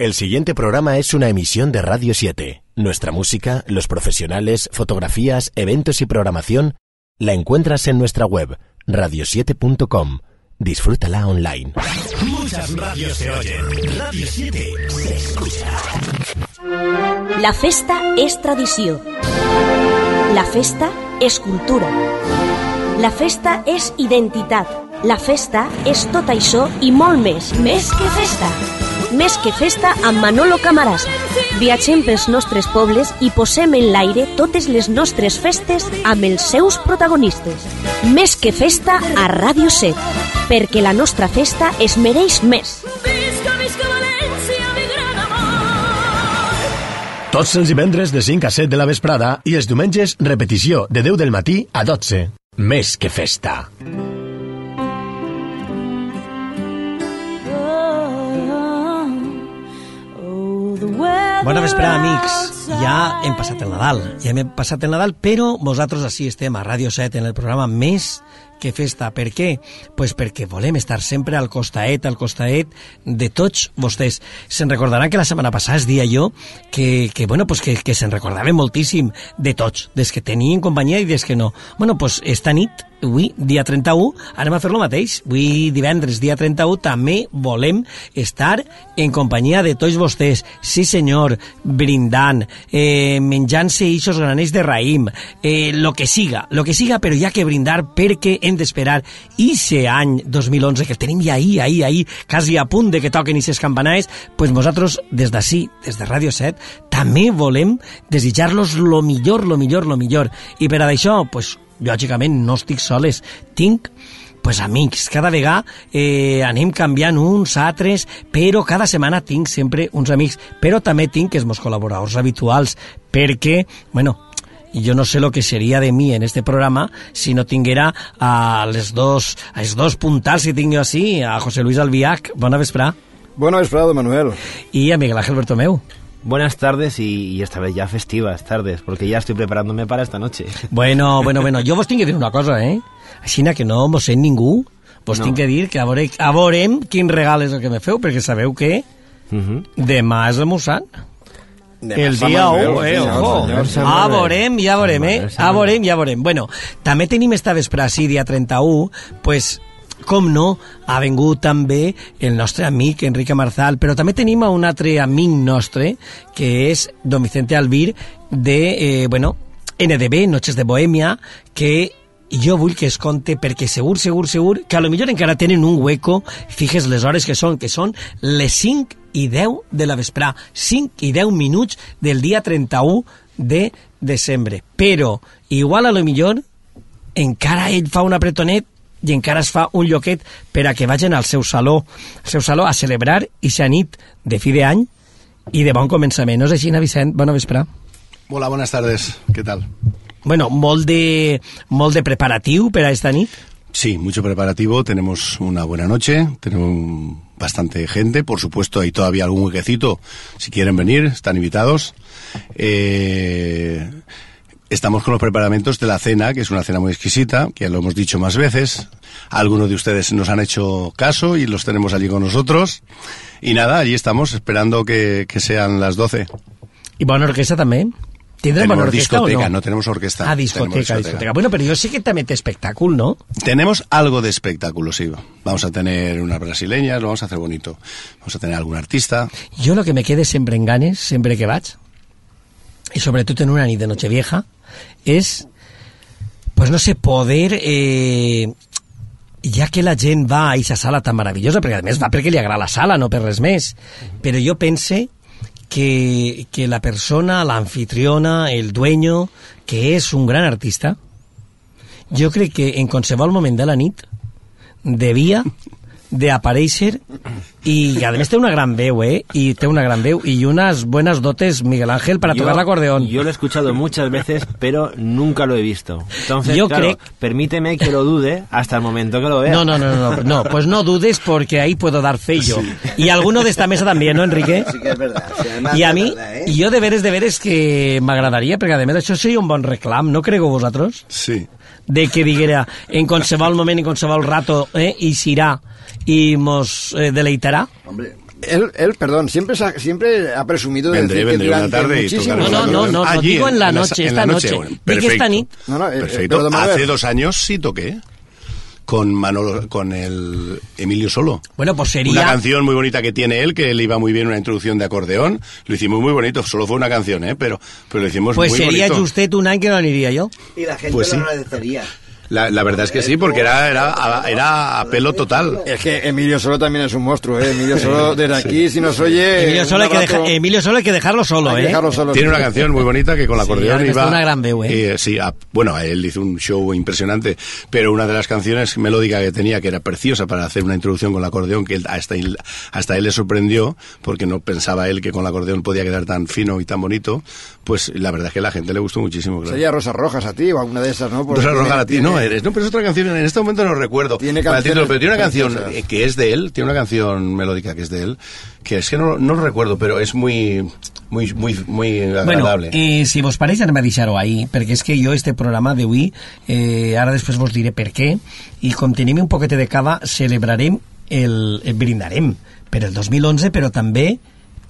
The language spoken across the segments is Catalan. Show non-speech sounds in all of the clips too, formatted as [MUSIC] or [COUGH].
El siguiente programa es una emisión de Radio 7. Nuestra música, los profesionales, fotografías, eventos y programación la encuentras en nuestra web radio7.com. Disfrútala online. Muchas radios se oyen. Radio 7 se escucha. La festa és tradició. La festa és cultura. La festa és identitat. La festa és tot això i molt més. Més que festa. Més que festa amb Manolo Camarasa. Viatgem pels nostres pobles i posem en l'aire totes les nostres festes amb els seus protagonistes. Més que festa a Ràdio 7, perquè la nostra festa es mereix més. Visca, visca València, mi gran amor. Tots els divendres de 5 a 7 de la vesprada i els diumenges repetició de 10 del matí a 12. Més que festa. Bona vesprada, amics. Ja hem passat el Nadal, ja hem passat el Nadal, però vosaltres així estem a Ràdio 7 en el programa més que festa. Per què? Pues perquè volem estar sempre al costaet, al costaet de tots vostès. Se'n recordaran que la setmana passada es dia jo que, que bueno, pues que, que se'n recordava moltíssim de tots, des que tenien companyia i des que no. Bueno, pues esta nit avui, dia 31, anem a fer lo mateix. Avui, divendres, dia 31, també volem estar en companyia de tots vostès. Sí, senyor, brindant, eh, menjant-se ixos granells de raïm, eh, lo que siga, lo que siga, però ha que brindar perquè hem d'esperar ixe any 2011, que el tenim ja ahir, ahir, ahir, quasi a punt de que toquen ixes campanades, pues nosaltres, des d'ací, des de Ràdio 7, també volem desitjar-los lo millor, lo millor, lo millor. I per a això, pues, lògicament no estic soles, tinc pues amics, cada vegada eh, anem canviant uns, altres, però cada setmana tinc sempre uns amics, però també tinc els meus col·laboradors habituals, perquè, bueno, jo no sé lo que seria de mi en este programa si no tinguera a les dos, a els dos puntals que tinc jo així, a José Luis Albiach, bona vesprà, Buena vesprada, Manuel. i a Miguel Ángel Bertomeu. Buenas tardes y, y esta vez ya festivas tardes, porque ya estoy preparándome para esta noche. [LAUGHS] Bueno, bueno, bueno, jo vos tinc que dir una cosa, eh? Així que no mos sent ningú, vos No. tinc que dir que a, veure, a veurem quin regal és el que me feu, perquè sabeu que Ujú. demà és el Mossant. El dia Manuel, 1, eh, ojo. A veurem, ja veurem, eh? A veurem, ja veurem. Bueno, també tenim esta vespre, sí, dia 31, pues, com no, ha vengut també el nostre amic Enrique Marzal, però també tenim un altre amic nostre, que és Don Vicente Albir, de, eh, bueno, NDB, Noches de Bohemia, que jo vull que es conte perquè segur, segur, segur que a lo millor encara tenen un hueco fixes les hores que són, que són les 5 i 10 de la vesprà 5 i 10 minuts del dia 31 de desembre però igual a lo millor encara ell fa un apretonet i encara es fa un lloquet per a que vagin al seu saló, al seu saló a celebrar ixa nit de fi d'any i de bon començament. No és així, Vicent? Bona vesprà. Hola, buenas tardes. ¿Qué tal? Bueno, molt de, molt de preparatiu per a esta nit. Sí, mucho preparativo. Tenemos una buena noche. Tenemos bastante gente. Por supuesto, hay todavía algún huequecito. Si quieren venir, están invitados. Eh, estamos con los preparamientos de la cena, que es una cena muy exquisita, que ya lo hemos dicho más veces. Algunos de ustedes nos han hecho caso y los tenemos allí con nosotros. Y nada, allí estamos esperando que, sean las 12. I bona orquestra també. Tindrem bona Tenemos orquestra discoteca, no? no tenemos orquesta. Ah, discoteca, Tenemos discoteca. Bueno, però jo sé que també té espectáculo, ¿no? Tenemos algo de espectáculo, sí. Vamos a tener unas brasileñas, lo vamos a hacer bonito. Vamos a tener algún artista. Jo lo que me quede sempre en ganes, sempre que vaig, i sobretot en una nit de Nochevieja, és, pues no sé, poder... Eh, ja que la gent va a aquesta sala tan meravellosa, perquè a més va perquè li agrada la sala, no per res més, però jo pense que, que la persona, l'anfitriona, el dueño, que és un gran artista, jo crec que en qualsevol moment de la nit devia [LAUGHS] d'aparèixer i a més té una gran veu, eh? I té una gran veu i unas buenas dotes, Miguel Ángel, para Yo- tocar el acordeón. Yo lo he escuchado muchas veces, pero nunca lo he visto. Entonces, Yo claro, creo- permíteme que lo dude hasta el momento que lo vea. No, no, no, no, no, pues no dudes porque ahí puedo dar fe yo. Y alguno de esta mesa también, ¿no, Enrique? Sí que es verdad. Sí, además I a mi, verdad, ¿eh? i jo de veres, de veres que m'agradaria, perquè a més això seria un bon reclam, no creu vosaltres? Sí. De que diguera en qualsevol moment, en qualsevol rato, eh, i s'irà i mos eh, deleitarà? Hombre, Él, él, perdón, siempre, siempre ha presumido de Vendré, decir que vendré una durante tarde y tocaremos No, la no, no, no, Allí, digo en la noche, en esta la noche. bueno, Di que perfecto. nit. No, no, eh, eh, Perfecto. Hace dos años sí toqué con Manolo, con el Emilio Solo. Bueno, pues Una sería... canción muy bonita que tiene él, que le iba muy bien una introducción de acordeón. Lo hicimos muy bonito, solo fue una canción, ¿eh? Pero, pero lo hicimos Pues muy sería bonito. usted un año que no aniria jo. Y la gente Pues lo sí. agradecería. La, la verdad es que sí, porque era, era, a- era a pelo total. Es que Emilio Solo también es un monstruo, ¿eh? Emilio Solo, desde aquí, si nos oye... Emilio solo, hay que deja- Emilio solo hay que dejarlo solo, que ¿eh? dejarlo solo. Tiene una canción muy bonita que con la Sí, acordeón que iba... una gran veu, ¿eh? sí, a- bueno, él hizo un show impresionante, pero una de las canciones melódicas que tenía, que era preciosa para hacer una introducción con el acordeón, que él- hasta, él, hasta él le sorprendió, porque no pensaba él que con el acordeón podía quedar tan fino y tan bonito, pues la verdad es que a la gente le gustó muchísimo. claro. Sería Rosas Rojas a ti o alguna de esas, ¿no? Porque Rosa tiene- Roja a ti, tiene- no, eres, no, pero es otra canción, en este momento no recuerdo. Tiene el título, canciones pero tiene una canción preciosas. eh, que es de él, tiene una canción melódica que es de él, que es que no, no lo recuerdo, pero es muy, muy, muy, muy Bueno, agradable. eh, si vos pareix anem a deixar-ho ahí, perquè és que jo este programa d'avui, eh, ara després vos diré per què, i com tenim un poquet de cava, celebrarem, el, el brindarem per el 2011, però també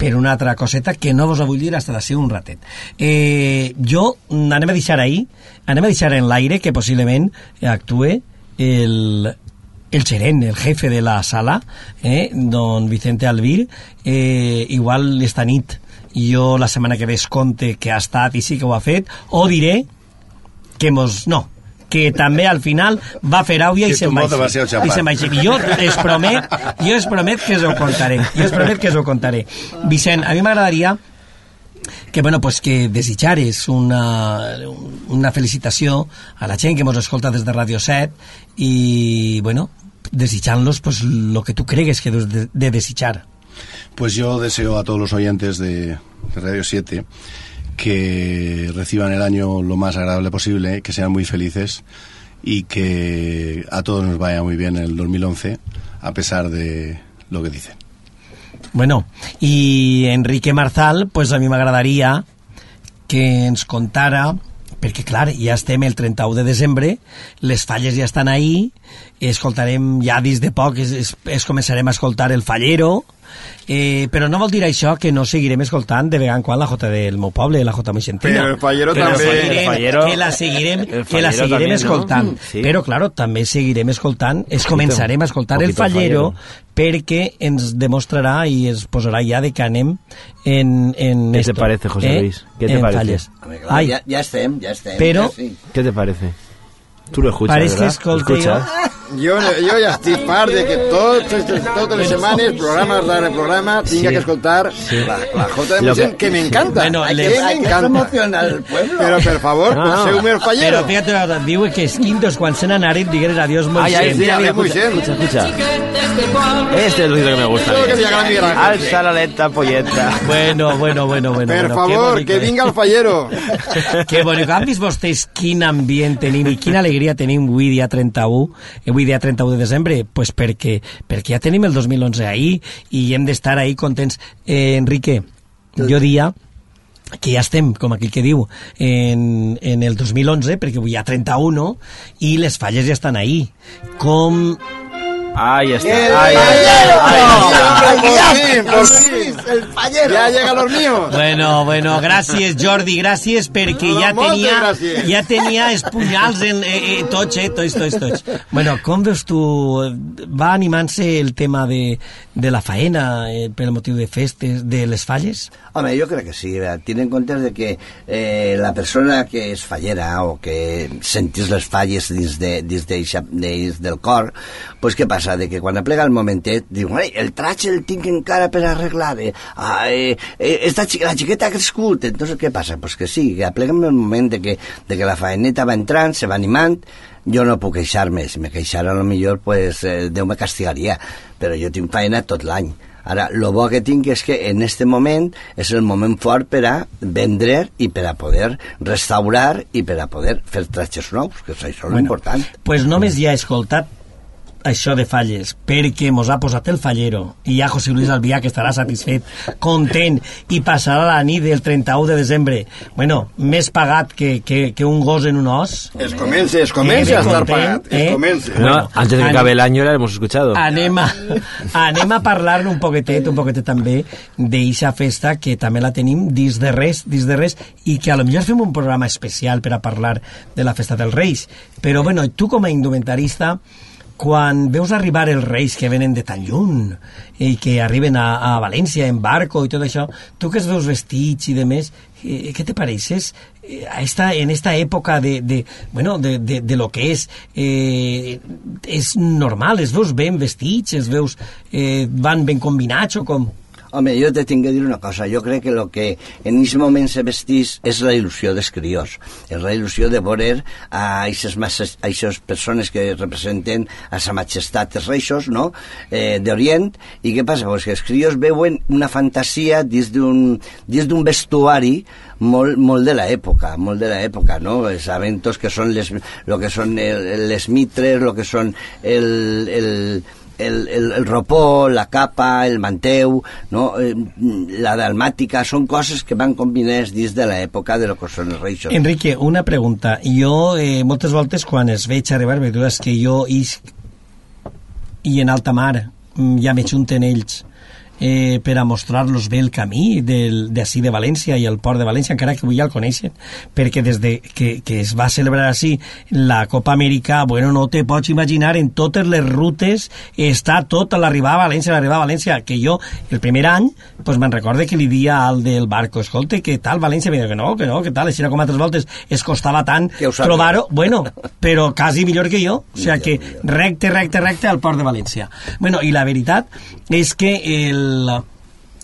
per una altra coseta que no vos la vull dir hasta d'ací un ratet. Eh, jo anem a deixar ahí, anem a deixar en l'aire que possiblement actue el, el gerent, el jefe de la sala, eh, don Vicente Albir, eh, igual esta nit jo la setmana que ve es conte que ha estat i sí que ho ha fet, o diré que mos... no, que també al final va fer àuia i se'n va així. I se'n va així. I jo es promet, jo es promet que us ho contaré. Jo es promet que us ho contaré. Vicent, a mi m'agradaria que, bueno, pues que desitjares una, una felicitació a la gent que ens escolta des de Radio 7 i, bueno, desitjant-los pues, lo que tu cregues que deus de, de desitjar. Pues yo deseo a todos los oyentes de, de Radio 7 que reciban el año lo más agradable posible, que sean muy felices y que a todos nos vaya muy bien el 2011, a pesar de lo que dicen. Bueno, i Enrique Marzal, pues a mi m'agradaria que ens contara perquè clar, ja estem el 31 de desembre, les falles ja estan ahí, escoltarem ja dins de poc, es, es, a escoltar el Fallero, eh, però no vol dir això que no seguirem escoltant de vegada en quan la Jota del meu poble, la Jota Moixentina. Però el Fallero Però també. seguirem, El Fallero- que la seguirem, que la seguirem también, ¿no? escoltant. Sí. Però, claro, també seguirem escoltant, es començarem a escoltar el Fallero, Fallero. perquè ens demostrarà i es posarà ja de que anem en, en ¿Qué esto, te parece, José Luis? ¿Qué te en parece? Falles. Home, clar, Ai, ja, ja estem, ja estem. Però- ja sí. ¿Qué te parece? Tú lo escuchas, Parece que ¿verdad? ¿Lo escuchas? Jo, jo ja estic part de que tot, tot, totes les setmanes, programa rere programa, tinga Sí. que escoltar la, la Jota de que- que, me encanta. Bueno, que le- me Hay que encanta. promocionar el pueblo. Pero, per favor, No, no. poseu-me el Però fallero. fíjate, una cosa, diu que els quintos quan se n'anaren digueres adiós molt Ay, ay, mira, mira, muy escucha, bien. escucha, escucha. Este es el ruido que me gusta. Que. Alza la lenta polleta. Bueno, bueno, bueno, bueno. Per bueno, favor, que que vinga el fallero. [LAUGHS] Que bonic. Han vist vostès quin ambient tenim i quina alegria tenim avui dia 31, eh, avui dia 31 de desembre? Pues perquè, perquè ja tenim el 2011 ahí i hem d'estar ahí contents. Eh, Enrique, jo dia que ja estem, com aquell que diu, en, en el 2011, perquè avui hi ha 31, i les falles ja estan ahí. Com Ahí está. El ahí está. Por fin, por fin. El fallero. Ya llegan los míos. Bueno, bueno, gràcies Jordi, gràcies perquè No, ja tenia, gràcies. ja tenia els punyals en, eh, eh, tots, eh, tots, tots, tots. Bueno, com veus tu, va animant-se el tema de, de la faena eh, per motiu de festes, de les falles? Home, jo crec que sí. eh, Tiene en compte de que eh, la persona que és fallera o que sentís les falles dins, de, dins, d'eixa- dins del cor, pues què passa? De que quan aplega el momentet, diu, "Ai, el traig el tinc encara per arreglar, eh, eh, esta, la xiqueta ha crescut, entonces què passa? Pues que sí, que aplega'm el moment de que, de que la faeneta va entrant, se va animant, jo no puc queixar-me, si me queixara a lo millor pues, eh, Déu me castigaria, però jo tinc faena tot l'any. Ara, lo bo que tinc és que en este moment és el moment fort per a vendre i per a poder restaurar i per a poder fer tratges nous, que és això bueno, important. pues només ja he escoltat això de falles perquè mos ha posat el fallero i ja José Luis Albià que estarà satisfet content i passarà la nit del 31 de desembre bueno, més pagat que, que, que un gos en un os Es comença, es comença Eh, a estar content, pagat. Es eh? comença. No, Bueno, antes de que acabe el año la hemos escuchado. anem a, anem a parlar un poquetet, un poquetet també d'eixa festa que també la tenim dins de res, dins de res, i que a lo millor fem un programa especial per a parlar de la festa dels Reis. Però, bueno, tu com a indumentarista, quan veus arribar els Reis que venen de tan lluny i que arriben a, a València en barco i tot això, tu que els veus vestits i de més, eh, què te pareixes eh, a esta, en esta època de, de, bueno, de, de, de lo que és eh, és normal, els veus ben vestits, els veus eh, van ben combinats o com? Home, jo te tinc que dir una cosa. Jo crec que el que en aquest moment se vestís és la il·lusió dels criors. És la il·lusió de veure a aquestes persones que representen a sa majestat els reixos, no?, eh, d'Orient. I què passa? Pues que els criors veuen una fantasia dins d'un vestuari molt, molt de l'època, molt de l'època, no? Els aventos que són les, lo que són el, les mitres, lo que són el, el, el, el, el ropó, la capa, el manteu, no? eh, la dalmàtica, són coses que van combinades dins de l'època de lo que són els reixos. Enrique, una pregunta. Jo, eh, moltes voltes, quan es veig arribar, saps que jo isc i en alta mar mm, ja me junten ells eh, per a mostrar-los bé el camí d'ací de, València i el port de València, encara que avui ja el coneixen, perquè des de que, que es va celebrar així la Copa Amèrica, bueno, no te pots imaginar, en totes les rutes està tot a l'arribar a València, a l'arribar a València, que jo, el primer any, pues me'n recorde que li dia al del barco, escolta, que tal València? Diu que no, que no, que tal, així com altres voltes es costava tant trobar-ho, bueno, [LAUGHS] però quasi millor que jo, o sigui que recte, recte, recte al port de València. Bueno, i la veritat és que el,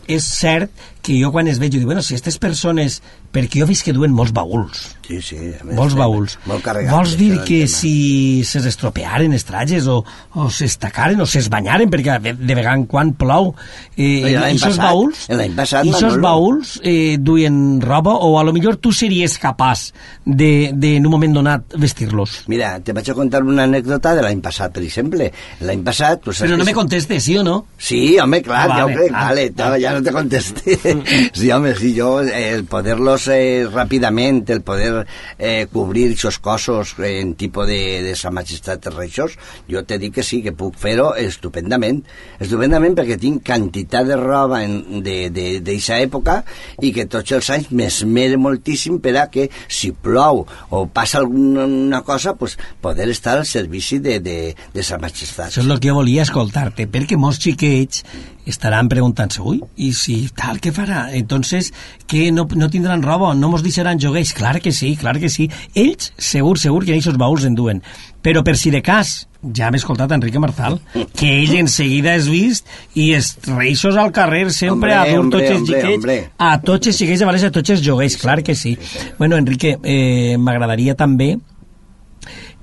és cert que jo quan es veig, jo dic, bueno, si aquestes persones... Perquè jo he vist que duen molts baúls. Sí, sí. més, Molts baúls. Molt carregat. Vols dir que si ses estropearen els trajes o, o s'estacaren o s'esbanyaren perquè de, de vegada en quan plou eh, No, i aquests baúls passat, aquests baúls eh, duien roba o a lo millor tu series capaç de, de en un moment donat vestir-los Mira, te vaig a contar una anècdota de l'any passat, per exemple. L'any passat... Tu saps però no me contestes, sí o no? Sí, home, clar, Ah, ja ho vale, crec, vale, ah. no, ja no te contesté. Sí, home, sí, jo, eh, el poder-los eh, ràpidament, el poder eh, cobrir aquests cossos eh, en tipus de, de sa majestat reixos, jo te dic que sí, que puc fer-ho estupendament. Estupendament perquè tinc quantitat de roba d'aquesta època i que tots els anys m'esmere moltíssim per a que si plou o passa alguna cosa, pues, poder estar al servici de, de, de sa majestat. Això és el que volia escoltar-te, perquè molts xiquets estaran preguntant-se, ui, i si tal, què farà? Entonces, que no, no tindran roba, no mos deixaran joguers? Clar que sí, clar que sí. Ells, segur, segur que en aquests baúls en duen. Però per si de cas, ja hem escoltat Enrique Marzal, que ell en seguida és vist i es reixos al carrer sempre Hombre, a dur hombre, tots els xiquets, a tots els xiquets de València, a tots els joguers, clar que sí. Bueno, Enrique, eh, m'agradaria també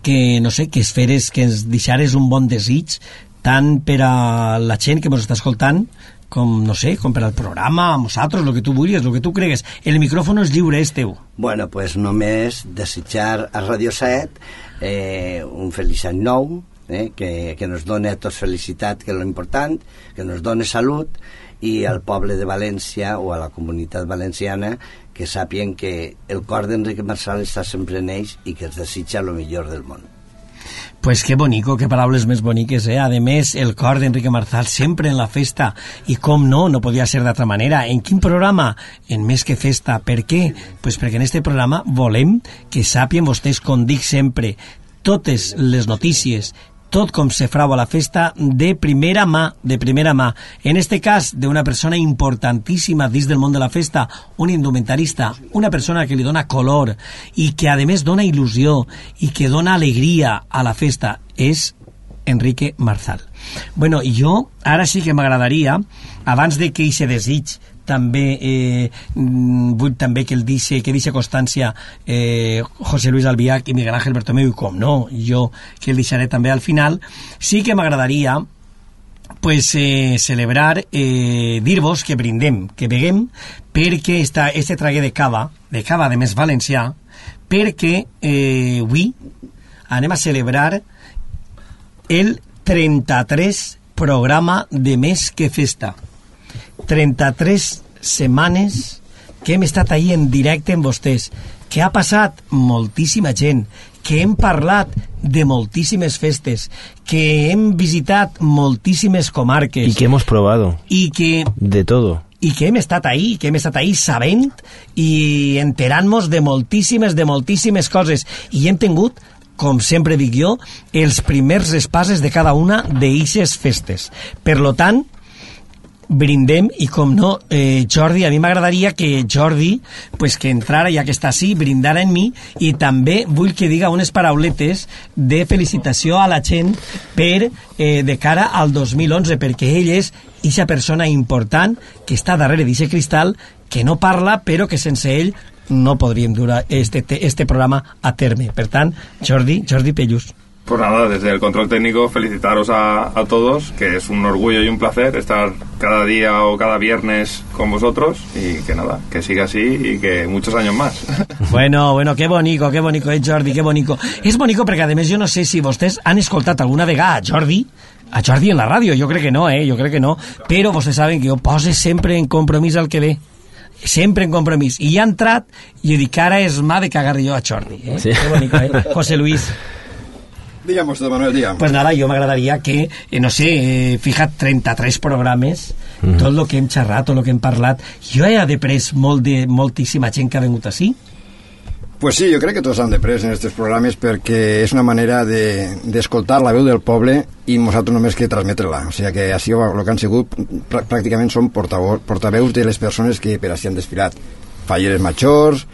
que, no sé, que es feres, que ens deixares un bon desig tant per a la gent que ens està escoltant com, no sé, com per al programa, a nosaltres, el que tu vulguis, el que tu cregues. El micròfon és lliure, és teu. Bueno, pues només desitjar a Radio 7 eh, un feliç any nou, eh, que, que nos done a tots felicitat, que és important, que nos done salut, i al poble de València o a la comunitat valenciana que sàpien que el cor d'Enrique Marçal està sempre en ells i que els desitja el millor del món. Pues qué bonico, qué paraules més boniques, eh? Ademés, el cor d'Enrique Marzal sempre en la festa. I com no, no podia ser d'altra manera. En quin programa? En Més que Festa. Per què? Pues perquè en este programa volem que sàpien vostès, com dic sempre, totes les notícies, tot com se frau a la festa de primera mà, de primera mà. En este cas, d'una persona importantíssima dins del món de la festa, un indumentarista, una persona que li dona color i que, a més, dona il·lusió i que dona alegria a la festa, és Enrique Marzal. Bueno, jo ara sí que m'agradaria, abans de que eixe desig també eh, mm, vull també que el dice, que dice constància eh, José Luis Albiach i Miguel Ángel Bertomeu i com no, jo que el deixaré també al final sí que m'agradaria pues eh, celebrar eh, dir-vos que brindem, que beguem perquè esta, este traguer de cava de cava de més valencià perquè eh, avui anem a celebrar el 33 programa de més que festa. 33 setmanes que hem estat ahí en directe amb vostès, que ha passat moltíssima gent, que hem parlat de moltíssimes festes, que hem visitat moltíssimes comarques. Y que hemos probado I que de todo. i que hem estat ahí, que hem estat ahí sabent i enterant-nos de moltíssimes, de moltíssimes coses. I hem tingut com sempre dic jo, els primers espases de cada una d'eixes festes. Per lo tant, brindem i com no, eh, Jordi, a mi m'agradaria que Jordi, pues que entrara, ja que està així, brindara en mi i també vull que diga unes parauletes de felicitació a la gent per eh, de cara al 2011, perquè ell és eixa persona important que està darrere d'aquest cristal, que no parla, però que sense ell no podríem dur este, este programa a terme. Per tant, Jordi, Jordi Pellús. Pues nada, desde el control técnico felicitaros a, a, todos, que es un orgullo y un placer estar cada día o cada viernes con vosotros y que nada, que siga así y que muchos años más. [LAUGHS] Bueno, bueno, qué bonito, qué bonito, eh, Jordi, qué bonito. És bonico perquè, a més, jo no sé si vostès han escoltat alguna vegada a Jordi, a Jordi en la ràdio, jo crec que no, eh, jo crec que no, però vostès saben que jo pose sempre en compromís al que ve sempre en compromís. I ha entrat i ara és mà de cagar jo a Jordi. Eh? Sí. Que bonico, eh? José Luis. [LAUGHS] Digamos, de Manuel, digamos. Pues nada, jo m'agradaria que, eh, no sé, eh, fija't, 33 programes, mm -hmm. tot el que hem xerrat, tot el que hem parlat, jo he deprès molt de moltíssima gent que ha vengut així. Pues sí, jo crec que tots han de pres en aquests programes perquè és una manera d'escoltar de, la veu del poble i nosaltres només que transmetre-la. O sigui que així el que han sigut pr pràcticament són portaveus de les persones que per així han desfilat. Falleres majors,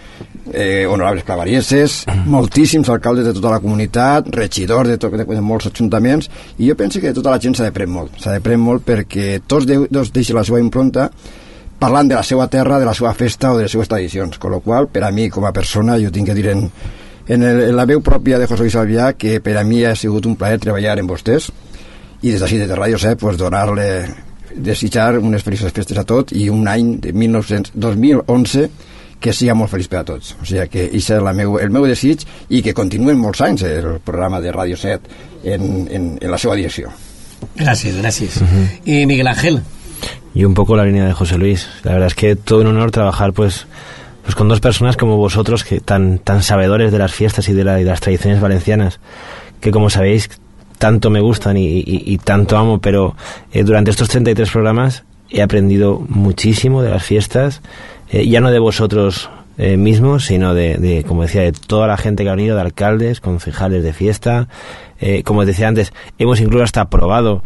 eh, honorables clavarieses, [CLEARS THROAT] moltíssims alcaldes de tota la comunitat, regidors de, tot, de, de molts ajuntaments, i jo penso que tota la gent s'ha de prendre molt, s'ha de prendre molt perquè tots de, dos deixen la seva impronta parlant de la seva terra, de la seva festa o de les seues tradicions, con lo qual, per a mi, com a persona, jo tinc que dir en, en, el, en la veu pròpia de José Luis Albià que per a mi ha sigut un plaer treballar amb vostès i des d'ací, de Ràdio 7, pues, donar-le desitjar unes felices festes a tot i un any de 1900, 2011 que siga molt feliç per a tots. O sigui que això és la meu, el meu desig i que continuen molts anys el programa de Ràdio 7 en, en, en la seva direcció. Gràcies, gràcies. Uh -huh. I Miguel Ángel. Y un poco la línea de José Luis. La verdad es que todo un honor trabajar pues pues con dos personas como vosotros que tan tan sabedores de las fiestas y de, la, y de las tradiciones valencianas que como sabéis tanto me gustan y, y, y tanto amo, pero eh, durante estos 33 programas he aprendido muchísimo de las fiestas, eh, ya no de vosotros eh, mismos, sino de, de, como decía, de toda la gente que ha venido, de alcaldes, concejales de fiesta. Eh, como os decía antes, hemos incluso hasta probado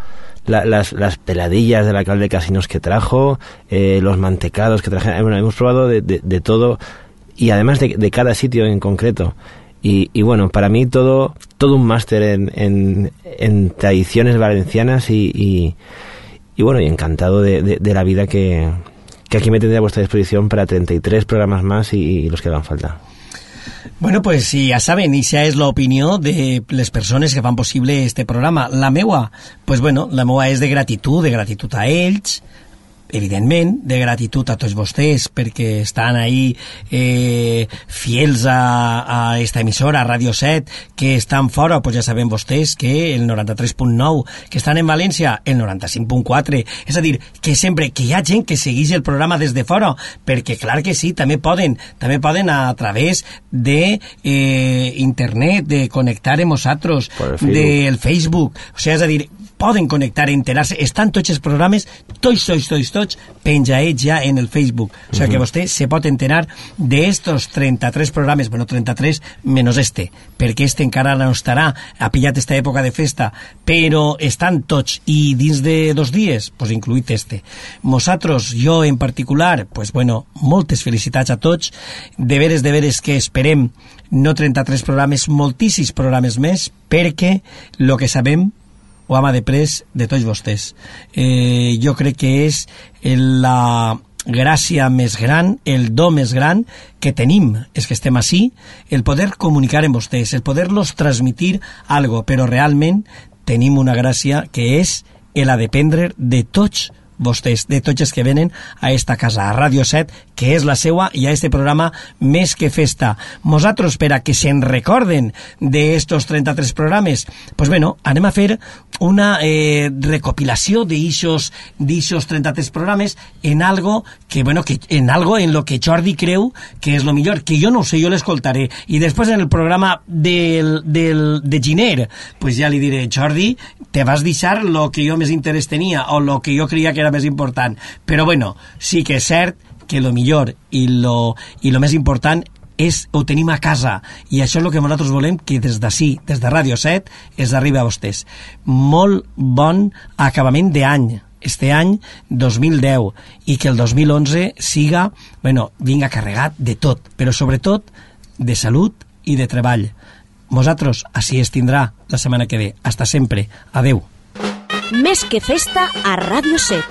la, las, las peladillas del alcalde de Casinos que trajo, eh, los mantecados que trajeron. Bueno, hemos probado de, de, todo y además de, de, cada sitio en concreto. Y, y, bueno, para mí todo, todo un máster en, en, tradiciones valencianas y, y, bueno, y encantado de, de la vida que, que aquí me tendré a vuestra disposición para 33 programas más y, los que hagan falta. Bueno, pues ja saben, ixa és l'opinió de les persones que fan possible este programa. La meua, pues bueno, la meua és de gratitud, de gratitud a ells, evidentment, de gratitud a tots vostès perquè estan ahí eh, fiels a, a esta emissora, a Radio 7, que estan fora, pues ja saben vostès que el 93.9, que estan en València, el 95.4, és a dir, que sempre que hi ha gent que segueix el programa des de fora, perquè clar que sí, també poden, també poden a través de eh, internet, de connectar amb nosaltres, del Facebook, o sigui, és a dir, poden connectar, enterar-se, estan tots els programes, tots, tots, tots, tots, penjaets ja en el Facebook. O sigui uh -huh. que vostè se pot enterar de estos 33 programes, bueno, 33 menos este, perquè este encara no estarà, ha pillat esta època de festa, però estan tots, i dins de dos dies, pues incluït este. Nosaltres, jo en particular, pues bueno, moltes felicitats a tots, de veres, de veres que esperem no 33 programes, moltíssims programes més, perquè el que sabem o ama de pres de tots vostès. Eh, jo crec que és la gràcia més gran, el do més gran que tenim, és que estem així, el poder comunicar amb vostès, el poder-los transmitir algo, però realment tenim una gràcia que és el a dependre de tots vostès, de tots els que venen a esta casa, a Ràdio 7, que és la seua, i a este programa Més que Festa. Nosaltres, per a que se'n recorden d'estos 33 programes, pues bueno, anem a fer una eh, recopilació d'ixos 33 programes en algo que, bueno, que en algo en lo que Jordi creu que és lo millor, que jo no ho sé, jo l'escoltaré. I després en el programa del, del, de Giner, pues ja li diré, Jordi, te vas deixar lo que jo més interès tenia o lo que jo creia que era més important. Però bueno, sí que és cert que lo millor i lo, i lo més important és, ho tenim a casa i això és el que nosaltres volem que des d'ací, des de Ràdio 7 es arribi a vostès molt bon acabament d'any este any 2010 i que el 2011 siga, bueno, vinga carregat de tot, però sobretot de salut i de treball. Nosaltres així es tindrà la setmana que ve. Hasta sempre. Adeu. Més que festa a Ràdio 7.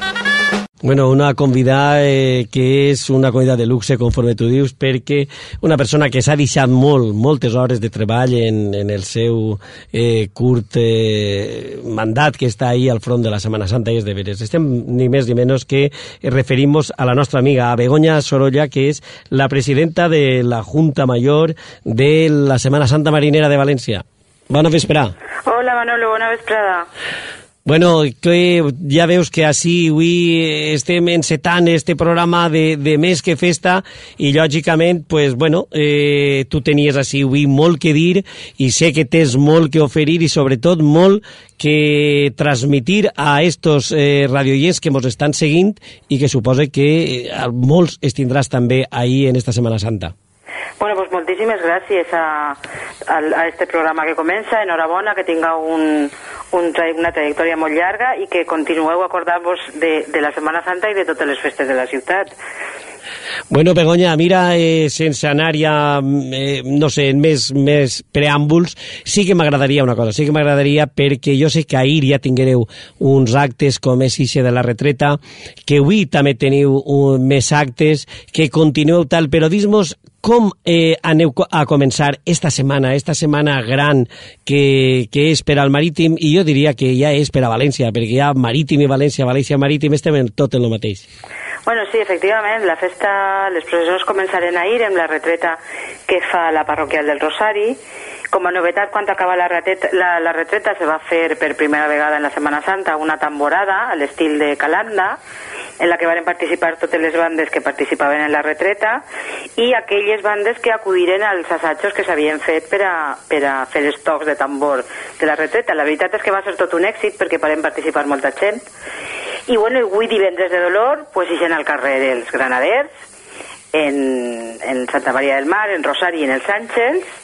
Bueno, una convidada eh, que és una convidada de luxe, conforme tu dius, perquè una persona que s'ha deixat molt, moltes hores de treball en, en el seu eh, curt eh, mandat que està ahí al front de la Setmana Santa i és de veres. Estem ni més ni menys que referimos a la nostra amiga a Begoña Sorolla, que és la presidenta de la Junta Mayor de la Setmana Santa Marinera de València. Bona vesprada. Hola Manolo, bona vesprada. Bueno, que ja veus que així avui estem encetant este programa de, de més que festa i lògicament, pues, bueno, eh, tu tenies així avui molt que dir i sé que tens molt que oferir i sobretot molt que transmitir a estos eh, radioients que ens estan seguint i que suposa que eh, molts es tindràs també ahir en esta Setmana Santa. Bueno, pues moltíssimes gràcies a, a, a este programa que comença. Enhorabona, que tinga un, un una trajectòria molt llarga i que continueu acordant-vos de, de la Setmana Santa i de totes les festes de la ciutat. Bueno, Begoña, mira, eh, sense anar ja, eh, no sé, més, més preàmbuls, sí que m'agradaria una cosa, sí que m'agradaria perquè jo sé que ahir ja tinguereu uns actes com és ixe de la retreta, que avui també teniu un, més actes, que continueu tal, però dis-nos com eh, aneu a començar esta setmana, esta setmana gran que, que és per al Marítim, i jo diria que ja és per a València, perquè ja Marítim i València, València Marítim, estem en tot en el mateix. Bueno, sí, efectivament, la festa, les processons començaren ahir amb la retreta que fa la parroquial del Rosari. Com a novetat, quan acaba la retreta, la, la retreta se va fer per primera vegada en la Setmana Santa una tamborada a l'estil de Calanda, en la que van participar totes les bandes que participaven en la retreta i aquelles bandes que acudiren als assajos que s'havien fet per a, per a fer els tocs de tambor de la retreta. La veritat és que va ser tot un èxit perquè podem participar molta gent i bueno, avui divendres de dolor, pues ixen al carrer dels Granaders, en, en Santa Maria del Mar, en Rosari i en els Àngels,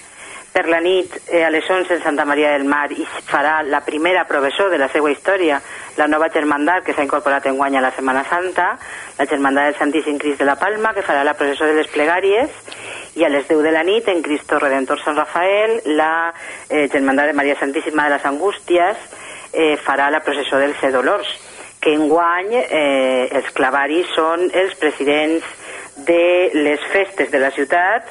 per la nit eh, a les 11 en Santa Maria del Mar i farà la primera professor de la seva història, la nova germandat que s'ha incorporat en guany a la Setmana Santa, la germandat del Santíssim Crist de la Palma, que farà la processó de les plegàries, i a les 10 de la nit en Cristo Redentor Sant Rafael, la eh, germandat de Maria Santíssima de les Angústies eh, farà la processó dels Dolors que enguany eh, els clavaris són els presidents de les festes de la ciutat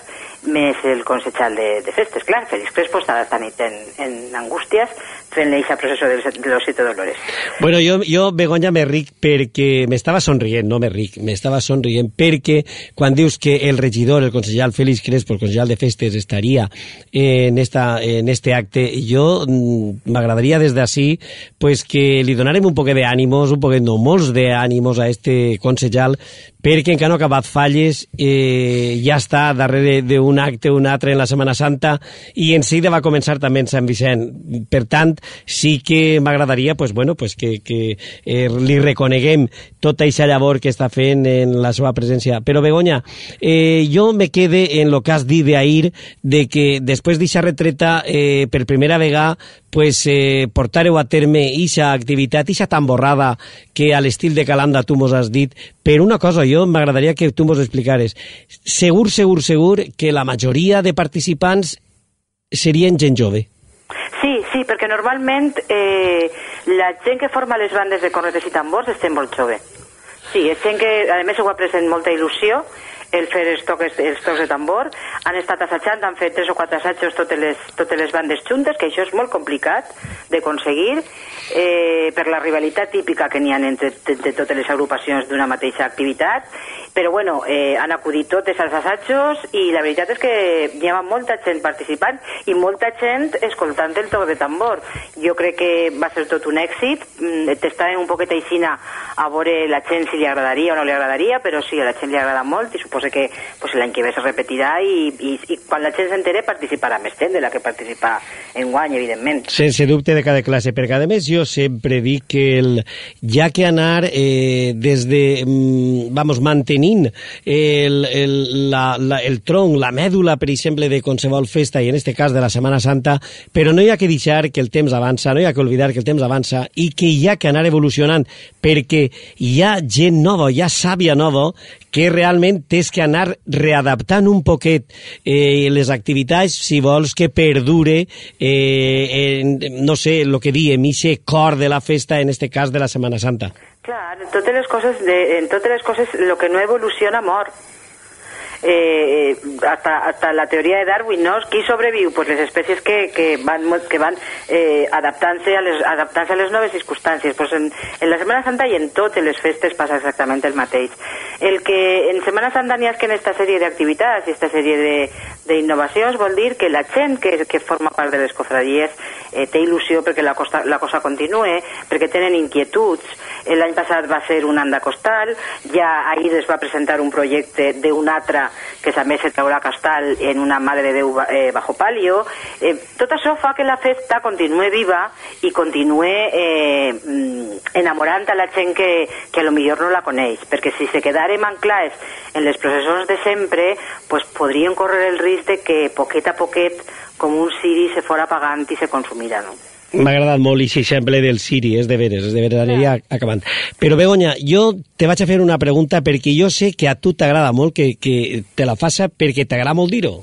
més el consejal de, de festes, clar, Félix Crespo està esta nit en, en Angústies fent l'eixa processó de, de los siete dolores. Bueno, jo, jo Begoña, me ric perquè m'estava somrient, no me ric, m'estava somrient perquè quan dius que el regidor, el consellal Félix Crespo, el consellal de festes, estaria en, esta, en este acte, jo mm, m'agradaria des d'ací pues, que li donarem un poquet d'ànimos, un poquet, no, molts d'ànimos a este consellal, perquè encara no ha acabat falles, eh, ja està darrere d'un acte, un altre en la Setmana Santa, i en seguida va començar també en Sant Vicent. Per tant, sí que m'agradaria pues, bueno, pues que, que eh, li reconeguem tota aquesta llavor que està fent en la seva presència. Però, Begoña, eh, jo me quede en lo que has dit d'ahir, de que després d'aquesta retreta, eh, per primera vegada, pues, eh, portareu a terme aquesta activitat, aquesta tamborrada que a l'estil de Calanda tu mos has dit, però una cosa, jo m'agradaria que tu mos explicares. Segur, segur, segur que la majoria de participants serien gent jove. Normalment eh, la gent que forma les bandes de cornetes i tambors estem molt jove. Sí, és gent que, a més, ho ha pres amb molta il·lusió, el fer els tocs, els tocs de tambor. Han estat assajant, han fet tres o quatre assajos totes les, totes les bandes juntes, que això és molt complicat d'aconseguir, eh, per la rivalitat típica que n'hi ha entre, entre totes les agrupacions d'una mateixa activitat, però bueno, eh, han acudit totes als assajos i la veritat és que hi ha molta gent participant i molta gent escoltant el toc de tambor. Jo crec que va ser tot un èxit, mm, t'estàvem un poquet aixina a veure la gent si li agradaria o no li agradaria, però sí, a la gent li agrada molt i suposo que pues, l'any que ve se repetirà i, i, i quan la gent s'entere participarà més gent de la que participa en guany, evidentment. Sense dubte de cada classe, perquè a més jo sempre dic que el, ja que anar eh, des de, mm, vamos, mantenint el, el, la, la, el tronc, la mèdula, per exemple, de qualsevol festa, i en este cas de la Setmana Santa, però no hi ha que deixar que el temps avança, no hi ha que oblidar que el temps avança i que hi ha que anar evolucionant, perquè hi ha gent nova, hi ha sàvia nova, que realment tens que anar readaptant un poquet eh, les activitats si vols que perdure eh, en, no sé, el que diem, ese cor de la festa, en este cas de la Setmana Santa. Clar, totes les coses, de, en totes les coses, lo que no evoluciona mor. Eh, hasta, hasta la teoria de Darwin, ¿no? Qui sobreviu? Pues les espècies que, que van, que van eh, adaptant-se a, les, adaptant a les noves circumstàncies. Pues en, en la Setmana Santa i en totes les festes passa exactament el mateix. El que en Setmana Santa n'hi ha que en esta sèrie d'activitats i esta sèrie d'innovacions vol dir que la gent que, que forma part de les cofradies eh, té il·lusió perquè la, costa, la cosa continue, perquè tenen inquietuds. L'any passat va ser un anda costal, ja ahir es va presentar un projecte d'un altre que també se traurà castal en una Mare de Déu eh, bajo palio. Eh, tot això fa que la festa continue viva i continue eh, mm, enamorant a la gent que, que a lo millor no la coneix, perquè si se quedarem anclats en les processons de sempre, pues podrien córrer el risc de que poquet a poquet com un ciri se fora apagant i se consumirà, no? M'ha agradat molt aquest exemple del Siri, és de veres, és de veres, aniria acabant. Però Begoña, jo te vaig a fer una pregunta perquè jo sé que a tu t'agrada molt que, que te la faça perquè t'agrada molt dir-ho.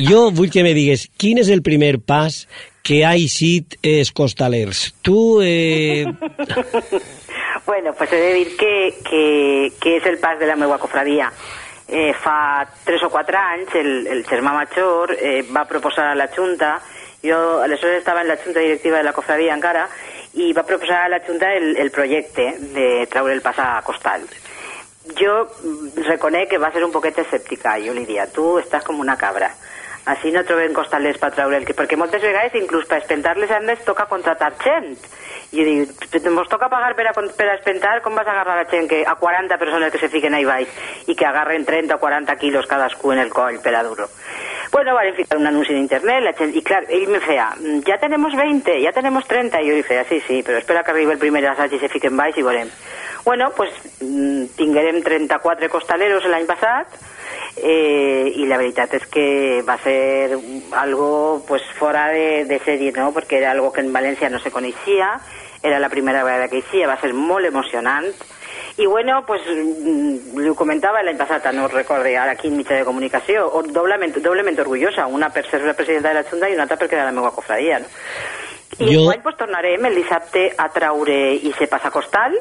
Jo vull que me digues quin és el primer pas que ha eixit els costalers. Tu... Eh... [LAUGHS] bueno, pues he de dir que, que, que és el pas de la meva cofradia. Eh, fa tres o quatre anys el, el germà major eh, va proposar a la Junta jo aleshores estava en la junta directiva de la cofradia encara i va proposar a la junta el, el projecte de treure el a costal. Jo reconec que va ser un poquet escèptica. Jo li dia, tu estàs com una cabra. Així no trobem costalers per treure el... Perquè moltes vegades, inclús per espentar les andes, toca contratar gent. I dic, ens toca pagar per a, per a espentar, com vas a agarrar la gent que, a 40 persones que se fiquen ahí baix i que agarren 30 o 40 quilos cadascú en el coll per a duro? Bueno, vale, ficar un anunci en internet, la gent, y claro, ell me feia, ja tenemos 20, ja tenemos 30, i jo li feia, sí, sí, però espera que arribi el primer assaig i se fiquen baix i veurem. Bueno, pues tinguérem 34 costaleros l'any passat, eh, i la veritat és que va ser algo pues fora de, de sèrie, no? perquè era algo que en València no se coneixia, era la primera vegada que hi va ser molt emocionant, i bueno, pues mm, ho comentava l'any passat, no recorde, ara aquí en mitjà de comunicació, o doblement, doblement orgullosa, una per ser la presidenta de la Junta i una altra perquè era la meva cofradia, no? I jo... enguany pues, tornarem el dissabte a traure i se passa costal,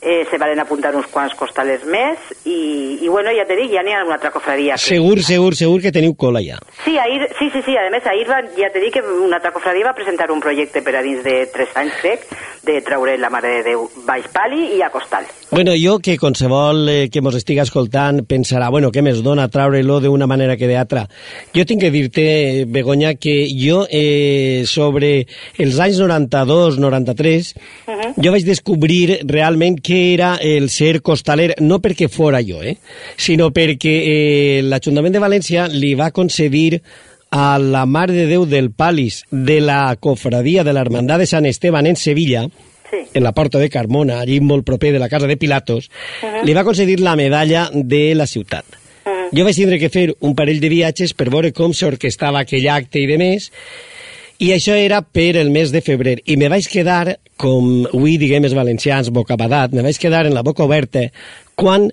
eh, se valen apuntar uns quants costalers més i, i bueno, ja te dic, ja n'hi ha una altra cofradia. Que... Segur, segur, segur que teniu cola ja. Sí, ahir, sí, sí, sí, a més ahir va, ja te dic que una altra cofradia va presentar un projecte per a dins de 3 anys, crec, de treure la Mare de Déu baix pali i a costal. Bueno, jo que qualsevol eh, que mos estiga escoltant pensarà, bueno, què més dona treure-lo d'una manera que d'altra. Jo tinc que dir-te, Begoña, que jo eh, sobre els anys 92, 93, uh -huh. jo vaig descobrir realment què era el ser costaler, no perquè fora jo, eh, sinó perquè eh, l'Ajuntament de València li va concedir a la Mare de Déu del Palis de la cofradia de l'Hermandad de Sant Esteban en Sevilla, sí. en la porta de Carmona, allí molt proper de la casa de Pilatos, uh -huh. li va concedir la medalla de la ciutat. Uh -huh. Jo vaig tindre que fer un parell de viatges per veure com s'orquestava aquell acte i de més, i això era per el mes de febrer. I me vaig quedar, com avui diguem els valencians, bocabadat, me vaig quedar en la boca oberta quan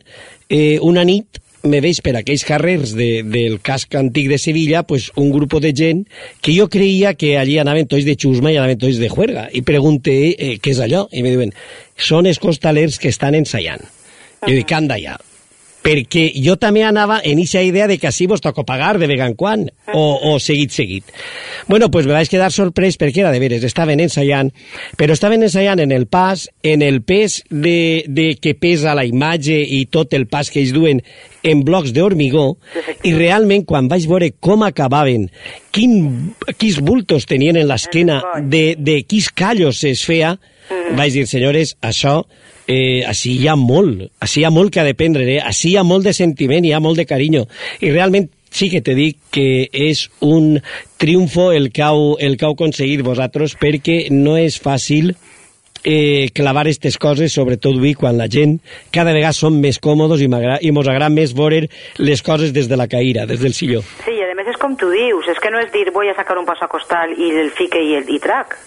eh, una nit me veig per aquells carrers de, del casc antic de Sevilla pues, un grup de gent que jo creia que allí anaven tots de xusma i anaven tots de juerga. I pregunté eh, què és allò. I me diuen, són els costalers que estan ensaiant. Jo dic, anda ja, perquè jo també anava en aquesta idea de que així vos toca pagar de vegan quan, o, o seguit, seguit. Bueno, pues me vaig quedar sorprès perquè era de veres, estaven ensaiant, però estaven ensaiant en el pas, en el pes de, de que pesa la imatge i tot el pas que ells duen en blocs d'hormigó, i realment quan vaig veure com acabaven, quin, quins bultos tenien en l'esquena, de, de quins callos es feia, vaig dir, senyores, això eh, així hi ha molt, així hi ha molt que ha de prendre, eh? així hi ha molt de sentiment, hi ha molt de carinyo, i realment sí que te dic que és un triomfo el que heu, el que heu aconseguit vosaltres, perquè no és fàcil eh, clavar aquestes coses, sobretot avui, quan la gent cada vegada som més còmodes i, i mos agrada més veure les coses des de la caïra, des del silló. Sí, i a més és com tu dius, és que no és dir voy a sacar un paso a costal i el fique i, el, i trac.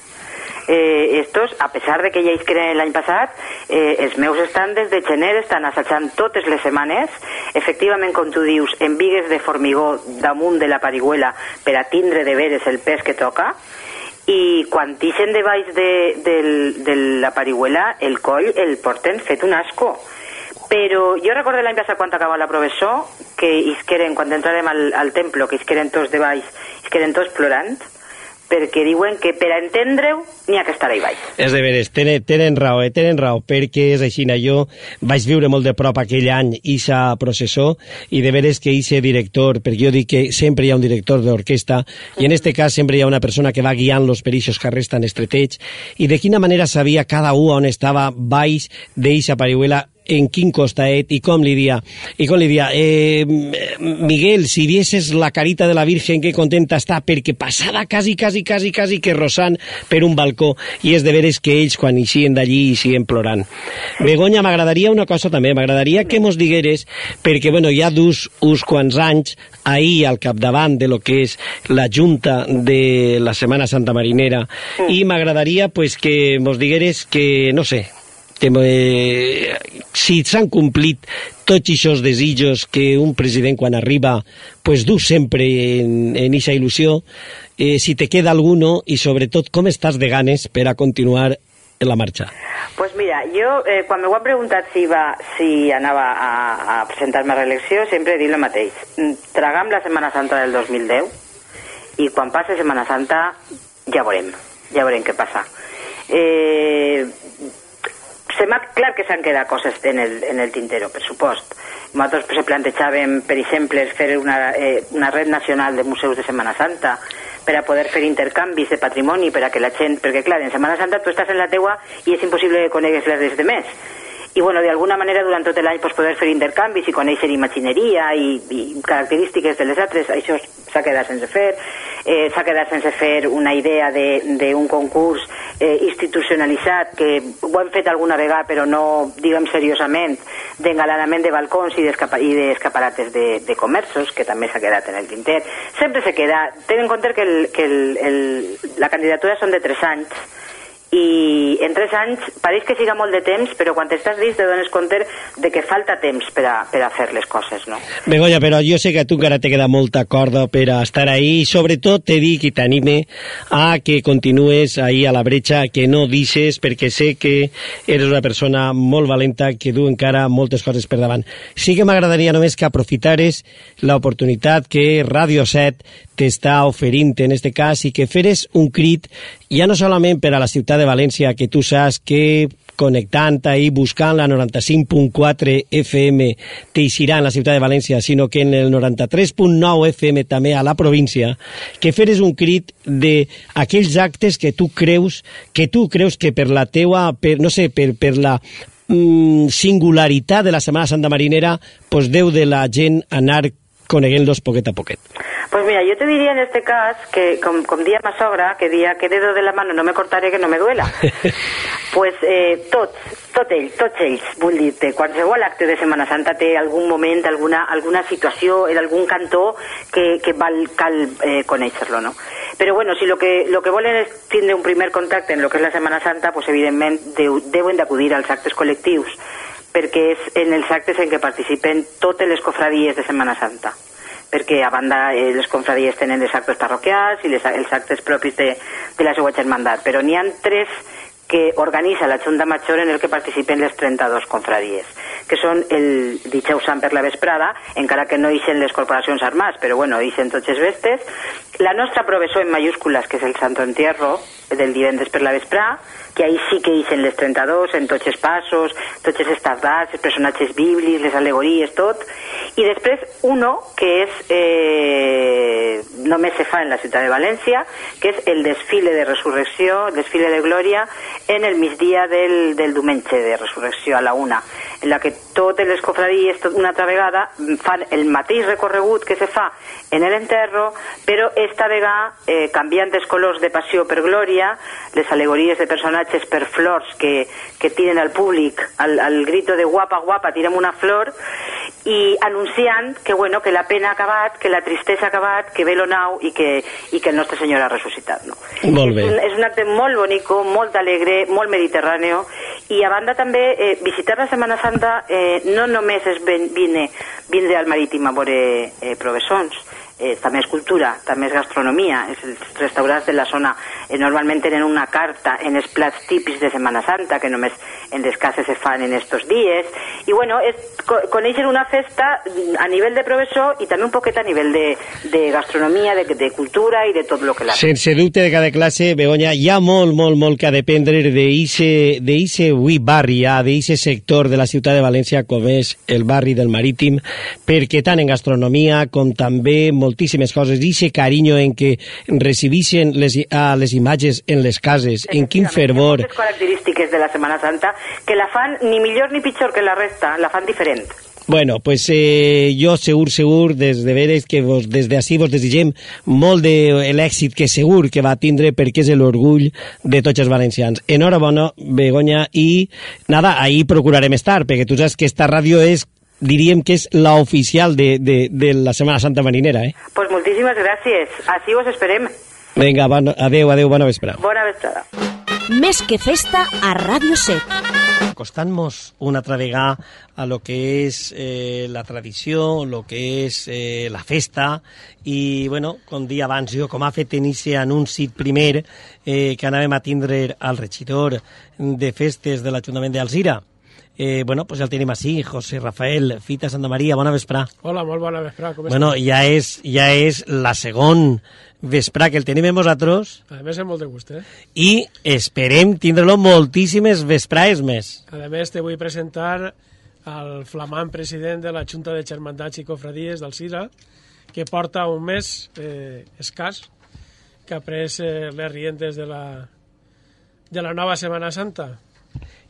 Eh, estos, a pesar de que ja isqueren l'any passat, eh, els meus estan des de gener, estan assajant totes les setmanes, efectivament, com tu dius, en vigues de formigó damunt de la parihuela per a tindre de veres el pes que toca, i quan tixen de baix de, de, de la parihuela, el coll el porten fet un asco. Però jo recordo l'any passat quan acaba la professor que isqueren, quan entrarem al, al templo, que isqueren tots de baix, isqueren tots plorant, perquè diuen que per a entendre-ho n'hi ha que estar ahí baix. És de veres, tenen, tenen raó, eh? tenen raó, perquè és així. Jo vaig viure molt de prop aquell any Isa processó i de veres que Isa director, perquè jo dic que sempre hi ha un director d'orquestra i en este cas sempre hi ha una persona que va guiant los perixos carrers tan estretets i de quina manera sabia cada un on estava baix d'eixa parihuela en quin costaet i com li dia, i com li dia eh, Miguel, si vieses la carita de la Virgen que contenta està perquè passada quasi, quasi, quasi, quasi que rosant per un balcó i és de veres que ells quan eixien d'allí eixien plorant. Begoña, m'agradaria una cosa també, m'agradaria que mos digueres, perquè bueno, ha dus uns quants anys ahir al capdavant de lo que és la Junta de la Setmana Santa Marinera mm. i m'agradaria pues, que mos digueres que, no sé, que, eh, si s'han complit tots aquests desitjos que un president quan arriba pues, du sempre en, en eixa il·lusió, eh, si te queda alguno i sobretot com estàs de ganes per a continuar en la marxa? Pues mira, jo eh, quan m'ho han preguntat si, va, si anava a, a presentar-me a reelecció sempre he dit el mateix. Tragam la Setmana Santa del 2010 i quan passe Setmana Santa ja veurem, ja veurem què passa. Eh, se m'ha clar que s'han quedat coses en el, en el tintero, per supost. Nosaltres pues, plantejàvem, per exemple, fer una, eh, una red nacional de museus de Setmana Santa per a poder fer intercanvis de patrimoni per a que la gent... Perquè, clar, en Setmana Santa tu estàs en la teua i és impossible que conegues les des de més. I, bueno, d'alguna manera, durant tot l'any pues, poder fer intercanvis i conèixer imagineria i, i característiques de les altres, això s'ha quedat sense fer eh, s'ha quedat sense fer una idea d'un concurs eh, institucionalitzat que ho hem fet alguna vegada però no, diguem seriosament d'engalanament de balcons i d'escaparates de, de comerços que també s'ha quedat en el tinter sempre se queda, ten en compte que, el, que el, el, la candidatura són de 3 anys i en tres anys pareix que siga molt de temps, però quan estàs dins te dones compte de que falta temps per a, per a fer les coses, no? Begoña, però jo sé que a tu encara te queda molta corda per a estar ahí i sobretot te dic i t'anime a que continues ahí a la bretxa, que no deixes, perquè sé que eres una persona molt valenta que du encara moltes coses per davant. Sí que m'agradaria només que aprofitares l'oportunitat que Radio 7 t'està oferint en este cas i que feres un crit ja no solament per a la ciutat de València, que tu saps que connectant ahí, buscant la 95.4 FM t'eixirà en la ciutat de València, sinó que en el 93.9 FM també a la província, que feres un crit d'aquells actes que tu creus que tu creus que per la teua, per, no sé, per, per la mm, singularitat de la Setmana Santa Marinera, pues deu de la gent anar coneguent-los poquet a poquet. Pues mira, yo te diría en este caso que, com, com dia ma sogra, que dia que dedo de la mano no me cortaré que no me duela. [LAUGHS] pues eh, tots, tot ell, tots ells, vull dir-te, qualsevol acte de Setmana Santa té algun moment, alguna, alguna situació, en algun cantó que, que val, cal eh, conèixer-lo, no? Però bueno, si lo que, lo que volen és tindre un primer contacte en lo que és la Setmana Santa, pues evidentment deu, deuen d'acudir als actes col·lectius, perquè és en els actes en què participen totes les cofradies de Setmana Santa. Perquè a banda eh, les confradies tenen els actes parroquials i les, els actes propis de, de la seva germandat, però n'hi han tres que organitza la Junta Major en el que participen les 32 confraries, que són el Dijous Sant per la vesprada, encara que no ixen les corporacions armats, però bueno, ixen tots els vestes, la nostra professor en mayúscules, que és el Santo Entierro, del divendres per la vesprà, que ahí sí que ixen les 32, en tots els passos, tots els estardats, els personatges bíblics, les alegories, tot, i després uno que és eh, només se fa en la ciutat de València, que és el desfile de resurrecció, desfile de glòria, en el migdia del, del diumenge de resurrecció a la una, en la que totes les cofradies, tot una altra vegada, fan el mateix recorregut que se fa en l'enterro, però esta vegada eh, canviant els colors de passió per glòria, les alegories de personatges per flors que, que tiren al públic al, al grito de guapa, guapa, tirem una flor, i anunciant que, bueno, que la pena ha acabat, que la tristesa ha acabat, que ve lo nau i que, i que el nostre Senyor ha ressuscitat. No? Molt bé. És un, és un acte molt bonico, molt alegre, molt mediterráneo, i a banda també eh, visitar la Setmana Santa eh, no només és ben, vine, vindre al marítim a veure eh, professons, eh, també cultura, també és gastronomia, és els de la zona. Eh, normalment tenen una carta en els plats típics de Setmana Santa que només en les se fan en estos dies i bueno, és, co conèixer una festa a nivell de professor i també un poquet a nivell de, de de, de cultura i de tot el que la... Sense dubte de cada classe, Begoña, hi ha molt, molt, molt que ha dependre d'eixe avui barri, ja, d'eixe sector de la ciutat de València com és el barri del Marítim, perquè tant en gastronomia com també moltíssimes coses, d'eixe carinyo en què recibixen les, a les imatges en les cases, en quin fervor... Moltes característiques de la Setmana Santa que la fan ni millor ni pitjor que la resta, la fan diferent. Bueno, pues eh, jo segur, segur, des de veres que vos, des d'ací vos desitgem molt de l'èxit que segur que va tindre perquè és l'orgull de tots els valencians. Enhorabona, Begoña, i nada, ahí procurarem estar, perquè tu saps que esta ràdio és diríem que és la oficial de, de, de la Setmana Santa Marinera, eh? Pues moltíssimes gràcies. Així us esperem. Vinga, bon, adeu, adeu, bona vesprada. Bona vesprada. Més que festa a Ràdio 7. acostant-nos una altra vegada a lo que és eh, la tradició, lo que és eh, la festa, i, bueno, com dia abans jo, com ha fet en inici anunci primer, eh, que anàvem a tindre al regidor de festes de l'Ajuntament d'Alzira, Eh, bueno, pues ja el tenim així, José Rafael Fita Santa Maria, bona vesprà. Hola, molt bona vesprà, com Bueno, estàs? ja és, ja és la segon vesprà que el tenim vosaltres A més, amb molt de gust, eh? i esperem tindre-lo moltíssimes vesprades més. A més, te vull presentar al flamant president de la Junta de Germandats i Cofradies del CIRA, que porta un mes eh, escàs, que ha pres eh, les rientes de la, de la nova Setmana Santa.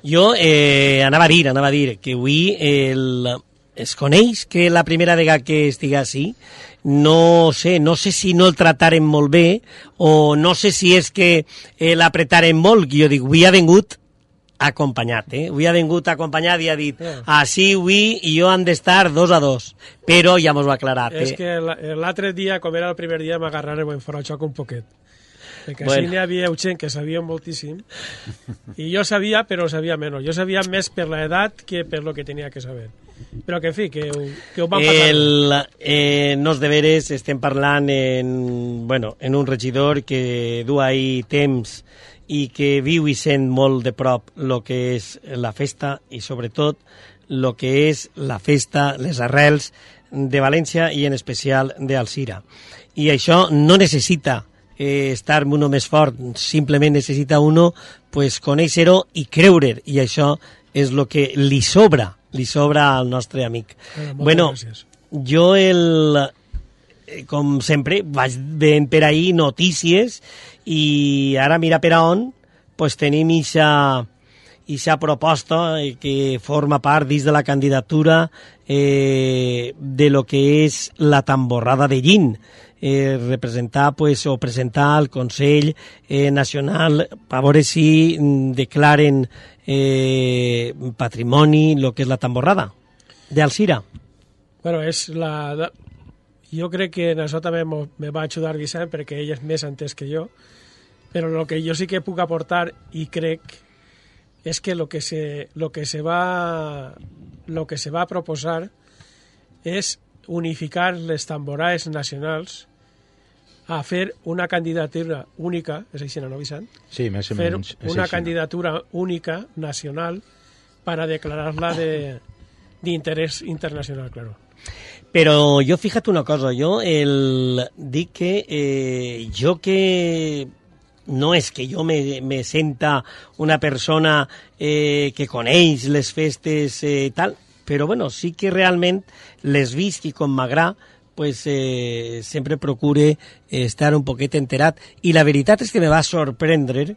Jo eh, anava a dir, anava a dir que avui el, es coneix que la primera vegada que estigui així no sé, no sé si no el tratarem molt bé o no sé si és que eh, l'apretarem molt, que jo dic, avui ha vingut acompanyat, eh? Avui ha vingut acompanyat i ha dit, així avui i jo han d'estar dos a dos, però ja mos ho ha aclarat. És Eh? que la- l'altre dia, com era el primer dia, m'agarrarem en fora xoc un poquet. Perquè Bueno. bueno. n'hi havia gent que sabia moltíssim i jo sabia, però sabia menys. Jo sabia més per l'edat que per lo que tenia que saber. Però que, en fi, que ho, que ho vam parlar. El, eh, nos deberes estem parlant en, bueno, en un regidor que du ahí temps i que viu i sent molt de prop el que és la festa i sobretot el que és la festa, les arrels de València i en especial d'Alcira. I això no necessita eh, estar uno més fort, simplement necessita uno pues, conèixer-ho i creure'r, i això és el que li sobra, li sobra al nostre amic. Eh, bueno, gràcies. jo el, eh, com sempre, vaig veient per ahir notícies i ara mira per a on pues, tenim ixa, ixa proposta eh, que forma part dins de la candidatura eh, de lo que és la tamborrada de Llin eh, representar pues, o presentar al Consell eh, Nacional a veure si mm, declaren eh, patrimoni el que és la tamborrada d'Alcira. Bueno, és la... Jo crec que en això també me va ajudar Vicent perquè ell és més entès que jo, però el que jo sí que puc aportar i crec és que lo que se, lo que se va lo que se va proposar és unificar les tamborades nacionals a fer una candidatura única, és així, no, Vicent? Sí, més o fer menys. és una així. candidatura única, nacional, para declararla de d'interès internacional, claro. Pero yo fíjate una cosa, yo el di que eh, yo que no és que jo me, me senta una persona eh, que coneix les festes eh, tal, però bueno, sí que realment les visc i com m'agrà pues, eh, sempre procure estar un poquet enterat. I la veritat és que me va sorprendre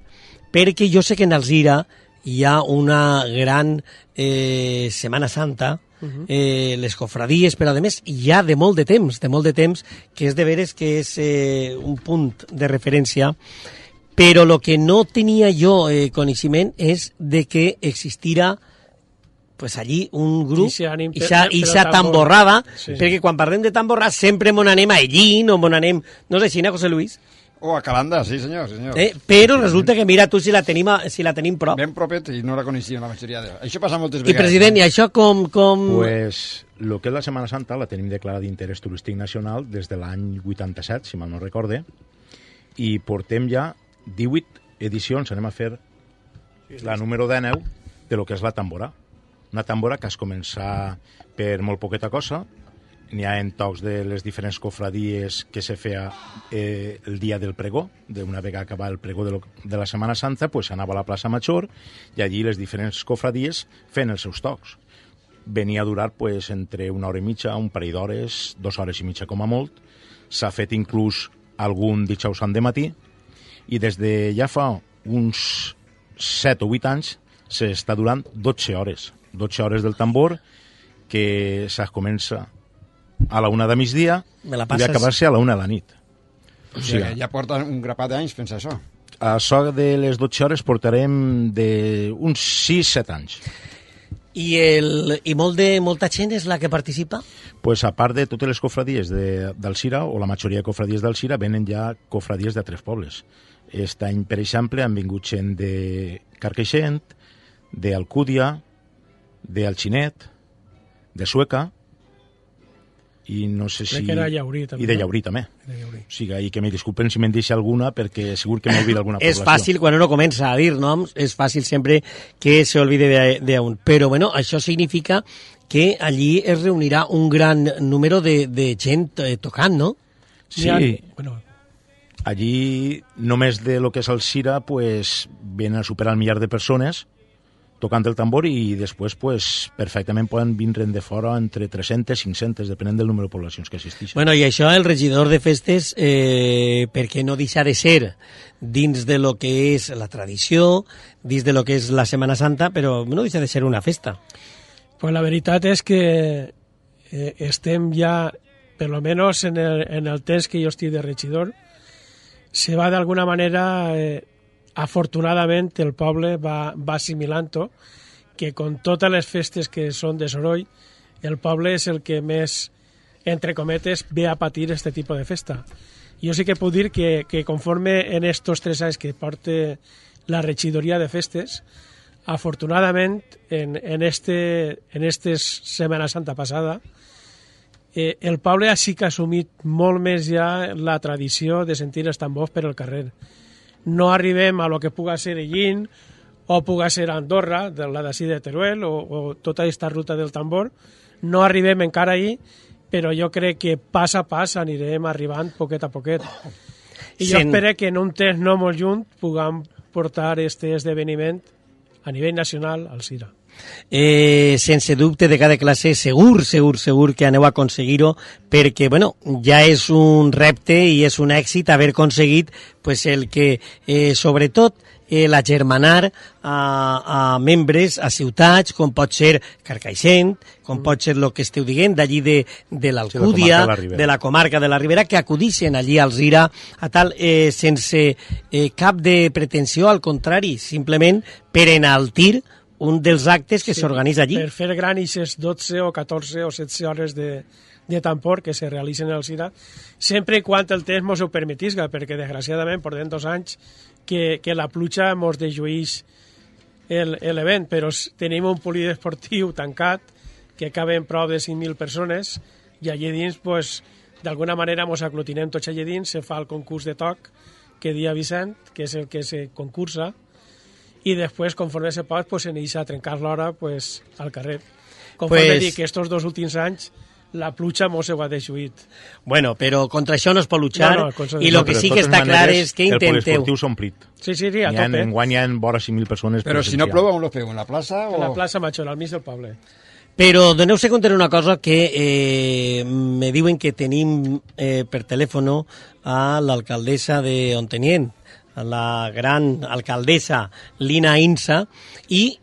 perquè jo sé que en Alzira hi ha una gran eh, Setmana Santa, Mhm. eh, les cofradies, però a més hi ha de molt de temps, de molt de temps, que és de veres que és eh, un punt de referència, però el que no tenia jo eh, coneixement és de que existira pues allí un grup, ixa tambor. tamborrada, Sí. perquè quan parlem de tamborrada sempre mon anem a Ellín o mon anem... No és així, no, José Luis? O a Calanda, sí senyor, sí, senyor. Eh? Però resulta que mira tu si la tenim, a, si la tenim prop. Ben propet i no la coneixien la majoria de... Això passa moltes I vegades. president, i això com... com... Pues, lo que és la Setmana Santa la tenim declarada d'interès turístic nacional des de l'any 87, si mal no recorde, i portem ja 18 edicions, anem a fer la número 19 de lo que és la tambora. Una tambora que es comença per molt poqueta cosa, n'hi ha en tocs de les diferents cofradies que se feia eh, el dia del pregó, d'una vegada acabar el pregó de, lo, de la Setmana Santa, pues anava a la plaça Major i allí les diferents cofradies fent els seus tocs. Venia a durar pues, entre una hora i mitja, un parell d'hores, dues hores i mitja com a molt. S'ha fet inclús algun dijous sant de matí i des de ja fa uns 7 o 8 anys s'està durant 12 hores. 12 hores del tambor que se comença a la una de migdia Me la i passes. acabar-se a la una de la nit. O sigui, ja porten un grapat d'anys fent això. A so de les 12 hores portarem de uns 6-7 anys. I, el, I molt de, molta gent és la que participa? pues a part de totes les cofradies de, d'Alcira, o la majoria de cofradies d'Alcira, venen ja cofradies de tres pobles. Aquest any, per exemple, han vingut gent de Carqueixent, d'Alcúdia, d'Alxinet, de Sueca, i no sé si... Crec que era Llaurí, també, I de? Llaurí, també. De Llaurí. O sigui, i que me disculpen si me'n deixa alguna, perquè segur que m'olvida alguna [LAUGHS] És població. fàcil, quan uno comença a dir noms, és fàcil sempre que se olvide de, de un. Però, bueno, això significa que allí es reunirà un gran número de, de gent eh, tocant, no? Sí, Bueno, allí només de lo que és el Sira pues, ven a superar el millar de persones tocant el tambor i després pues, perfectament poden vindre de fora entre 300 i 500, depenent del número de poblacions que assisteixen. Bueno, i això el regidor de festes, eh, perquè no deixa de ser dins de lo que és la tradició, dins de lo que és la Setmana Santa, però no deixa de ser una festa. Pues la veritat és que eh, estem ja, per lo menos en el, en el temps que jo estic de regidor, se va d'alguna manera, eh, afortunadament, el poble va, va assimilant-ho, que con totes les festes que són de Soroll, el poble és el que més, entre cometes, ve a patir este tipus de festa. Jo sí que puc dir que, que conforme en estos tres anys que porte la regidoria de festes, afortunadament en, en, este, en estes Setmana Santa passada eh, el poble sí que ha assumit molt més ja la tradició de sentir els tambors per al carrer. No arribem a lo que puga ser Ellín o puga ser Andorra, de la d'ací de Teruel, o, o tota aquesta ruta del tambor. No arribem encara ahí, però jo crec que pas a pas anirem arribant poquet a poquet. I jo espero que en un temps no molt junt puguem portar este esdeveniment a nivell nacional al Cira. Eh, sense dubte de cada classe, segur, segur, segur que aneu a aconseguir-ho, perquè, bueno, ja és un repte i és un èxit haver aconseguit pues, el que, eh, sobretot, eh, l'agermanar a, a membres, a ciutats, com pot ser Carcaixent, com pot ser el que esteu dient, d'allí de, de l'Alcúdia, comarca de la de la comarca de la Ribera, que acudixen allí al Zira, a tal, eh, sense eh, cap de pretensió, al contrari, simplement per enaltir un dels actes que s'organitza allí. Per fer gran eixes 12 o 14 o 16 hores de, de tampor que se realitzen al Cira, sempre i quan el temps mos ho permetisca, perquè desgraciadament portem dos anys que, que la pluja dejuïix el- l'event, però tenim un polideportiu tancat que caben prop de 5.000 persones i allí dins pues, d'alguna manera mos aglutinem tots allà dins, se fa el concurs de toc que dia Vicent, que és el que se concursa, i després, conforme se pot, pues, se a trencar l'hora pues, al carrer. Conforme Pues- dic que estos dos últims anys la pluja mos ho ha deixuit. Bueno, però contra això no es pot luchar No, no, i No, el que però sí que està clar és que El intenteu... poliesportiu s'ha omplit. Sí, sí, sí, a Hi tope. enguany hi ha vora 5.000 persones Però si no plou, on lo feu? En la plaça A o...? la plaça Major, al mig del poble. Però doneu-se compte d'una cosa que eh, me diuen que tenim eh, per telèfon a l'alcaldessa de Ontenient, la gran alcaldessa Lina Insa, i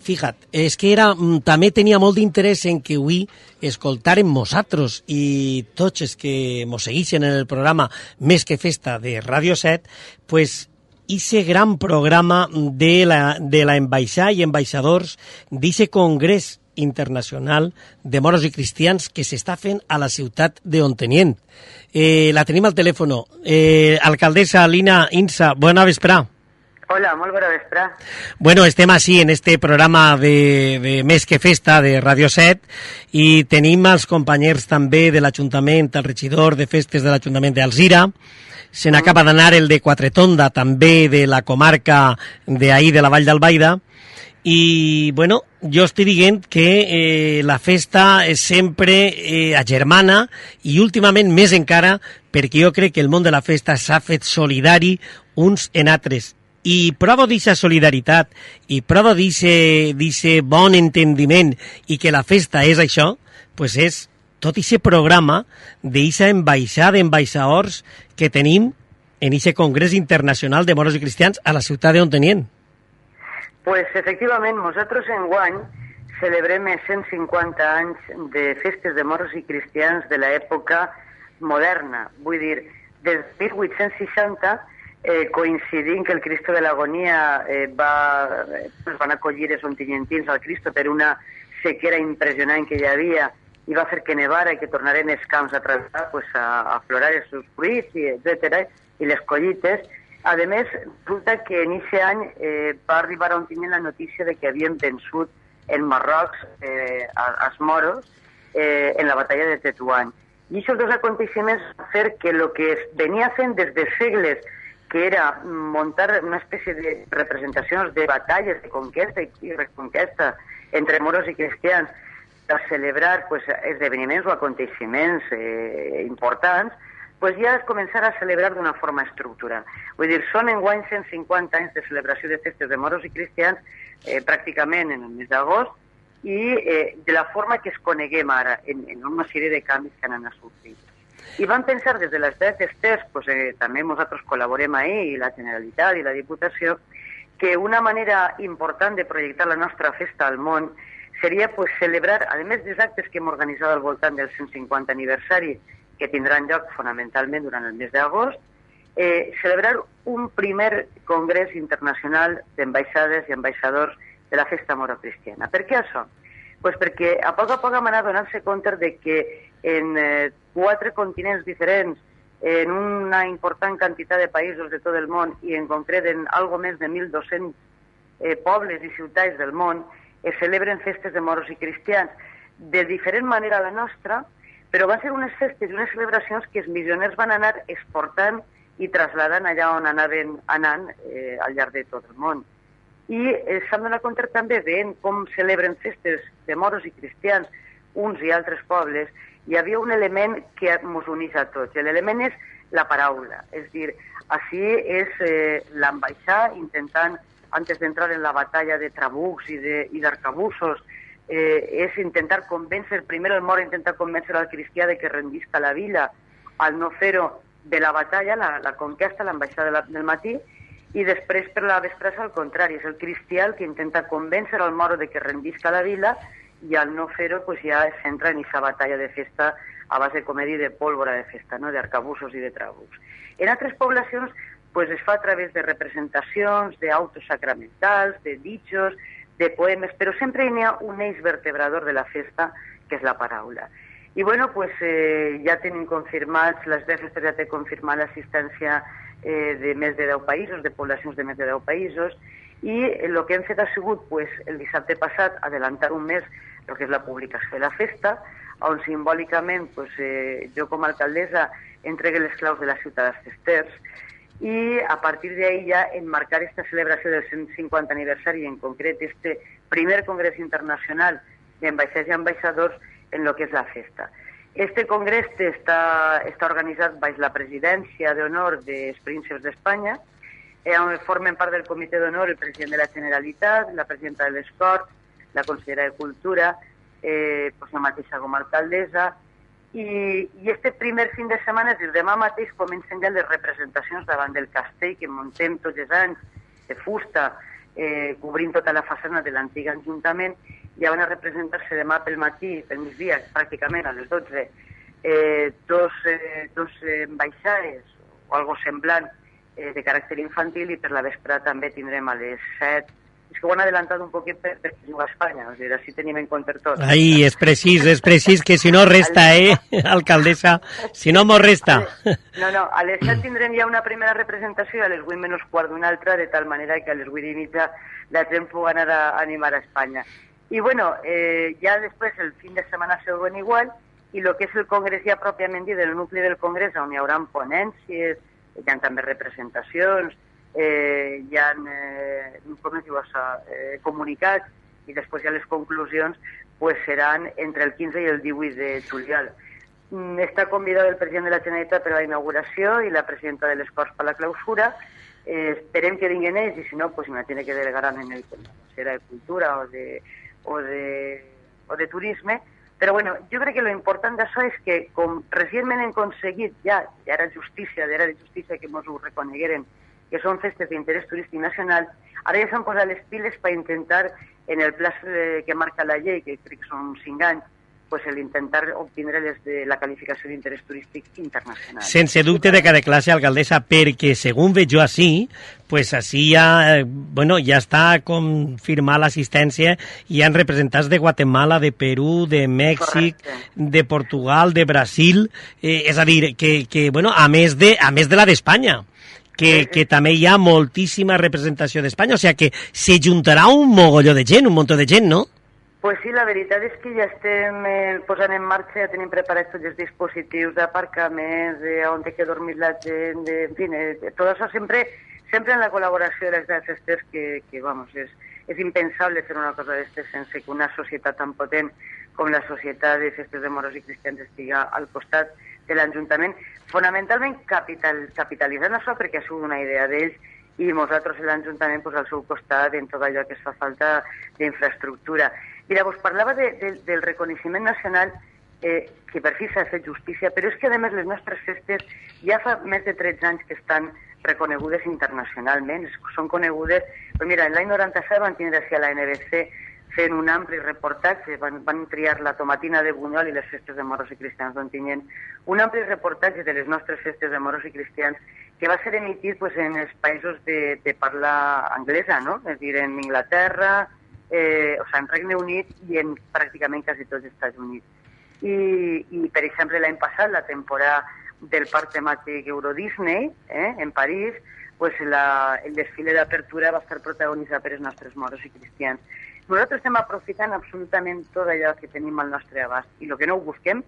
Fija't, és que era, mm, també tenia molt d'interès en que avui escoltàrem nosaltres i tots els que mos segueixen en el programa Més que Festa de Ràdio 7, pues ese gran programa de la, de la embaixada i embaixadors d'ese congrés internacional de moros i cristians que s'està fent a la ciutat de Ontenient. Eh, la tenim al telèfon. Eh, alcaldessa Lina Insa, bona vesprà. Hola, molt bona vesprà. Bueno, estem així en este programa de, de Més que Festa de Radio 7 i tenim els companys també de l'Ajuntament, el regidor de festes de l'Ajuntament d'Alzira, se n'acaba d'anar el de Quatretonda, també de la comarca d'ahir de la Vall d'Albaida, i, bueno, jo estic dient que eh, la festa és sempre eh, agermana i últimament més encara perquè jo crec que el món de la festa s'ha fet solidari uns en altres i prova d'aquesta solidaritat i prova d'aquest bon entendiment i que la festa és això, pues és tot aquest programa d'aquesta embaixada d'embaixadors que tenim en aquest Congrés Internacional de Moros i Cristians a la ciutat d'Ontenient. Pues efectivament, nosaltres en guany celebrem els 150 anys de festes de moros i cristians de l'època moderna. Vull dir, des de 1860, eh, coincidint que el Cristo de l'Agonia eh, va, pues van acollir els ontinyentins al Cristo per una sequera impressionant que hi havia i va fer que nevara i que tornaren els camps a, tra- pues, a, a florar els seus fruits, i etc i les collites. A més, resulta que en aquest any eh, va arribar a Ontinyent la notícia de que havien vençut en Marroc eh, als moros eh, en la batalla de Tetuán. I aquests dos aconteixements van fer que el que es venia fent des de segles, que era muntar una espècie de representacions de batalles de conquesta i reconquesta entre moros i cristians per celebrar pues, esdeveniments o aconteixements eh, importants, pues ja es començarà a celebrar d'una forma estructural. Vull dir, són enguany 150 anys de celebració de festes de moros i cristians, eh, pràcticament en el mes d'agost, i eh, de la forma que es coneguem ara, en, en una sèrie de canvis que han sortint. I van pensar des de les dates TES, pues, eh, també nosaltres col·laborem ahir, i la Generalitat i la Diputació, que una manera important de projectar la nostra festa al món seria pues, celebrar, a més dels actes que hem organitzat al voltant del 150 aniversari, que tindran lloc fonamentalment durant el mes d'agost, eh, celebrar un primer congrés internacional d'ambaixades i ambaixadors de la festa moro cristiana. Per què això? Pues perquè a poc a poc hem anat donant-se compte de que en eh, quatre continents diferents, en una important quantitat de països de tot el món i en concret en algo més de 1.200 eh, pobles i ciutats del món, es celebren festes de moros i cristians de diferent manera a la nostra, però van ser unes festes i unes celebracions que els missioners van anar exportant i traslladant allà on anaven anant eh, al llarg de tot el món. I eh, s'han donat compte també veient com celebren festes de moros i cristians uns i altres pobles, hi havia un element que ens uneix a tots. I L'element és la paraula. És dir, així és eh, l'ambaixar intentant, antes d'entrar en la batalla de trabucs i de- i d'arcabussos, eh, és intentar convèncer, primer el mor intentar convèncer al cristià de que rendisca la vila, al no fer-ho de la batalla, la, la conquesta, l'ambaixada de la, del matí, i després per la vespresa al contrari, és el cristià el que intenta convèncer al moro de que rendisca la vila i al no fer-ho pues, ja es centra en aquesta batalla de festa a base, com he dit, de pólvora de festa, no? d'arcabussos i de trabucs. En altres poblacions pues, es fa a través de representacions, d'autos sacramentals, de ditxos, de poemes, però sempre hi ha un eix vertebrador de la festa, que és la paraula. I bueno, pues, eh, ja tenim confirmats, les festes ja té confirmat l'assistència eh, de més de 10 països, de poblacions de més de 10 països, i el que hem fet ha sigut pues, el dissabte passat adelantar un mes el que és la publicació de la festa, on simbòlicament pues, eh, jo com a alcaldessa entregue les claus de la ciutat dels Cesters i a partir d'ahí ja enmarcar esta celebració del 150 aniversari, en concret este primer congrés internacional d'ambaixadors i ambaixadors en lo que és la festa. Este congrés està, està organitzat baix la presidència d'honor dels prínceps d'Espanya, eh, on formen part del comitè d'honor el president de la Generalitat, la presidenta de les Corts, la consellera de Cultura, eh, pues la mateixa com a alcaldessa, i, i este primer fin de setmana, és a dir, demà mateix, comencen ja les representacions davant del castell que muntem tots els anys de fusta, eh, cobrint tota la façana de l'antic Ajuntament, ja van a representar-se demà pel matí, pel migdia, pràcticament a les 12, eh, dos, eh, dos eh, ambaixades o algo semblant eh, de caràcter infantil i per la vesprada també tindrem a les 7 és que ho han adelantat un poquet per, per jugar a Espanya, o sigui, així tenim en compte tot. Ai, és precís, és precís, que si no resta, eh, [LAUGHS] alcaldessa, si no mos resta. No, no, a les 7 tindrem ja una primera representació a les 8 menys quart d'una altra, de tal manera que a les 8 i mitja la gent pugui anar a animar a Espanya. I bueno, eh, ja després el fin de setmana següent igual, i el que és el congrés ja pròpiament dit, del nucli del congrés, on hi haurà ponències, hi ha també representacions, eh, hi ha eh, com es diu això, eh, comunicats i després ja les conclusions pues, seran entre el 15 i el 18 de juliol. Mm, Està convidat el president de la Generalitat per a la inauguració i la presidenta de les Corts per a la clausura. Eh, esperem que vinguin ells i si no, pues, tiene que delegar en el serà de Cultura o de, o de, o de Turisme. Però bueno, jo crec que lo important d'això és que com recentment hem aconseguit, ja, ja era justícia, ja era de justícia que ens ho reconegueren, que són festes d'interès turístic nacional, ara ja s'han posat les piles per intentar, en el pla eh, que marca la llei, que crec que són 5 anys, pues el intentar obtindre les de la qualificació d'interès turístic internacional. Sense dubte de cada classe, alcaldessa, perquè, segons veig jo així, pues així ja, eh, bueno, ja està confirmada l'assistència, hi han representants de Guatemala, de Perú, de Mèxic, Correcte. de Portugal, de Brasil, eh, és a dir, que, que bueno, a més de, a més de la d'Espanya, que, que també hi ha moltíssima representació d'Espanya, o sigui que se juntarà un mogolló de gent, un muntó de gent, no? Pues sí, la veritat és que ja estem eh, posant en marxa, ja tenim preparats tots els dispositius d'aparcaments, de on té que dormir la gent, de, en fi, eh, tot això sempre, sempre en la col·laboració de les grans que, que vamos, és, és impensable fer una cosa d'aquestes sense que una societat tan potent com la societat de festes de moros i cristians estiga al costat de l'Ajuntament, fonamentalment capital, capitalitzant això perquè ha sigut una idea d'ells i nosaltres l'Ajuntament pues, al seu costat en tot allò que es fa falta d'infraestructura. Mira, vos parlava de, de, del reconeixement nacional eh, que per fi s'ha fet justícia, però és que a més les nostres festes ja fa més de 13 anys que estan reconegudes internacionalment, són conegudes... Pues mira, l'any 97 van tindre així a la NBC fent un ampli reportatge, van, van triar la tomatina de Bunyol i les festes de moros i cristians d'Ontinyent, un ampli reportatge de les nostres festes de moros i cristians que va ser emitit pues, en els països de, de parla anglesa, no? és dir, en Inglaterra, eh, o sigui, en Regne Unit i en pràcticament quasi tots els Estats Units. I, i per exemple, l'any passat, la temporada del parc temàtic Euro Disney, eh, en París, pues la, el desfile d'apertura va estar protagonitzat per els nostres moros i cristians. Nosaltres estem aprofitant absolutament tot allò que tenim al nostre abast i el que no ho busquem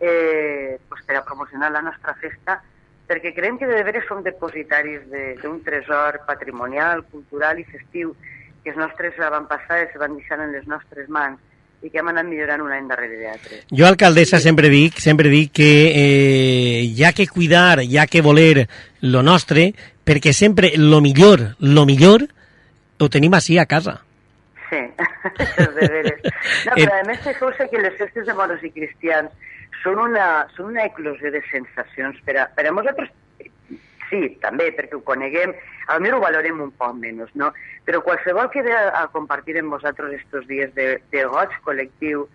eh, pues per a promocionar la nostra festa perquè creiem que de veres som depositaris de- d'un tresor patrimonial, cultural i festiu que els nostres avantpassades van deixar en les nostres mans i que hem anat millorant un any darrere l'altre. Jo, alcaldessa, sempre dic, sempre dic que eh, hi ha que cuidar, hi ha que voler lo nostre, perquè sempre lo millor, lo millor, ho tenim així a casa. Sí, [LAUGHS] de veres. No, però a més cosa que les festes de moros i cristians són una, són una eclosió de sensacions. Per a, per a nosaltres, sí, també, perquè ho coneguem, a mi ho valorem un poc menys, no? Però qualsevol que ve a, a compartir amb vosaltres estos dies de, de goig col·lectiu,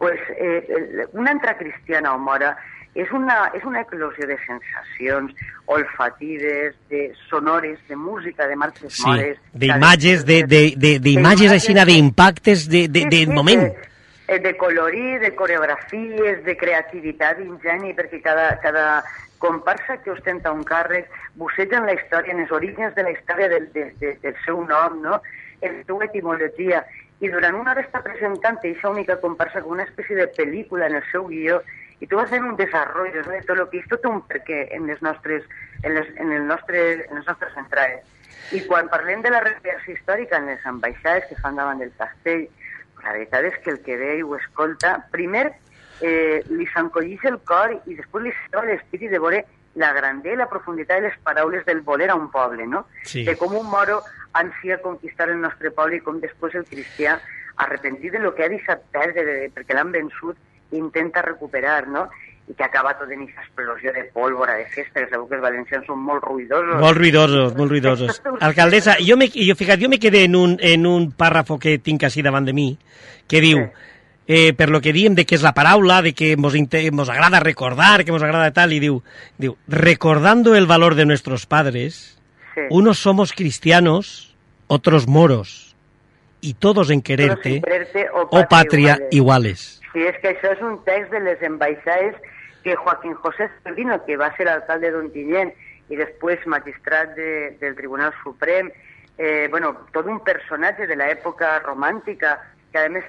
pues, eh, una entrada cristiana o mora és una, és una eclosió de sensacions olfatives, de sonores, de música, de marxes Sí, mores, d'imatges, de, de, de, d'imatges així, d'impactes, de, de, de moment. De, eh, de colorir, de coreografies, de creativitat, ingeni, perquè cada, cada comparsa que ostenta un càrrec busseja en la història, en els orígens de la història del, de, de, del seu nom, no? en la seva etimologia, i durant una hora està presentant aquesta única comparsa com una espècie de pel·lícula en el seu guió i tu vas fent un desenvolupament no, de tot el que és tot un perquè en les nostres, en les, en el nostre, en les nostres entrades. I quan parlem de la recreació històrica en les ambaixades que fan davant del castell, la veritat és que el que ve i ho escolta, primer eh, li s'encollís el cor i després li s'estava l'espírit de veure la grandesa i la profunditat de les paraules del voler a un poble, no? Sí. De com un moro ansia conquistar el nostre poble i com després el cristià, arrepentit de lo que ha deixat perdre de, perquè l'han vençut, intenta recuperar, no? i que acaba tot en aquesta explosió de pólvora, de festa, que sabeu que els valencians són molt ruïdosos. Molt ruïdosos, molt ruïdosos. Alcaldessa, jo me, jo, ficat, jo me quedé en un, en un pàrrafo que tinc així davant de mi, que diu, eh, per lo que diem de que és la paraula, de que mos, mos agrada recordar, que mos agrada tal, i diu, diu, recordando el valor de nuestros padres, Sí. unos somos cristianos, otros moros, y todos en quererte, quererte o o patria iguales. iguales. Sí, és que això és un text de les embaixades que Joaquín José Sardino, que va ser alcalde d'Ontinyent i després magistrat de, del Tribunal Suprem, eh, bueno, tot un personatge de l'època romàntica, que a més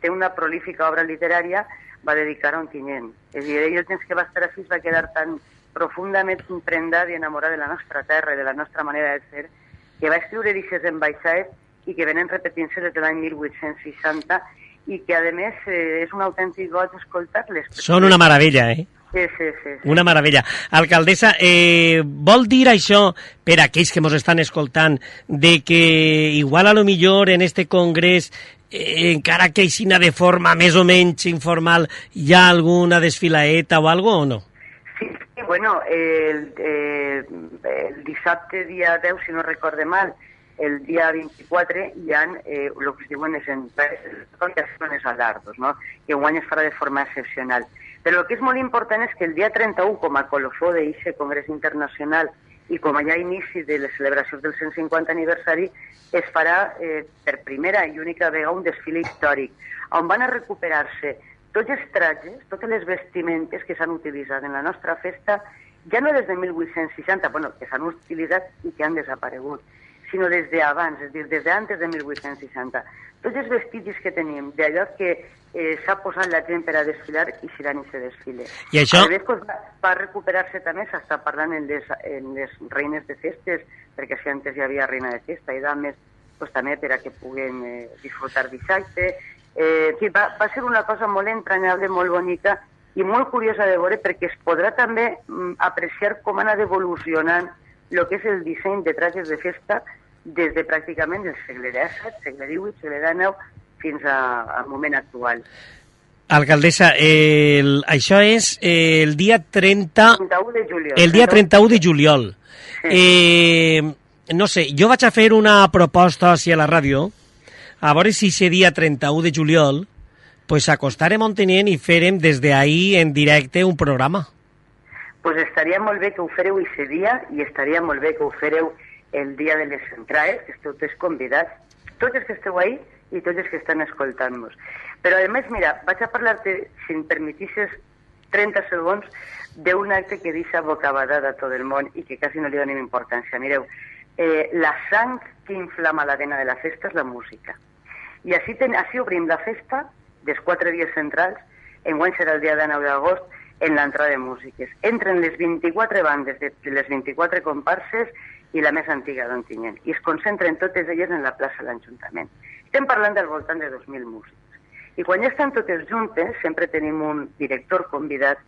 té una prolífica obra literària, va dedicar a Ontinyent. És a dir, ell el temps que va estar així va quedar tan profundament imprendat i enamorat de la nostra terra i de la nostra manera de ser, que va escriure aquestes embaixades i que venen repetint-se des de l'any 1860 i que, a més, eh, és un autèntic goig escoltar-les. Són una meravella, eh? Sí, sí, sí. sí. Una meravella. Alcaldessa, eh, vol dir això, per a aquells que ens estan escoltant, de que igual a lo millor en este congrés, eh, encara que aixina de forma més o menys informal, hi ha alguna desfilaeta o algo o no? Sí, bueno, el, eh, el dissabte dia 10, si no recorde mal, el dia 24 hi ha eh, que es diuen les entrades, alardos, no? que guany es farà de forma excepcional. Però el que és molt important és que el dia 31, com a colofó d'eixe Congrés Internacional i com a ja inici de les celebracions del 150 aniversari, es farà eh, per primera i única vegada un desfile històric, on van a recuperar-se tots els trajes, totes les vestimentes que s'han utilitzat en la nostra festa, ja no des de 1860, bueno, que s'han utilitzat i que han desaparegut, sinó des d'abans, és a dir, des d'antes de 1860. Tots els vestigis que tenim, d'allò que eh, s'ha posat la gent per a desfilar i serà en aquest desfile. I això- A més, pues, va, va recuperar-se també, s'està parlant en les, en les reines de festes, perquè si antes hi havia reina de festa i dames, pues, també per a que puguen eh, disfrutar dissabte. Eh, en fi, va, va ser una cosa molt entranyable, molt bonica i molt curiosa de veure perquè es podrà també mm, apreciar com ha anat evolucionant el que és el disseny de trajes de festa des de pràcticament el segle XVII, segle XVIII, segle XIX, fins a, al moment actual. Alcaldessa, el, això és eh, el dia 30... 31 de juliol. El dia no? 31 de juliol. Eh, no sé, jo vaig a fer una proposta així a la ràdio, a veure si ese dia 31 de juliol pues acostarem a Ontenient i farem des d'ahí en directe un programa. pues estaria molt bé que ho fareu aquest dia i estaria molt bé que ho fareu el dia de les entrades, que esteu tots convidats, tots els que esteu ahí i tots els que estan escoltant-nos. Però, a més, mira, vaig a parlar-te, si em permetisses 30 segons, d'un acte que deixa bocabadada a tot el món i que quasi no li donem importància. Mireu, eh, la sang que inflama la vena de la festa és la música. I així, ten, així obrim la festa dels quatre dies centrals, enguany serà el dia de 9 d'agost, en l'entrada de músiques. Entren les 24 bandes de, de les 24 comparses i la més antiga d'Ontinyent. I es concentren totes elles en la plaça de l'Ajuntament. Estem parlant del voltant de 2.000 músics. I quan ja estan totes juntes, sempre tenim un director convidat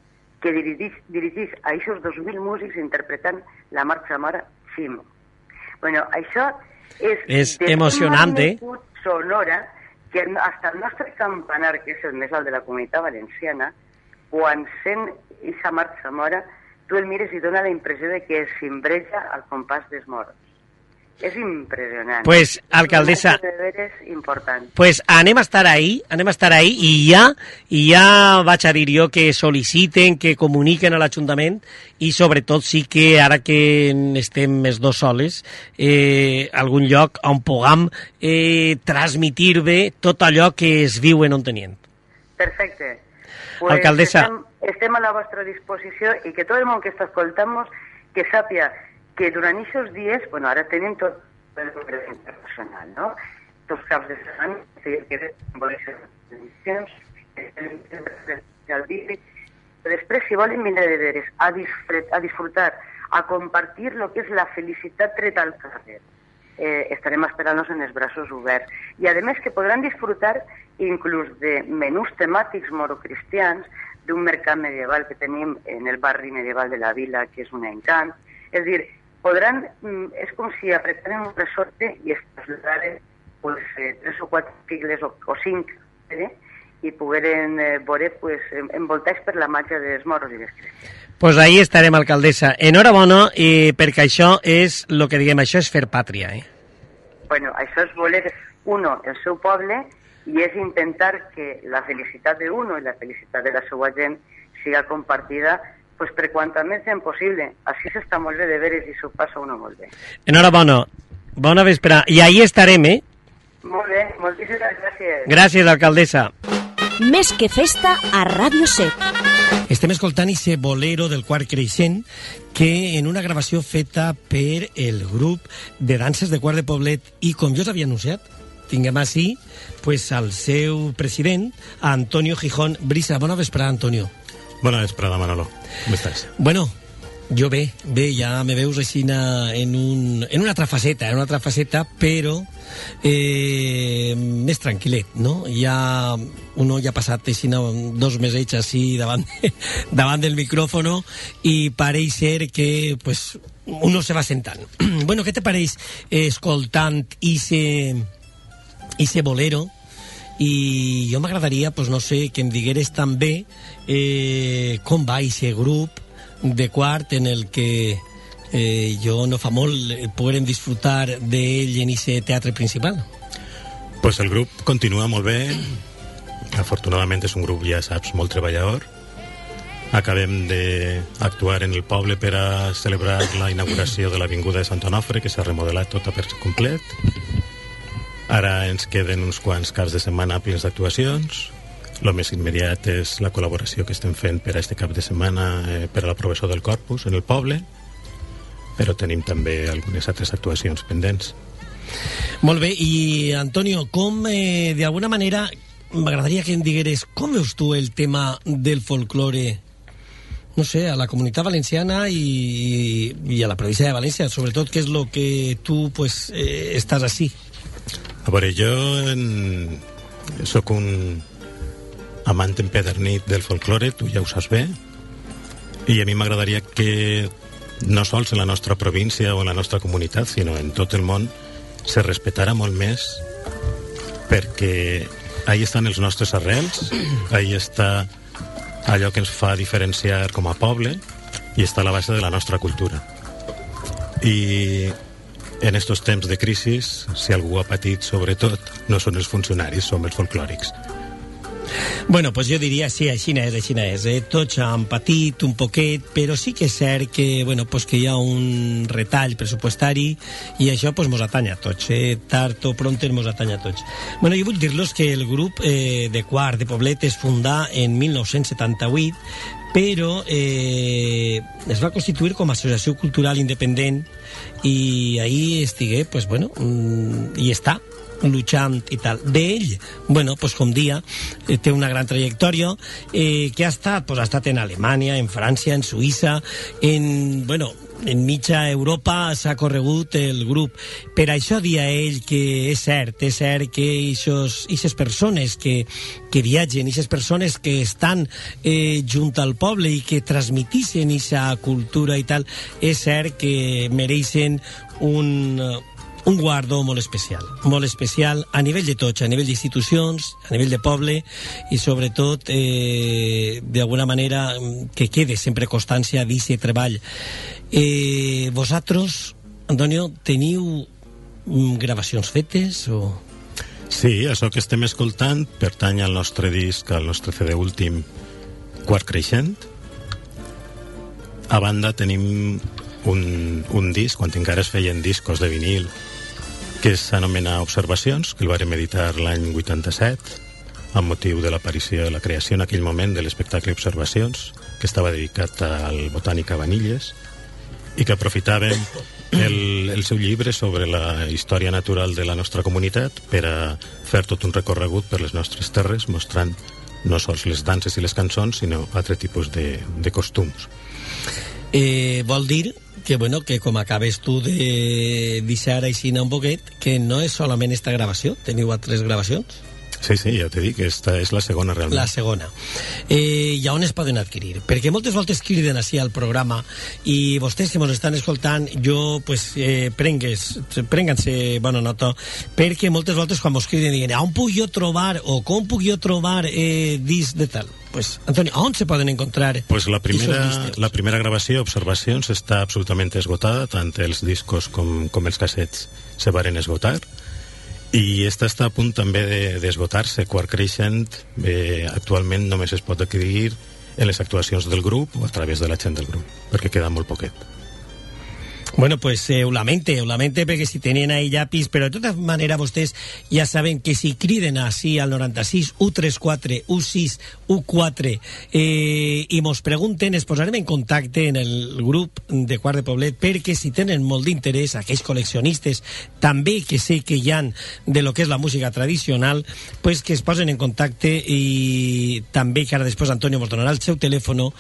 que dirigeix, dirigeix a aquests 2.000 músics interpretant la marxa mare Ximo. Bueno, això és... És de emocionant, eh? sonora que hasta el nostre campanar, que és el més alt de la comunitat valenciana, quan sent aquesta marxa mora, tu el mires i dona la impressió de que s'imbreja al compàs dels moros. És impressionant. Pues, alcaldessa- És important. Pues anem a estar ahí, anem a estar ahí i ja, i ja vaig a dir jo que sol·liciten, que comuniquen a l'Ajuntament i sobretot sí que ara que estem més dos soles, eh, algun lloc on puguem eh, transmitir bé tot allò que es viu en Ontenient. Perfecte. Alcaldessa. Estem, estem a la vostra disposició que tot el món que està escoltant-nos que sàpia que durant aquests dies, bueno, ara tenim tot el congrés internacional, no? tots caps de setmana, que. Després, si de veres a, a disfrutar, a compartir lo que és la felicitat al carrer, eh, en els braços oberts. I, que podran disfrutar inclús de menús temàtics morocristians, d'un mercat medieval que tenim en el barri medieval de la vila, que és un encant. És dir, podran, mm, és com si apretaren un resorte i es traslladaren pues, eh, tres o quatre sigles o, o cinc, eh? i pogueren eh, veure pues, envoltats per la màgia dels moros i les cristians. Pues ahí estarem, alcaldessa. Enhorabona, i perquè això és, el que diguem, això és fer pàtria, eh? Bueno, això és voler, uno, el seu poble, i és intentar que la felicitat de uno i la felicitat de la seva gent siga compartida pues, per quanta més gent possible. Així s'està molt bé de veres i s'ho passa uno molt bé. Enhorabona. Bona vespre. I ahí estarem, eh? Molt bé, moltíssimes gràcies. Gràcies, alcaldessa. Més que festa a Ràdio 7. Estem escoltant ese bolero del quart creixent que en una gravació feta per el grup de danses de quart de Poblet i com jo us havia anunciat, tinguem així pues, al seu president, Antonio Gijón Brisa. Bona vesprada, Antonio. Bona vesprada, Manolo. Com estàs? Bueno, jo bé, bé, ja me veus així en, un, en una altra faceta, en una altra faceta, però eh, més tranquil·let, no? Ja, uno ja ha passat així dos mesos així davant, [LAUGHS] davant del micròfono i pareix ser que pues, uno se va sentant. [CLEARS THROAT] bueno, què te pareix eh, escoltant ese, ese bolero i jo m'agradaria, pues, no sé, que em digueres també eh, com va ese grup de quart en el que eh, jo no fa molt eh, poguem disfrutar d'ell en aquest teatre principal. Pues el grup continua molt bé. Afortunadament és un grup, ja saps, molt treballador. Acabem d'actuar en el poble per a celebrar la inauguració de l'Avinguda de Sant Onofre, que s'ha remodelat tota per complet. Ara ens queden uns quants caps de setmana plens d'actuacions el més immediat és la col·laboració que estem fent per a este cap de setmana eh, per a la professor del Corpus en el poble, però tenim també algunes altres actuacions pendents. Molt bé, i Antonio, com eh, d'alguna manera m'agradaria que em digueres com veus tu el tema del folklore no sé, a la comunitat valenciana i, i a la província de València, sobretot, què és el que tu pues, eh, estàs així? A veure, jo en... sóc un, amant empedernit del folklore, tu ja ho saps bé, i a mi m'agradaria que no sols en la nostra província o en la nostra comunitat, sinó en tot el món, se respetara molt més perquè ahí estan els nostres arrels, ahí està allò que ens fa diferenciar com a poble i està a la base de la nostra cultura. I en estos temps de crisi, si algú ha patit, sobretot, no són els funcionaris, som els folclòrics. Bueno, pues jo diria, sí, així és, així és. Eh? Tots han patit un poquet, però sí que és cert que, bueno, pues que hi ha un retall pressupostari i això pues, mos atanya a tots. Eh? Tard o pront mos atanya a tots. Bueno, jo vull dir-los que el grup eh, de Quart de Poblet es fundà en 1978 però eh, es va constituir com a associació cultural independent i ahí estigué, pues bueno, mm, i està, luchant i tal. D'ell, bueno, pues com dia, eh, té una gran trajectòria eh, que ha estat, pues, ha estat en Alemanya, en França, en Suïssa, en, bueno, en mitja Europa s'ha corregut el grup. Per això dia ell que és cert, és cert que aquestes persones que, que viatgen, aquestes persones que estan eh, junt al poble i que transmitixen aquesta cultura i tal, és cert que mereixen un, un guardó molt especial, molt especial a nivell de tots, a nivell d'institucions, a nivell de poble i sobretot eh, d'alguna manera que quede sempre constància d'aquest treball. Eh, vosaltres, Antonio, teniu mm, gravacions fetes o...? Sí, això que estem escoltant pertany al nostre disc, al nostre CD últim, Quart Creixent. A banda tenim un, un disc, quan encara es feien discos de vinil, que s'anomena Observacions, que el vam editar l'any 87, amb motiu de l'aparició, la creació en aquell moment de l'espectacle Observacions, que estava dedicat al Botànica Vanilles, i que aprofitàvem el, el seu llibre sobre la història natural de la nostra comunitat per a fer tot un recorregut per les nostres terres mostrant no sols les danses i les cançons sinó altre tipus de, de costums. Eh, vol dir que, bueno, que com acabes tu de deixar així un poquet, que no és solament esta gravació, teniu altres gravacions? Sí, sí, ja t'he dit que esta és la segona realment. La segona. Eh, I on es poden adquirir? Perquè moltes voltes criden així al programa i vostès que ens estan escoltant, jo, pues, eh, prengues, prenguense bona nota, perquè moltes voltes quan mos criden diuen on puc jo trobar o com puc jo trobar eh, disc de tal? Pues, Antonio, on se poden encontrar Pues la primera, la primera gravació, Observacions, està absolutament esgotada, tant els discos com, com els cassets se varen esgotar, i esta està a punt també de- d'esgotar-se. Quart Creixent eh, actualment només es pot adquirir en les actuacions del grup o a través de la gent del grup, perquè queda molt poquet. Bueno, pues eh, ho lamente, ho lamente perquè si tenien ahí llapis, però de tota manera vostès ja saben que si criden així al 96 134 16 14 eh, i pregunten, es posarem en contacte en el grup de Quart de Poblet perquè si tenen molt d'interès, aquells col·leccionistes també que sé que hi de lo que és la música tradicional, pues que es en contacte i també que ara després Antonio mos donarà el seu telèfon,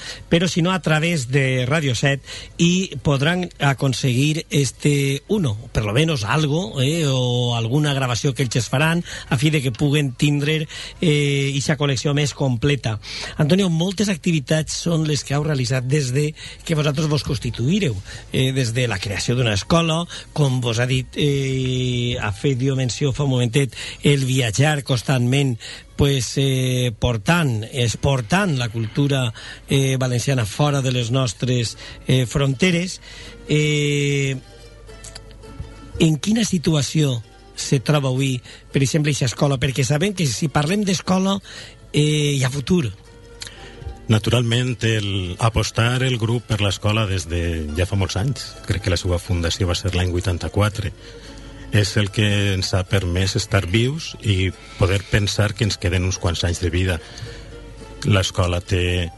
si no a través de Radio 7 i podran aconseguir este uno, per lo menos algo, eh, o alguna gravació que ells faran a fi de que puguen tindre eh, ixa col·lecció més completa. Antonio, moltes activitats són les que heu realitzat des de que vosaltres vos constituïreu, eh, des de la creació d'una escola, com vos ha dit, eh, ha fet jo menció fa un momentet, el viatjar constantment pues, eh, portant, exportant la cultura eh, valenciana fora de les nostres eh, fronteres. Eh, en quina situació se troba avui, per exemple, aquesta escola? Perquè sabem que si parlem d'escola eh, hi ha futur. Naturalment, el, apostar el grup per l'escola des de ja fa molts anys, crec que la seva fundació va ser l'any 84, és el que ens ha permès estar vius i poder pensar que ens queden uns quants anys de vida. L'escola té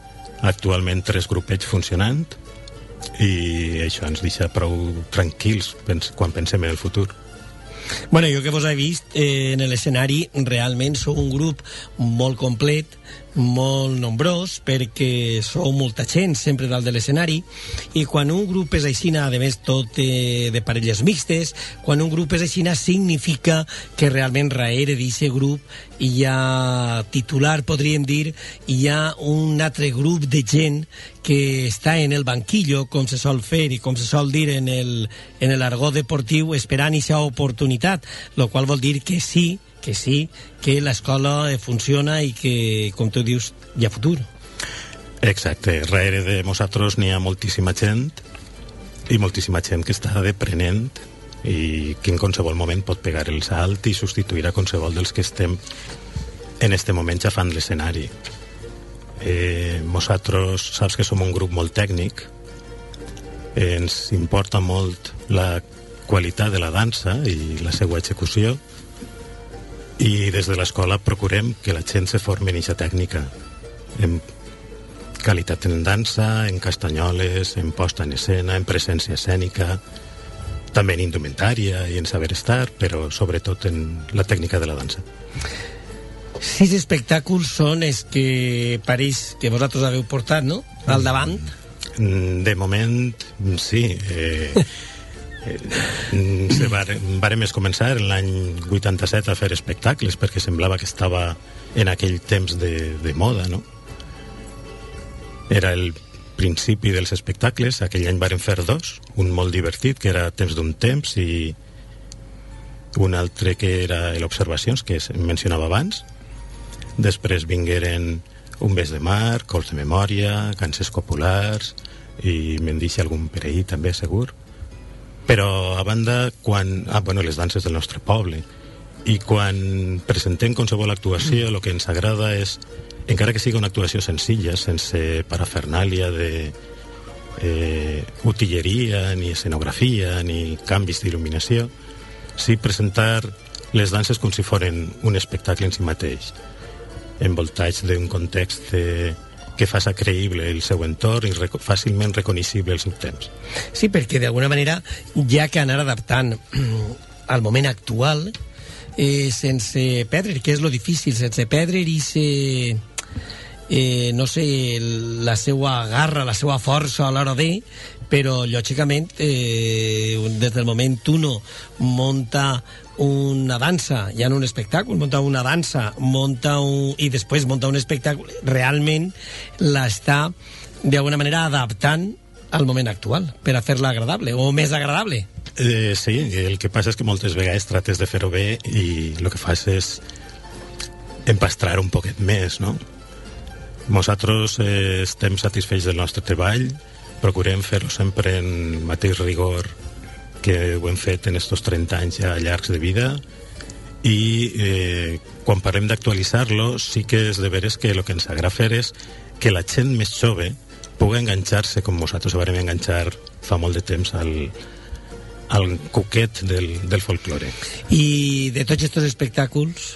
actualment tres grupets funcionant i això ens deixa prou tranquils quan pensem en el futur. Bueno, jo que vos he vist eh, en l'escenari, realment sou un grup molt complet, molt nombrós, perquè sou molta gent sempre dalt de l'escenari, i quan un grup és aixina, a més tot eh, de parelles mixtes, quan un grup és aixina significa que realment darrere d'aquest grup hi ha titular, podríem dir, hi ha un altre grup de gent que està en el banquillo, com se sol fer i com se sol dir en el, en el argot deportiu, esperant aquesta oportunitat, lo qual vol dir que sí, que sí, que l'escola funciona i que, com tu dius, hi ha futur. Exacte, darrere de nosaltres n'hi ha moltíssima gent i moltíssima gent que està deprenent i que en qualsevol moment pot pegar el salt i substituir a qualsevol dels que estem en este moment ja fan l'escenari. Eh, nosaltres saps que som un grup molt tècnic, eh, ens importa molt la qualitat de la dansa i la seva execució i des de l'escola procurem que la gent se formi en aquesta tècnica en qualitat en dansa, en castanyoles, en posta en escena, en presència escènica, també en indumentària i en saber estar, però sobretot en la tècnica de la dansa. Sis espectàculs són els que pareix que vosaltres haveu portat, no?, al davant. Mm, De moment, sí. Eh, [LAUGHS] se vare, varem es començar en l'any 87 a fer espectacles perquè semblava que estava en aquell temps de, de moda, no? Era el principi dels espectacles, aquell any varen fer dos, un molt divertit, que era Temps d'un temps, i un altre que era l'Observacions, que es mencionava abans. Després vingueren Un bes de mar, Cols de memòria, Canses populars, i me'n deixa algun per ahir també, segur. Però, a banda, quan... Ah, bueno, les danses del nostre poble. I quan presentem qualsevol actuació, el que ens agrada és, encara que sigui una actuació senzilla, sense parafernàlia de eh, utilleria, ni escenografia, ni canvis d'il·luminació, sí presentar les danses com si foren un espectacle en si mateix, envoltats d'un context de, que faça creïble el seu entorn i reco fàcilment reconeixible el seu temps. Sí, perquè d'alguna manera ja que anar adaptant [CLEARS THROAT] al moment actual eh, sense perdre, que és lo difícil, sense perdre i se eh, no sé, la seva garra, la seva força a l'hora de, però lògicament eh, des del moment uno monta una dansa, ja no un espectacle, monta una dansa, monta un, i després monta un espectacle, realment l'està d'alguna manera adaptant al moment actual per a fer-la agradable o més agradable. Eh, sí, el que passa és que moltes vegades trates de fer-ho bé i el que fas és empastrar un poquet més, no? Nosaltres eh, estem satisfets del nostre treball, procurem fer-ho sempre en mateix rigor que ho hem fet en estos 30 anys ja llargs de vida i eh, quan parlem d'actualitzar-lo sí que és de veres que el que ens agrada fer és que la gent més jove pugui enganxar-se com nosaltres vam enganxar fa molt de temps al, al coquet del, del folklore. I de tots aquests espectacles,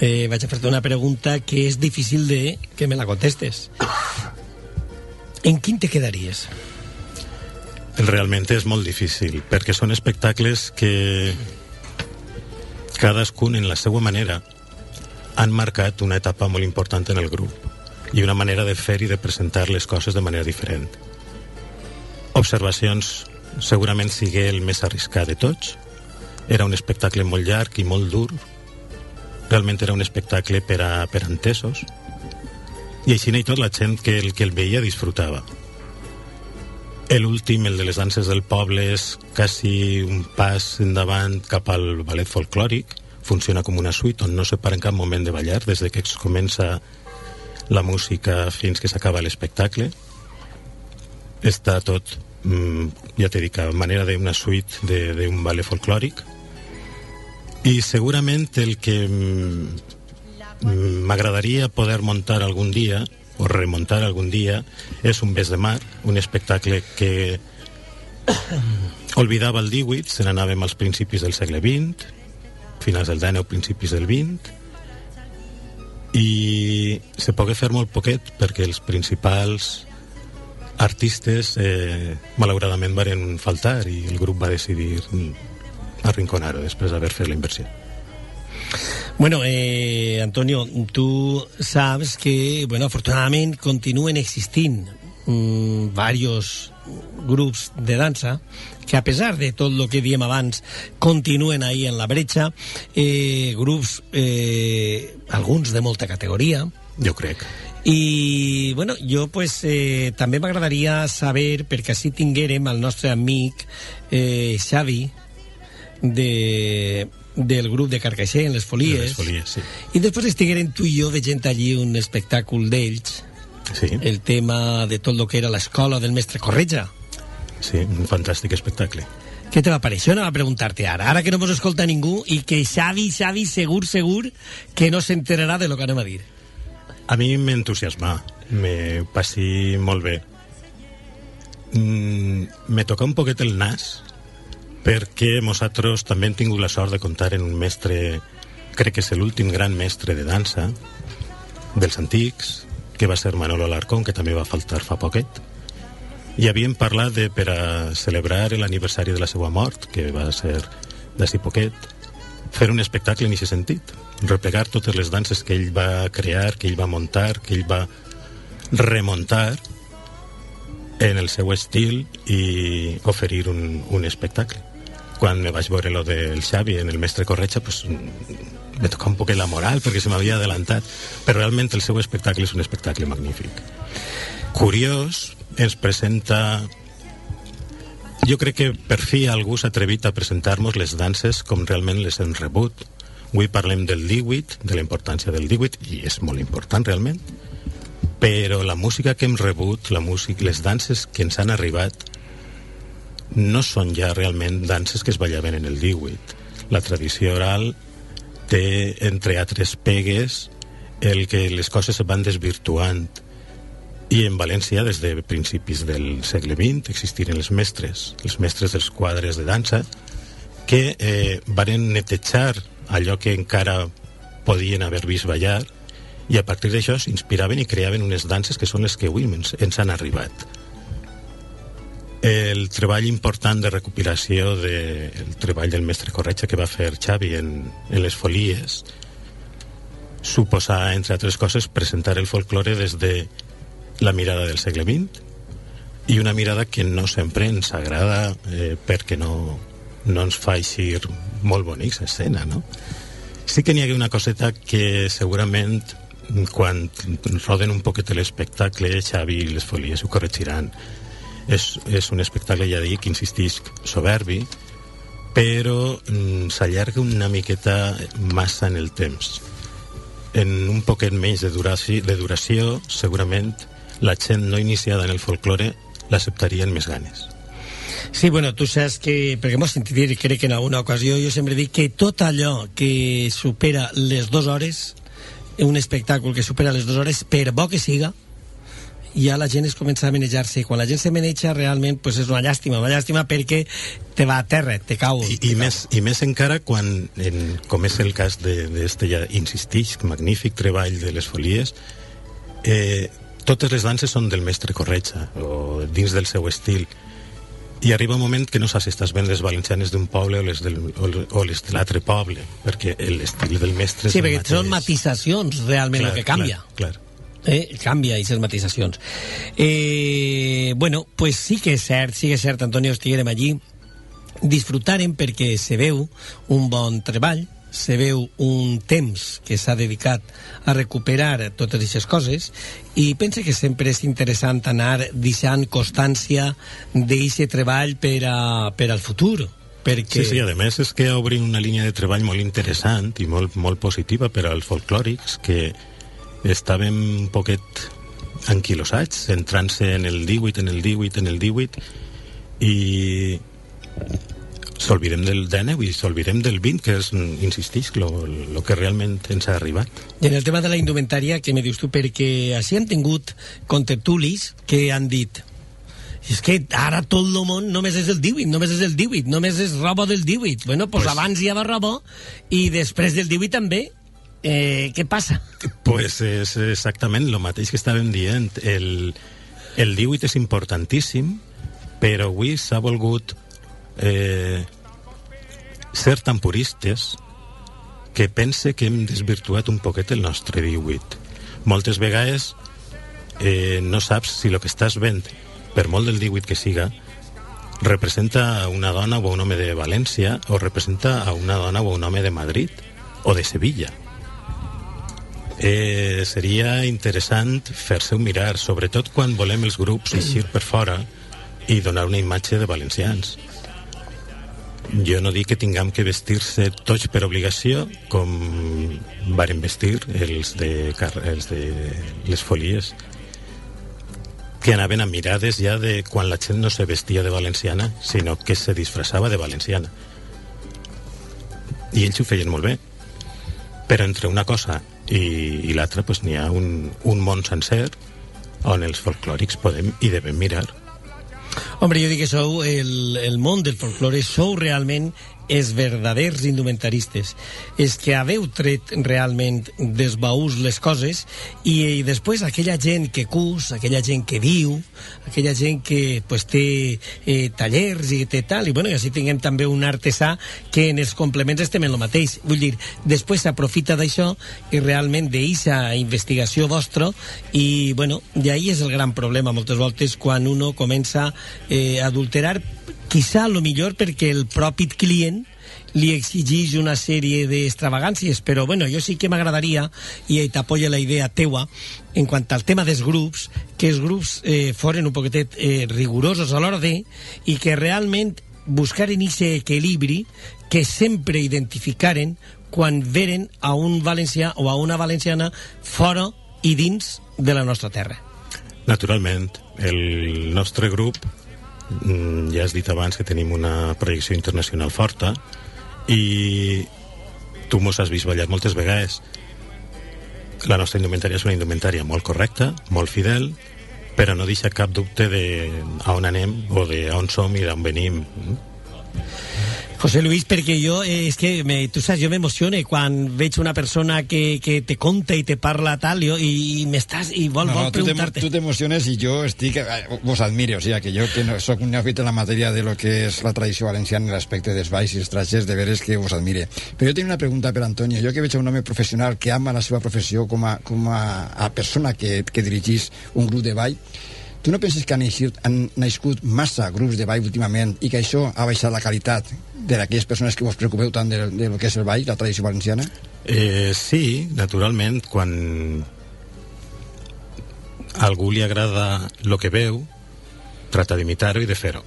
eh, vaig a fer-te una pregunta que és difícil de que me la contestes. En quin te quedaries? Realment és molt difícil, perquè són espectacles que cadascun en la seva manera han marcat una etapa molt important en el grup i una manera de fer i de presentar les coses de manera diferent. Observacions segurament sigué el més arriscat de tots. Era un espectacle molt llarg i molt dur. Realment era un espectacle per a, per a entesos. I així i tot la gent que el, que el veia disfrutava. L'últim, el de les danses del poble, és quasi un pas endavant cap al ballet folclòric. Funciona com una suite on no se para en cap moment de ballar, des de que es comença la música fins que s'acaba l'espectacle. Està tot mm, ja t'he dit, a manera d'una suite d'un ballet folclòric i segurament el que mm, m'agradaria poder muntar algun dia o remuntar algun dia és un Bes de Mar, un espectacle que [COUGHS] oblidava el 18, se n'anàvem als principis del segle XX, finals del 19, principis del 20, i se pogué fer molt poquet perquè els principals artistes eh, malauradament varen faltar i el grup va decidir arrinconar-ho després d'haver fet la inversió. Bueno, eh, Antonio, tú sabes que, bueno, afortunadament continuen existint mm, varios grups de dansa que a pesar de tot el que diem abans continuen ahí en la bretxa eh, grups eh, alguns de molta categoria. Jo crec. I, bueno, jo pues, eh, també m'agradaria saber, perquè així tinguérem el nostre amic eh, Xavi, de, del grup de Carcaixer en les Folies, de les folies sí. i després estiguérem tu i jo veient allí un espectacle d'ells, sí. el tema de tot el que era l'escola del mestre Corretja. Sí, un fantàstic espectacle. Què te va parecer? No va preguntar-te ara, ara que no mos escolta ningú i que Xavi, Xavi, segur, segur que no s'enterarà de lo que anem a dir. A mi m'entusiasma, me passi molt bé. Mm, me toca un poquet el nas perquè nosaltres també hem tingut la sort de comptar en un mestre, crec que és l'últim gran mestre de dansa dels antics, que va ser Manolo Alarcón, que també va faltar fa poquet. I havíem parlat de, per a celebrar l'aniversari de la seva mort, que va ser d'ací poquet, fer un espectacle en aquest sentit replegar totes les danses que ell va crear, que ell va muntar, que ell va remuntar en el seu estil i oferir un, un espectacle. Quan me vaig veure lo del Xavi en el Mestre Corretxa, pues, me toca un poc la moral perquè se m'havia adelantat, però realment el seu espectacle és un espectacle magnífic. Curiós, ens presenta jo crec que per fi algú s'ha atrevit a presentar-nos les danses com realment les hem rebut Avui parlem del 18, de la importància del 18, i és molt important realment, però la música que hem rebut, la música, les danses que ens han arribat, no són ja realment danses que es ballaven en el 18. La tradició oral té, entre altres pegues, el que les coses es van desvirtuant i en València, des de principis del segle XX, existiren els mestres, els mestres dels quadres de dansa, que eh, varen netejar allò que encara podien haver vist ballar i a partir d'això s'inspiraven i creaven unes danses que són les que avui ens, ens han arribat. El treball important de recopilació del de, treball del mestre Corretja que va fer Xavi en, en les folies suposar, entre altres coses, presentar el folklore des de la mirada del segle XX i una mirada que no sempre ens agrada eh, perquè no, no ens fa eixir molt bonics escena, no? Sí que n'hi ha una coseta que segurament quan roden un poquet l'espectacle Xavi i les folies ho corregiran és, és un espectacle, ja dic, insistisc, soberbi però mm, s'allarga una miqueta massa en el temps en un poquet menys de duració, de duració segurament la gent no iniciada en el folklore l'acceptaria amb més ganes. Sí, bueno, tu saps que, perquè m'ho sentit dir, crec que en alguna ocasió, jo sempre dic que tot allò que supera les dues hores, un espectacle que supera les dues hores, per bo que siga, ja la gent es comença a manejar-se. Quan la gent se maneja, realment pues és una llàstima, una llàstima perquè te va a terra, te cau. I, i, més, i més encara quan, en, com és el cas d'este, ja insistix, magnífic treball de les folies, eh, totes les danses són del mestre Corretja, o dins del seu estil. I arriba un moment que no saps si estàs ben les valencianes d'un poble o les, del, o, o les de l'altre poble, perquè l'estil del mestre sí, perquè són matisacions realment clar, el que canvia. Clar, clar eh, canvia aquestes matisacions eh, bueno, pues sí que és cert sí que és cert, Antonio, estiguérem allí. Disfrutarem perquè se veu un bon treball se veu un temps que s'ha dedicat a recuperar totes aquestes coses i pense que sempre és interessant anar deixant constància d'aquest treball per, a, per al futur perquè... Sí, sí, a més és que obrin una línia de treball molt interessant i molt, molt positiva per als folclòrics que estàvem un poquet anquilosats, centrant-se en el 18, en el 18, en el 18, i s'olvidem del 19 i s'olvidem del 20, que és, insistix, el que realment ens ha arribat. I en el tema de la indumentària, què me dius tu? Perquè així han tingut contertulis que han dit és que ara tot el món només és el 18, només és el 18, només és roba del 18. Bueno, pues, pues abans ja va roba i després del 18 també eh, què passa? Pues és exactament el mateix que estàvem dient. El, el 18 és importantíssim, però avui s'ha volgut eh, ser tan puristes que pense que hem desvirtuat un poquet el nostre 18. Moltes vegades eh, no saps si el que estàs vent, per molt del 18 que siga, representa a una dona o un home de València o representa a una dona o un home de Madrid o de Sevilla eh, seria interessant fer-se un mirar, sobretot quan volem els grups eixir per fora i donar una imatge de valencians. Jo no dic que tinguem que vestir-se tots per obligació, com varen vestir els de, els de les folies, que anaven a mirades ja de quan la gent no se vestia de valenciana, sinó que se disfressava de valenciana. I ells ho feien molt bé. Però entre una cosa i, i l'altra pues, n'hi ha un, un món sencer on els folclòrics podem i devem mirar. Hombre, jo dic que sou el, el món del folclore, sou realment els verdaders indumentaristes, és que haveu tret realment des baús les coses i, i després aquella gent que cus, aquella gent que viu, aquella gent que pues, té eh, tallers i té tal, i bueno, i així tinguem també un artesà que en els complements estem en el mateix. Vull dir, després s'aprofita d'això i realment d'eixa investigació vostra i, bueno, ahí és el gran problema moltes voltes quan uno comença eh, a adulterar quizá lo millor perquè el propi client li exigeix una sèrie d'extravagàncies, però bueno, jo sí que m'agradaria, i t'apoya la idea teua, en quant al tema dels grups, que els grups eh, foren un poquetet eh, rigorosos a l'hora de, i que realment buscaren aquest equilibri que sempre identificaren quan veren a un valencià o a una valenciana fora i dins de la nostra terra. Naturalment, el nostre grup ja has dit abans que tenim una projecció internacional forta i tu mos has vist ballar moltes vegades. La nostra indumentària és una indumentària molt correcta, molt fidel però no deixa cap dubte de a on anem o de on som i d'on venim José Luis, perquè jo, eh, és que, me, tu saps, jo m'emocione quan veig una persona que, que te conta i te parla tal, jo, i, i m'estàs, i vol, No, vol no, preguntar-te. tu t'emociones i jo estic... eh, Vos admiro, o sigui, que jo que no, soc un neòfit en la matèria de lo que és la tradició valenciana i l'aspecte dels balls i els trajes, de veres que vos admire. Però jo tinc una pregunta per Antonio. Jo que veig un home professional que ama la seva professió com a, com a, a persona que, que dirigís un grup de ball, tu no penses que han nascut, han nascut massa grups de ball últimament i que això ha baixat la qualitat de aquelles persones que vos preocupeu tant de, de lo que és el ball, la tradició valenciana? Eh, sí, naturalment, quan a algú li agrada el que veu, trata d'imitar-ho i de fer-ho.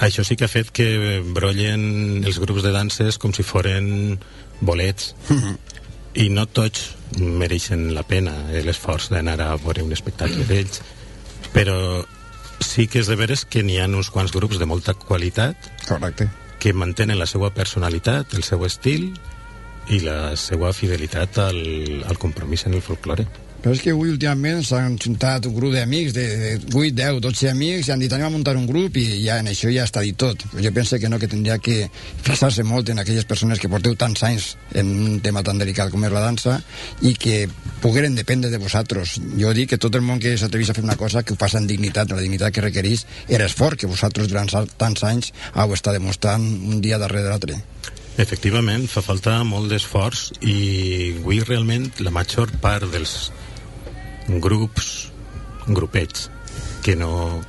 Això sí que ha fet que brollen els grups de danses com si foren bolets [LAUGHS] i no tots mereixen la pena eh, l'esforç d'anar a veure un espectacle d'ells però sí que és de veres que n'hi ha uns quants grups de molta qualitat Correcte. que mantenen la seva personalitat, el seu estil i la seva fidelitat al, al compromís en el folklore. Però és que avui últimament s'han juntat un grup d'amics, de, de 8, 10, 12 amics, i han dit anem a muntar un grup i ja en això ja està dit tot. Jo penso que no, que tindria que fixar-se molt en aquelles persones que porteu tants anys en un tema tan delicat com és la dansa i que pogueren dependre de vosaltres. Jo dic que tot el món que s'atrevís a fer una cosa que ho faci amb dignitat, la dignitat que requereix era esforç que vosaltres durant tants anys heu estat demostrant un dia darrere l'altre. Efectivament, fa falta molt d'esforç i avui realment la major part dels grups, grupets, que no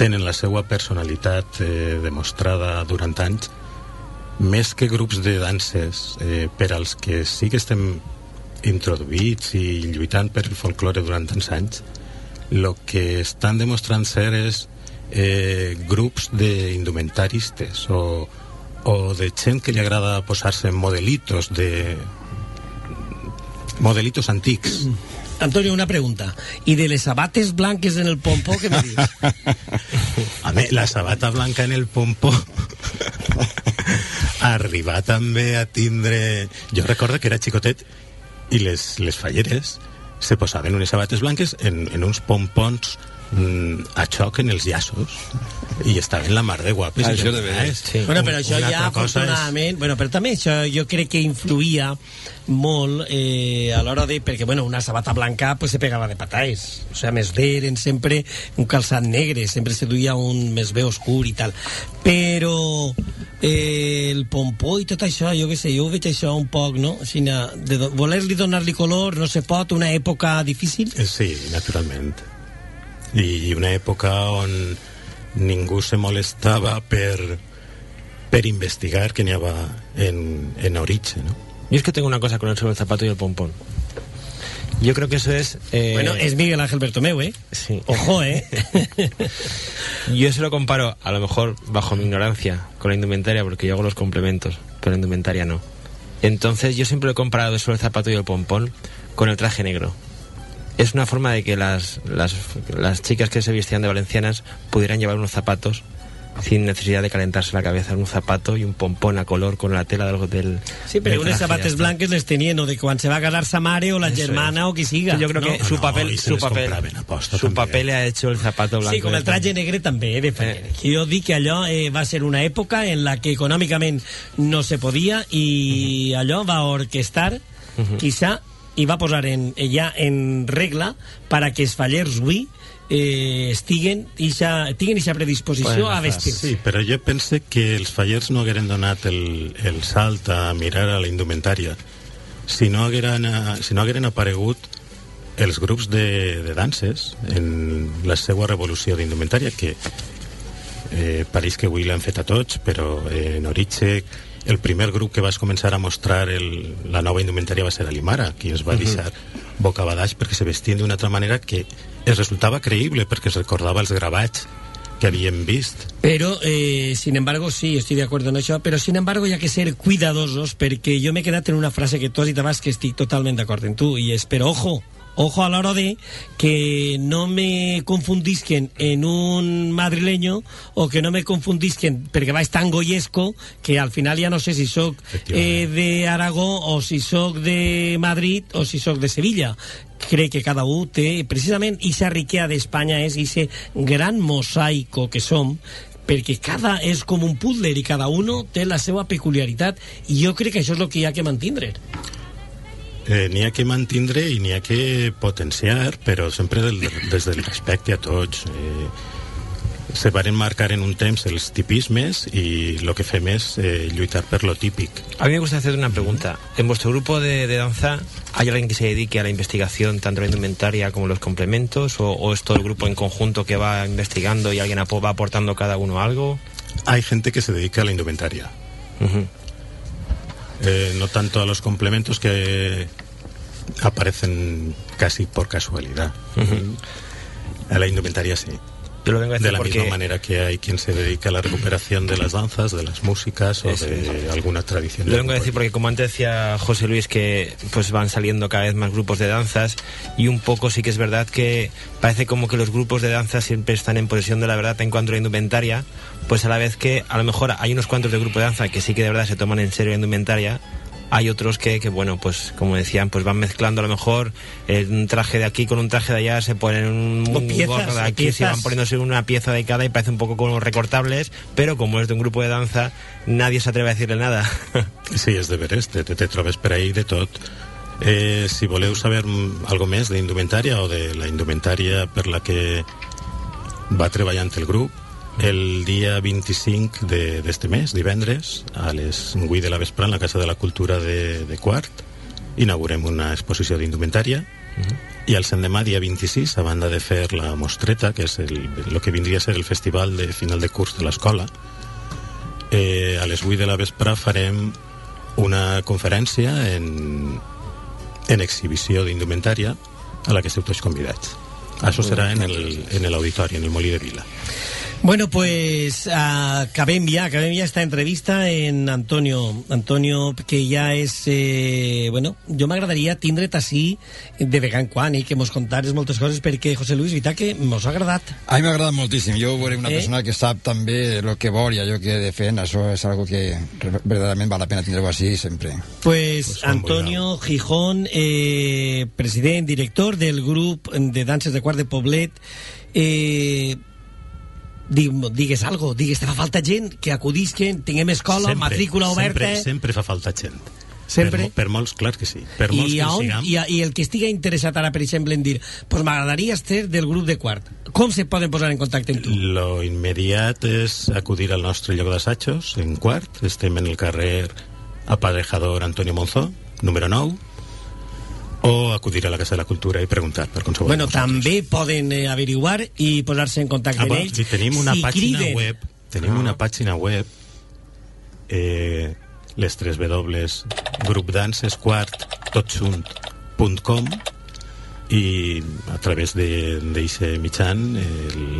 tenen la seva personalitat eh, demostrada durant anys, més que grups de danses eh, per als que sí que estem introduïts i lluitant per el folklore durant tants anys, el que estan demostrant ser és eh, grups d'indumentaristes o, o de gent que li agrada posar-se modelitos de modelitos antics Antonio, una pregunta. ¿Y de les sabates blanques en el pompo qué me dices? A mi, la sabata blanca en el pompo [LAUGHS] arribar també a tindre... Jo recordo que era xicotet i les, les falleres se posaven unes sabates blanques en, en uns pompons mm, a xoc en els llaços i estaven la mar de guapes i Això de veres. sí. Bueno, però això ja, cosa és- afortunadament... Bueno, però també això jo crec que influïa molt eh, a l'hora de... Perquè, bueno, una sabata blanca pues, se pegava de patais. O sea, més bé eren sempre un calçat negre, sempre se duia un més bé oscur i tal. Però eh, el pompó i tot això, jo què sé, jo veig això un poc, no? Així, de do- voler-li donar-li color, no se pot, una època difícil. Eh, Sí, naturalment. I una època on ningú se molestava per, per investigar que n'hi havia en, en origen, ¿no? Yo es que tengo una cosa con el sobre el zapato y el pompón. Yo creo que eso es... eh, Bueno, es Miguel Ángel Bertomeu, ¿eh? Sí. Ojo, ¿eh? [LAUGHS] Yo se lo comparo, a lo mejor bajo mi ignorancia, con la indumentaria, porque yo hago los complementos, pero la indumentaria no. Entonces yo siempre lo he comparado eso el zapato y el pompón con el traje negro. Es una forma de que las, las, las chicas que se vestían de valencianas pudieran llevar unos zapatos sin necesidad de calentarse la cabeza, un zapato y un pompón a color con la tela del... del Sí, però del unes está. blanques les tenien o de quan se va a casar sa mare o la Eso germana es. o qui siga. Yo creo que no? su no, papel, y se su papel, su també. papel le ha hecho el zapato blanco. Sí, com el de traje negre també, eh, de. Jo dic que allò eh, va ser una època en la que econòmicament no se podia i allò va orquestar, quizá, i va posar en, ja en regla para que els fallers avui eh, estiguen ixa, tinguen aquesta predisposició a vestir. Sí, però jo pense que els fallers no hagueren donat el, el salt a mirar a la indumentària si no hagueren, eh, si no hagueren aparegut els grups de, de danses en la seva revolució d'indumentària que eh, pareix que avui l'han fet a tots però eh, en Oritxe el primer grup que vas començar a mostrar el, la nova indumentària va ser Alimara qui es va deixar boca badaix perquè se vestien d'una altra manera que es resultava creïble perquè es recordava els gravats que havíem vist. Pero, eh, sin embargo, sí, estoy de acuerdo en eso, pero sin embargo hi ha que ser cuidadosos perquè jo m'he quedat en una frase que tu has dit abans que estic totalment d'acord amb tu, i és, però ojo, ojo a l'hora de que no me confundisquen en un madrileño o que no me confundisquen perquè vaig tan goyesco que al final ja no sé si sóc eh, de Aragó o si sóc de Madrid o si sóc de Sevilla crec que cada un té precisament aquesta riquesa d'Espanya és aquest gran mosaico que som perquè cada és com un puzzle i cada uno té la seva peculiaritat i jo crec que això és el que hi ha que mantindre. Eh, n'hi ha que mantindre i n'hi ha que potenciar, però sempre del, des del respecte a tots. Eh, se van marcar en un temps els tipismes y lo que fem es eh, lluitar per lo típic. A mí me gusta hacer una pregunta. ¿En vuestro grupo de, de danza hay alguien que se dedique a la investigación, tanto la indumentaria como los complementos, o, o es todo el grupo en conjunto que va investigando y alguien va aportando cada uno algo? Hay gente que se dedica a la indumentaria. Eh, no tanto a los complementos que aparecen casi por casualidad. A la indumentaria sí. Yo lo vengo a decir de la porque- misma manera que hay quien se dedica a la recuperación de las danzas, de las músicas o Eso de alguna tradición. Lo vengo a decir porque como antes decía José Luis que pues van saliendo cada vez más grupos de danzas y un poco sí que es verdad que parece como que los grupos de danza siempre están en posesión de la verdad en cuanto a la indumentaria, pues a la vez que a lo mejor hay unos cuantos de grupos de danza que sí que de verdad se toman en serio la indumentaria, hay otros que, que, bueno, pues como decían, pues van mezclando a lo mejor eh, un traje de aquí con un traje de allá, se ponen un, O un piezas, gorro de o aquí, se van poniéndose una pieza de cada y parece un poco como recortables, pero como es de un grupo de danza, nadie se atreve a decirle nada. [LAUGHS] Sí, és de veres, te, te, te trobes per ahí de tot. Eh, si voleu saber algo més d'indumentària o de la indumentària per la que va treballant el grup, el dia 25 de- d'este mes, divendres, a les 8 de la vespre, en la Casa de la Cultura de, de Quart, inaugurem una exposició d'indumentària i el l'endemà, dia 26, a banda de fer la mostreta, que és el, el que vindria a ser el festival de final de curs de l'escola, eh, a les 8 de la vespre farem una conferència en, en exhibició d'indumentària a la que esteu tots convidats. Això serà en el- en l'auditori, en el Molí de Vila. Bueno, pues acabem ja, acabem ja esta entrevista en Antonio. Antonio, que ja és... Eh, bueno, jo m'agradaria tindre't així de vegant en quan i que mos contares moltes coses perquè, José Luis, veritat que mos ha agradat. A mi m'ha agradat moltíssim. Jo veuré una Eh? persona que sap també el que vol i allò que defèn. Això és algo que re- verdaderament val la pena tindre-ho així sempre. Pues Antonio Gijón, eh, president, director del grup de danses de Quart de Poblet, eh, digues algo, digues, te fa falta gent que acudisquen, tinguem escola, matrícula oberta... Sempre, sempre fa falta gent. Sempre? Per, per molts, clar que sí. Per molts I, que on, i, a, I el que estigui interessat ara, per exemple, en dir pues m'agradaria ser del grup de quart, com se poden posar en contacte amb tu? Lo immediat és acudir al nostre lloc d'assajos, en quart. Estem en el carrer Aparejador Antonio Monzó, número 9, o acudir a la Casa de la Cultura i preguntar per qualsevol Bueno, també poden eh, averiguar i posar-se en contacte Ah, amb ells. sí, tenim una si pàgina criden. web, tenim una pàgina web, eh, les 3 W, grupdancesquart.com i a través d'aquest mitjan eh,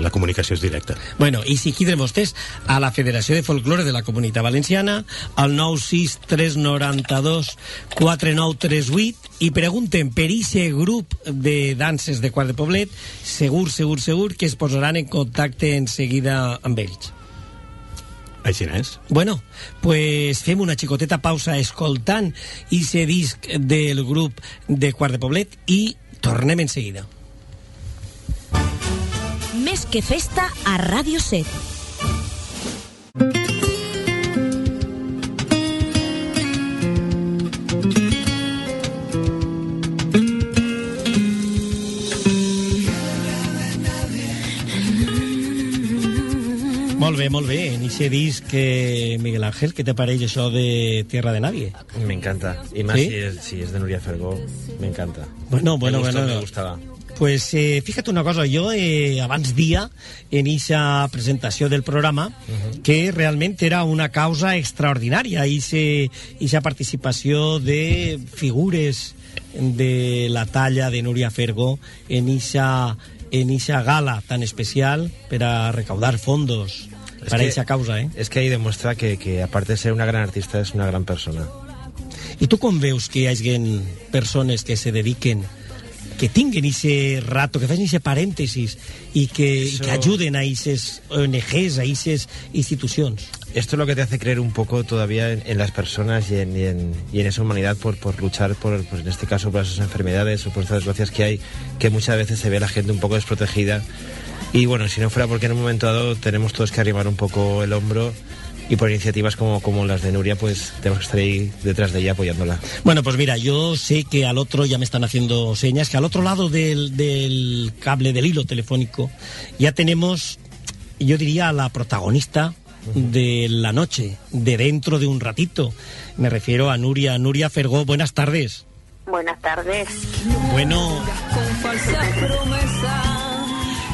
la comunicació és directa. Bueno, i si quiden vostès a la Federació de Folklore de la Comunitat Valenciana, al 96392 4938 i pregunten per ixe grup de danses de Quart de Poblet, segur, segur, segur que es posaran en contacte en seguida amb ells. Així és. Bueno, pues fem una xicoteta pausa escoltant ixe disc del grup de Quart de Poblet i tornem en seguida. Més que festa a Ràdio 7. Molt bé, molt bé. En ixe disc, eh, Miguel Ángel, què te pareix això de Tierra de Nadie? Me encanta. Y más ¿Sí? si, es, si es de Nuria Fergó, me encanta. Bueno, bueno, me gustó, bueno. Me gustaba. Pues eh, fíjate una cosa, jo eh, abans dia en eixa presentació del programa que realment era una causa extraordinària eixa participació de figures de la talla de Núria Fergo en eixa en eixa gala tan especial per a recaudar fondos Es para que- eixa causa, eh? Es que ahí demuestra que, que aparte de ser una gran artista, es una gran persona. I tu com veus que hi hagi persones que se dediquen que tinguen ese rato, que facin ese parèntesis i que, Eso- que ajuden a aquestes ONGs, a aquestes institucions. Esto es lo que te hace creer un poco todavía en, en las personas y en, y en, y en esa humanidad por, por luchar por, pues en este caso, por esas enfermedades o por estas desgracias que hay, que muchas veces se ve a la gente un poco desprotegida Y bueno, si no fuera porque en un momento dado tenemos todos que arribar un poco el hombro y por iniciativas como, como las de Nuria, pues tenemos que estar ahí detrás de ella apoyándola. Bueno, pues mira, yo sé que al otro ya me están haciendo señas, que al otro lado del, del cable del hilo telefónico ya tenemos, yo diría, a la protagonista de la noche, de dentro de un ratito. Me refiero a Nuria, Nuria Fergó. Buenas tardes. Buenas tardes. Bueno,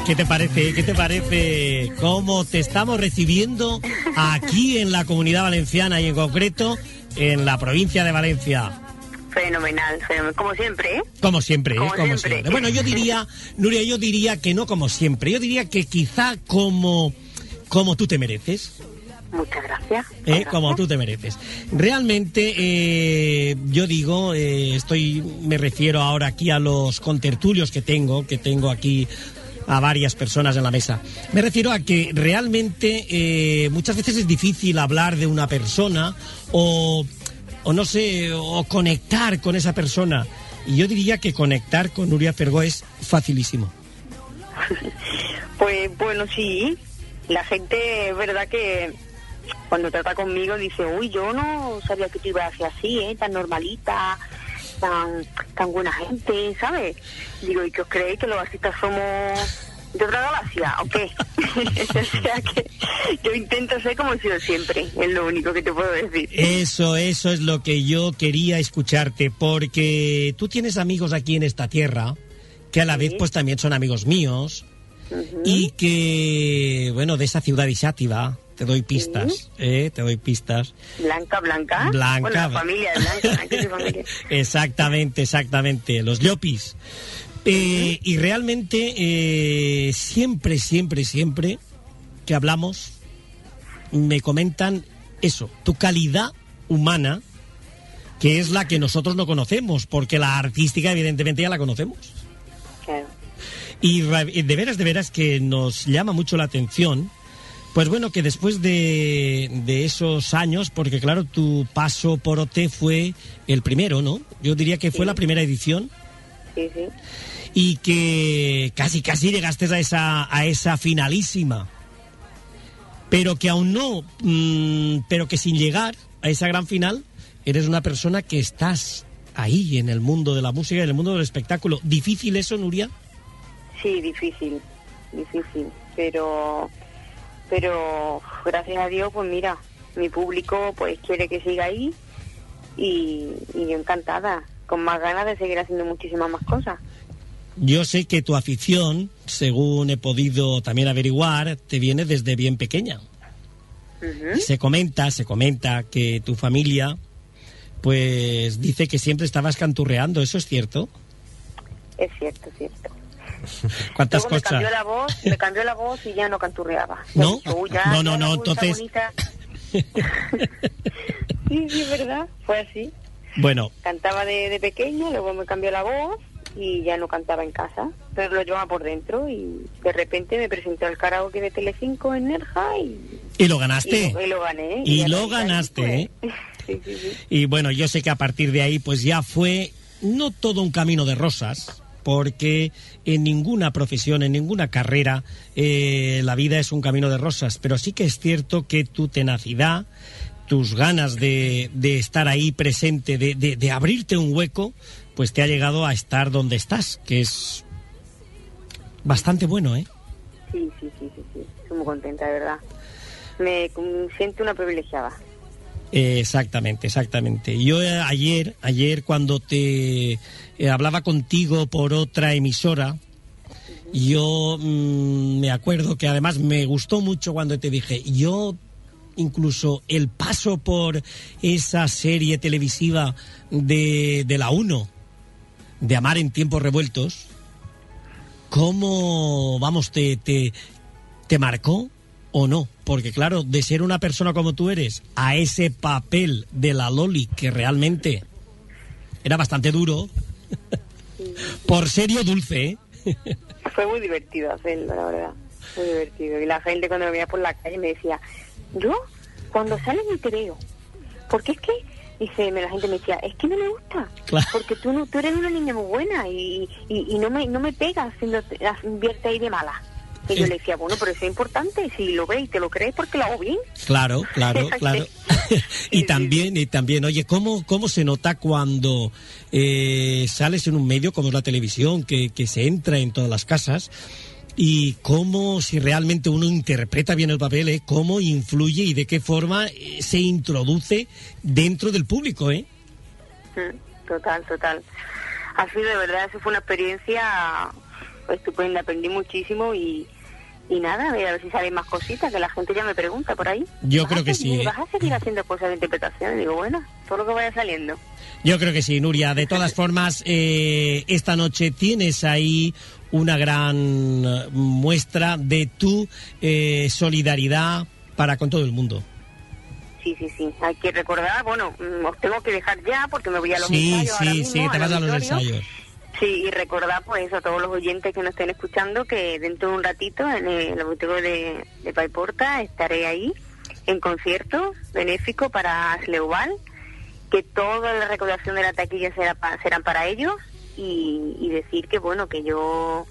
¿qué te parece? ¿Qué te parece? ¿Cómo te estamos recibiendo aquí en la comunidad valenciana y en concreto en la provincia de Valencia? Fenomenal, fenomenal. Como siempre, ¿eh? Como siempre, ¿eh? Como Como siempre. siempre. Bueno, yo diría, Nuria, yo diría que no como siempre. Yo diría que quizá como, como tú te mereces. Muchas gracias. ¿eh? como tú te mereces. Realmente, eh, yo digo, eh, estoy, me refiero ahora aquí a los contertulios que tengo, que tengo aquí a varias personas en la mesa. Me refiero a que realmente eh, muchas veces es difícil hablar de una persona o, o no sé, o conectar con esa persona. Y yo diría que conectar con Nuria Fergó es facilísimo. [LAUGHS] Pues bueno, sí. La gente, es verdad que cuando trata conmigo dice, uy, yo no sabía que tú ibas a ser así, ¿eh? Tan normalita, tan, tan buena gente, ¿sabes? Digo, ¿y qué os creéis que los artistas somos de otra galaxia o qué? [LAUGHS] o sea que yo intento ser como he sido siempre, es lo único que te puedo decir. Eso, eso es lo que yo quería escucharte, porque tú tienes amigos aquí en esta tierra, que a la vez pues también son amigos míos, y que, bueno, de esa ciudad de Sátiva, te doy pistas, ¿eh? Te doy pistas. Blanca, Blanca. Blanca. Bueno, la familia de Blanca, familia. [LAUGHS] Exactamente, exactamente, los Llopis. Eh, y realmente, eh, siempre, siempre, siempre que hablamos, me comentan eso, tu calidad humana, que es la que nosotros no conocemos, porque la artística evidentemente ya la conocemos. Claro. Y de veras, de veras que nos llama mucho la atención. Pues bueno, que después de, de esos años, porque claro, tu paso por OT fue el primero, ¿no? Yo diría que fue la primera edición Sí, sí. y que casi, casi llegaste a esa, a esa finalísima. Pero que aún no, mm, pero que sin llegar a esa gran final, eres una persona que estás ahí en el mundo de la música y en el mundo del espectáculo. ¿Difícil eso, Nuria? Sí, difícil, difícil, pero pero gracias a Dios, pues mira, mi público pues quiere que siga ahí y, y yo encantada, con más ganas de seguir haciendo muchísimas más cosas. Yo sé que tu afición, según he podido también averiguar, te viene desde bien pequeña. Ujú. Se comenta, se comenta que tu familia, pues dice que siempre estabas canturreando, ¿eso es cierto? Es cierto, es cierto. ¿Cuántas Luego me cosas? cambió la voz, me cambió la voz y ya no canturreaba. ¿No? Ya, No, no, no, entonces- [LAUGHS] sí, sí, es verdad, fue así. Bueno, Cantaba de, de pequeña, luego me cambió la voz y ya no cantaba en casa, pero lo llevaba por dentro y de repente me presenté al karaoke de Telecinco en Nerja y, y lo ganaste. y, lo, y lo gané. Y ya lo ganaste, ¿eh? [LAUGHS] Sí, sí, sí. Y bueno, yo sé que a partir de ahí, pues ya fue no todo un camino de rosas, porque en ninguna profesión, en ninguna carrera, eh, la vida es un camino de rosas, pero sí que es cierto que tu tenacidad, tus ganas de, de estar ahí presente, de, de- de abrirte un hueco, pues te ha llegado a estar donde estás, que es bastante bueno, ¿eh? Sí, sí, sí, sí, sí. Estoy muy contenta, de verdad. Me siento una privilegiada. Exactamente, exactamente. Yo eh, ayer, ayer cuando te eh, hablaba contigo por otra emisora, yo mm, me acuerdo que además me gustó mucho cuando te dije, yo incluso el paso por esa serie televisiva de, de la 1, de Amar en tiempos revueltos, ¿cómo, vamos, te, te, te marcó o no? Porque claro, de ser una persona como tú eres a ese papel de la Loli que realmente era bastante duro, [LAUGHS] por serio dulce, ¿eh? [LAUGHS] Fue muy divertido hacerlo, la verdad. Muy divertido. Y la gente cuando me veía por la calle me decía, yo cuando sale me te veo. Porque es que, dice, me- la gente me decía, es que no me gusta. Claro. Porque tú, no, tú eres una niña muy buena y, y, y no me no me pegas siendo vierte ahí de mala. Y yo le decía, bueno, pero eso es importante, si lo ves y te lo crees, porque lo hago bien. Claro, claro, [LAUGHS] claro. [LAUGHS] y también, y también, oye, ¿cómo, cómo se nota cuando eh, sales en un medio como es la televisión, que, que se entra en todas las casas? Y cómo, si realmente uno interpreta bien el papel, ¿eh? cómo influye y de qué forma eh, se introduce dentro del público, ¿eh? Mm, Total, total. Así de verdad, eso fue una experiencia estupenda, aprendí muchísimo y, y nada, a ver, a ver si salen más cositas, que la gente ya me pregunta por ahí. Yo ¿Vas creo que seguir- sí. ¿Vas a seguir haciendo cosas de interpretación? Y digo, bueno, todo lo que vaya saliendo. Yo creo que sí, Nuria. De todas [LAUGHS] formas, eh, esta noche tienes ahí una gran eh, muestra de tu eh, solidaridad para con todo el mundo. Sí, sí, sí. Hay que recordar, bueno, mm, os tengo que dejar ya porque me voy a los Sí, ensayos ahora sí, mismo, sí, te vas a los ensayos. Sí, y recordar pues a todos los oyentes que nos estén escuchando que dentro de un ratito en el auditorio de, de Paiporta estaré ahí en concierto benéfico para Sleuval, que toda la recaudación de la taquilla será serán para ellos y, y decir que bueno, que yo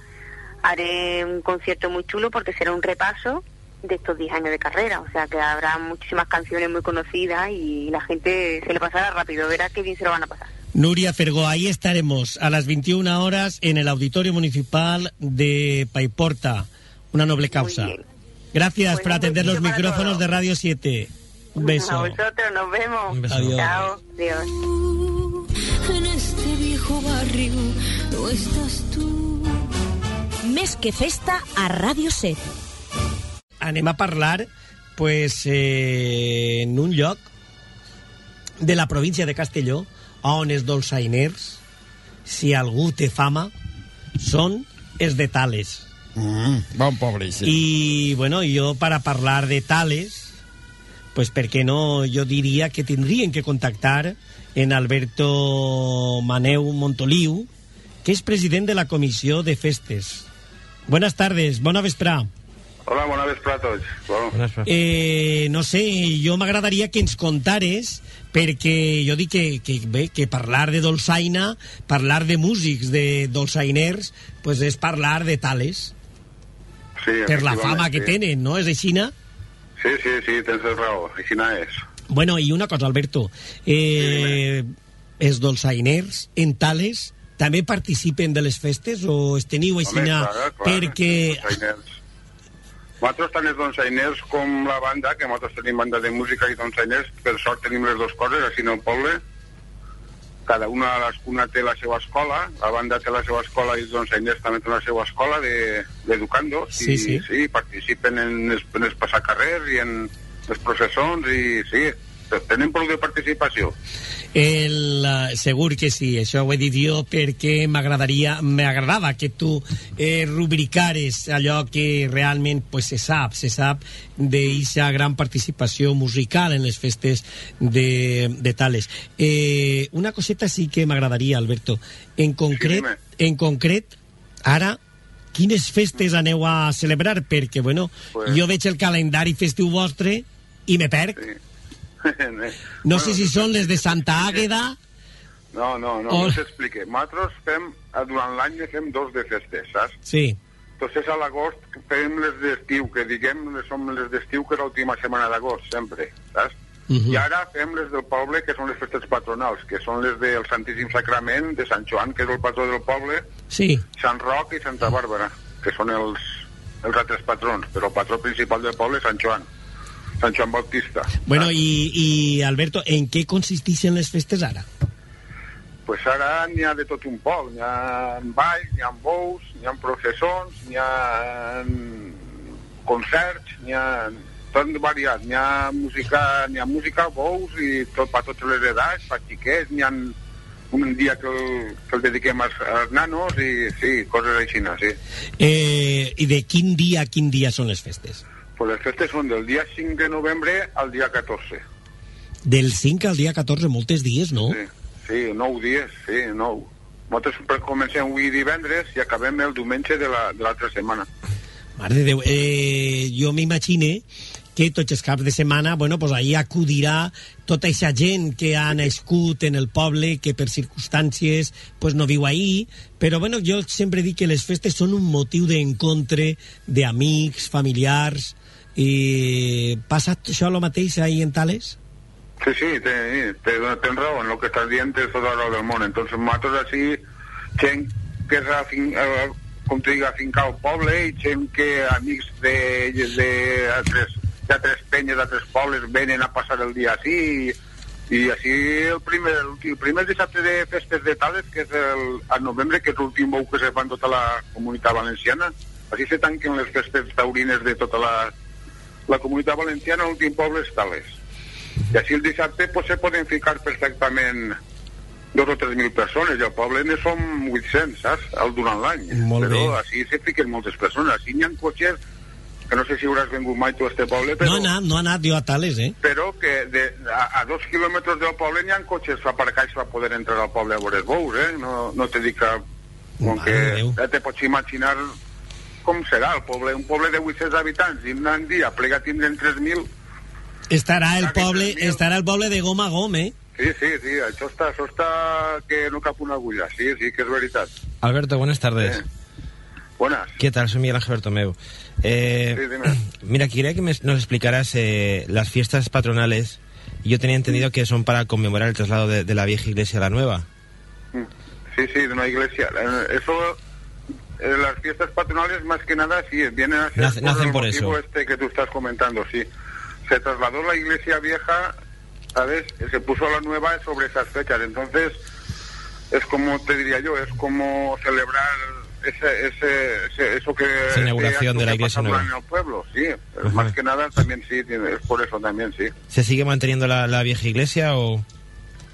haré un concierto muy chulo porque será un repaso de estos 10 años de carrera, o sea que habrá muchísimas canciones muy conocidas y la gente se le pasará rápido, verá qué bien se lo van a pasar. Nuria Fergó, ahí estaremos a las 21 horas en el Auditorio Municipal de Paiporta, una noble causa. Gracias por atender los micrófonos de Radio 7. Un A beso. vosotros, nos vemos. Un beso. Adiós. Chao, Dios. En este viejo barrio no estás tú. Més que festa a Ràdio 7. anem a parlar pues, eh, en un lloc de la província de Castelló on els dolçainers si algú té fama són els de Tales Mm, bon sí. y bueno yo para hablar de Tales pues per què no yo diría que tendrían que contactar en Alberto Maneu Montoliu que és president de la comissió de festes Buenas tardes, bona vesprà. Hola, bona vesprà a tots. Bueno. Eh, no sé, jo m'agradaria que ens contares, perquè jo dic que, que, bé, que parlar de dolçaina, parlar de músics, de dolçainers, pues és parlar de tales, Sí, per la fama que sí. tenen, no? És aixina? Sí, sí, sí, tens raó. Així és. Bueno, i una cosa, Alberto, eh, els dolçainers en tales també participen de les festes o es teniu aixina clar, clar, perquè... Nosaltres tant els donsainers com la banda, que nosaltres tenim banda de música i donsainers, per sort tenim les dues coses, així en el poble. Cada una, una té la seva escola, la banda té la seva escola i els donsainers també tenen la seva escola de- d'educandos. Sí, i, sí. sí, participen en els, en els passacarrers i en les processons i sí, prou de participació. El, eh, segur que sí, això ho he dit jo perquè m'agradaria, m'agradava que tu eh, rubricares allò que realment pues, se sap, se sap d'eixa gran participació musical en les festes de, de Tales. Eh, una coseta sí que m'agradaria, Alberto. En concret, en concret, ara, quines festes aneu a celebrar? Perquè, bueno, Pues- jo veig el calendari festiu vostre i me perc. [LAUGHS] No sé si són les de Santa Àgueda... No, no, no, O- no t'explique. Nosaltres fem, eh, durant l'any fem dos de festes, saps? Sí. Entonces a l'agost fem les d'estiu, que diguem les som les d'estiu, que és l'última setmana d'agost, sempre, saps? Mhm. I ara fem les del poble, que són les festes patronals, que són les del Santíssim Sacrament, de Sant Joan, que és el patró del poble, Sí. Sant Roc i Santa Bàrbara, que són els, els altres patrons, però el patró principal del poble és Sant Joan, Sant Joan Bautista. Bueno, i, i Alberto, en què consisteixen les festes ara? pues ara n'hi ha de tot un poc. N'hi ha balls, n'hi ha bous, n'hi ha processons, n'hi ha concerts, n'hi ha tot variat. N'hi ha música, n'hi ha música, bous i tot per totes les edats, per xiquets, n'hi ha un dia que el, que el dediquem als, als nanos i sí, coses així, sí. Eh, I de quin dia a quin dia són les festes? Pues les festes són del dia 5 de novembre al dia 14. Del 5 al dia 14, moltes dies, no? Sí, sí, 9 dies, sí, 9. Nosaltres comencem avui divendres i acabem el diumenge de la- de l'altra la, setmana. Mare de Déu, eh, jo m'imagine que tots els caps de setmana, bueno, pues ahí acudirà tota aquesta gent que ha nascut en el poble, que per circumstàncies pues no viu ahí, però bueno, jo sempre dic que les festes són un motiu d'encontre d'amics, familiars, i passa això el mateix ahí en Tales? Sí, sí, te- te- tens raó en lo que estàs dient és tot arreu del món. Entonces, nosaltres així, gent que és afin, eh, com te dic, afincar al poble i gent que amics de, de, altres, d'altres penyes, d'altres pobles, venen a passar el dia així i, i així el primer, el primer dissabte de festes de Tales, que és el, al novembre, que és l'últim bou que se fa tota la comunitat valenciana, així se tanquen les festes taurines de tota la, la comunitat valenciana, l'últim poble és Tales. I així el dissabte pues, se poden ficar perfectament dos o tres mil persones, i al poble ne som 800, saps? El durant l'any. Però bé. així se fiquen moltes persones. Així n'hi ha cotxes, que no sé si hauràs vengut mai tu a este poble, però, No ha anat, no ha anat jo a Tales, eh? però que de, a, a dos quilòmetres del poble n'hi ha cotxes aparcats per poder entrar al poble a veure bous, eh? No, no te dic que... Com que ja te pots imaginar com serà el poble, un poble de 800 habitants, i un dia plega tindrem 3.000, Estarà el poble, estarà el poble de gom a gom, eh? Sí, sí, sí, això està, això està que no cap una agulla, sí, sí, que és veritat. Alberto, buenas tardes. Buenas. ¿Qué tal? Soy Miguel Ángel Bertomeu. Eh, Sí, dime. [CLEARS THROAT] mira, quería que me- nos explicaras eh, las fiestas patronales. Yo tenía entendido que son para conmemorar el traslado de, de la vieja iglesia a la nueva. Sí, sí, de una iglesia. Eh, Eso, eh, las fiestas patronales más que nada, sí, vienen a ser Nace- nacen el por eso. este que tú estás comentando, sí. Se trasladó la iglesia vieja, ¿sabes? Se puso la nueva sobre esas fechas. Entonces, es como, te diría yo, es como celebrar ese, ese, ese- eso que... Esa inauguración acto de la iglesia nueva. En el pueblo, sí. Ajá. Más que nada también sí, es por eso también, sí. ¿Se sigue manteniendo la, la vieja iglesia o...?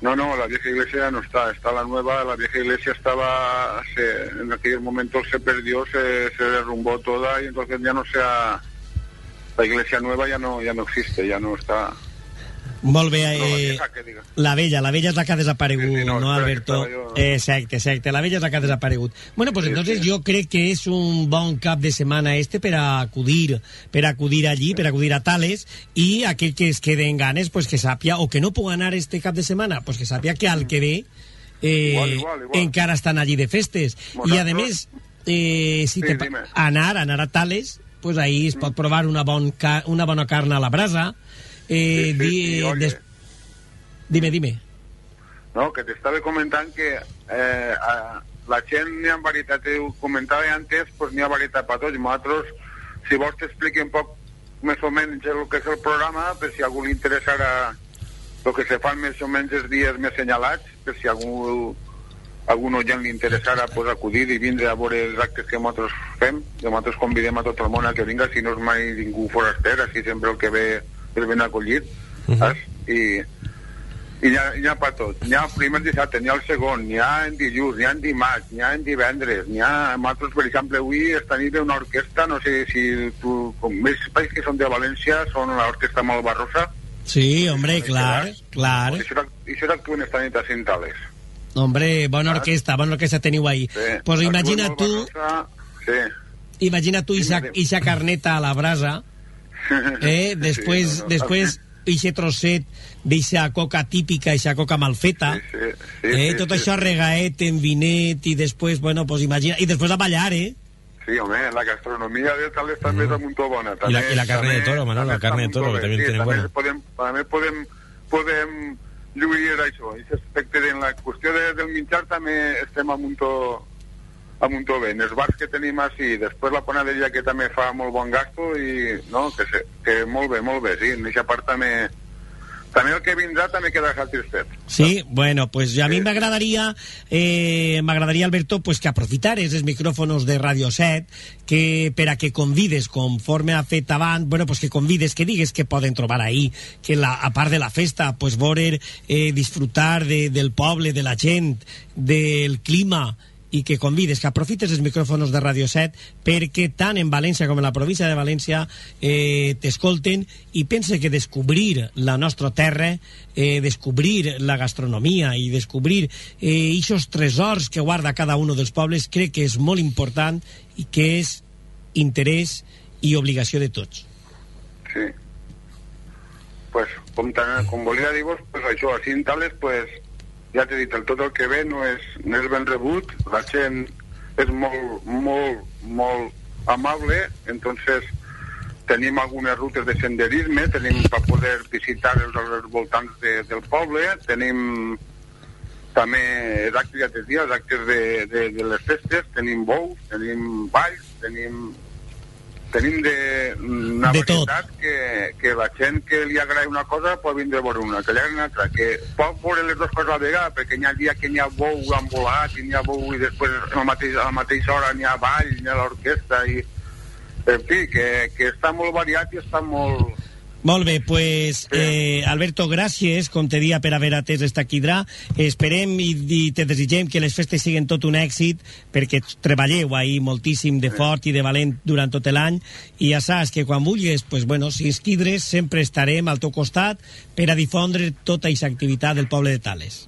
No, no, la vieja iglesia no está, está la nueva, la vieja iglesia estaba, se- en aquel momento se perdió, se, se derrumbó toda y entonces ya no sea, la iglesia nueva ya no, ya no existe, ya no está. Molt bé, eh, la vella, la vella és la que ha desaparegut, Sí, sí, no, no, Alberto? jo- Exacte, exacte, la vella és la que ha desaparegut. Bueno, pues Sí, entonces sí. yo creo que es un bon cap de setmana este per a acudir, per a acudir allí, per a acudir a Tales, i aquell que es quede en ganes, pues que sàpia, o que no puga anar este cap de setmana, pues que sàpia que al que ve eh, Igual, igual, igual. encara estan allí de festes. I a més, eh, si Sí, te dime. anar, anar a Tales, pues ahí es pot provar una, bon ca una bona carn a la brasa, eh, Sí, sí, di- sí, oye. des- dime, dime. No, que t'estava comentant que eh, a, la gent n'hi ha varietat, ho comentava antes, pues n'hi ha varietat per tots. Nosaltres, si vols t'expliqui un poc més o menys el que és el programa, per si a algú li interessarà el que se fan més o menys els dies més senyalats, per si algú algun oient li interessara pues, acudir i vindre a veure els actes que nosaltres fem, nosaltres convidem a tot el món a que vinga, si no és mai ningú foraster, així sempre el que ve és ben acollit, saps? I, i n'hi ha, ha per tot. N'hi ha el primer dissabte, n'hi ha el segon, n'hi ha en dilluns, n'hi ha en dimarts, n'hi ha en divendres, n'hi ha... Nosaltres, per exemple, avui esta nit una orquestra, no sé si tu... Com més espais que són de València, són l'orquestra Malvarrosa, Sí, hombre, clar, clar. i això, i això actuen esta nit a Cintales. Hombre, bona orquesta, bona orquesta teniu ahí. Sí. Pues imagina tu, Malvarrosa, Sí. imagina tu Isa, Isa carneta a la brasa, [LAUGHS] eh? Després, Sí, no, no. després ixe trosset d'eixa coca típica, eixa coca mal feta, Sí, sí, eh? sí, tot sí. això regaet en vinet i després, bueno, pues imagina, i després a ballar, eh? Sí, home, la gastronomia de Tales també és molt bona. I la- i la carne de toro, Manolo, la també carne de toro, que bé. també sí, també buena. Podem, també podem, podem lluir això, i respecte en la qüestió de, del menjar també estem a muntó, a muntó bé. En els bars que tenim així, després la panaderia que també fa molt bon gasto i no, que, se, que molt bé, molt bé, sí, en aquesta part també també el que vindrà també queda satisfet. Sí, bueno, pues a mí me agradaría, eh, me agradaría Alberto, pues que aprofitares els micrófonos de Radio Set, que per a que convides, conforme ha fet abans, bueno, pues que convides, que digues que poden trobar ahí, que la, a part de la festa, pues voler eh, disfrutar de, del poble, de la gent, del clima, i que convides, que aprofites els micròfonos de Radio 7 perquè tant en València com en la província de València eh, t'escolten i pense que descobrir la nostra terra, eh, descobrir la gastronomia i descobrir eh, ixos tresors que guarda cada un dels pobles crec que és molt important i que és interès i obligació de tots. Sí. com, tan, com volia dir-vos, pues això, a Cintales, pues, ja t'he dit, el, tot el que ve no és, no és ben rebut, la gent és molt, molt, molt amable, entonces tenim algunes rutes de senderisme, tenim per poder visitar els, els voltants de, del poble, tenim també els actes, ja t'he dit, els actes de, de, de les festes, tenim bous, tenim balls, tenim tenim de, una De varietat que, que la gent que li agrada una cosa pot vindre a veure una, que li agrada una altra, que pot veure les dues coses a la vegada, perquè hi ha dia que n'hi ha bou envolat, i n'hi ha bou i després a la mateixa, a la mateixa hora n'hi ha ball, n'hi ha l'orquestra, i en fi, que, que està molt variat i està molt, Molt bé, pues, eh, Alberto, gràcies, com te dia, per haver atès esta quidrà. Esperem i, i te desitgem que les festes siguin tot un èxit, perquè treballeu ahí moltíssim de fort i de valent durant tot l'any, i ja saps que quan vulguis, pues, bueno, si ens quidres, sempre estarem al teu costat per a difondre tota aquesta activitat del poble de Tales.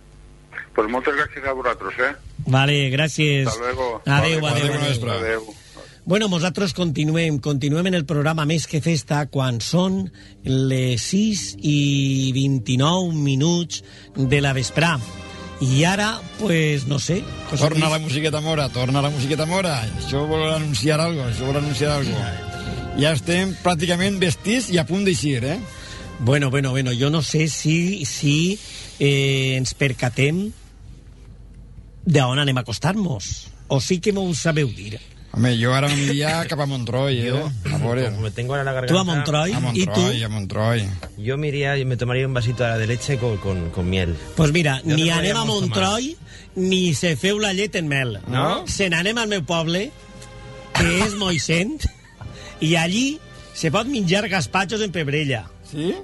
pues moltes gràcies a vosaltres, eh? Vale, gràcies. Hasta luego. Adéu, adéu, bona adéu. vesprada. Adéu. Bueno, nosaltres continuem, continuem en el programa Més que Festa quan són les 6 i 29 minuts de la vesprà. I ara, pues, no sé... Torna la musiqueta mora, torna la musiqueta mora. Això vol anunciar algo, això vol anunciar algo. Ja estem pràcticament vestits i a punt d'eixir, eh? Bueno, bueno, bueno, jo no sé si, si eh, ens percatem d'on anem a acostar-nos. O sí que m'ho sabeu dir. Home, jo ara m'envia cap a Montroi, eh? A veure. Como me tengo ahora la garganta... Tú a Montroy A y tú... Montroi, a Montroi. Yo me iría, y me tomaría un vasito de leche con, con, con miel. Pues mira, Jo ni anem a Montroi, ni se feu la llet en mel. No? Se n'anem al meu poble, que és Moixent, i allí se pot menjar gaspatxos en pebrella. Sí?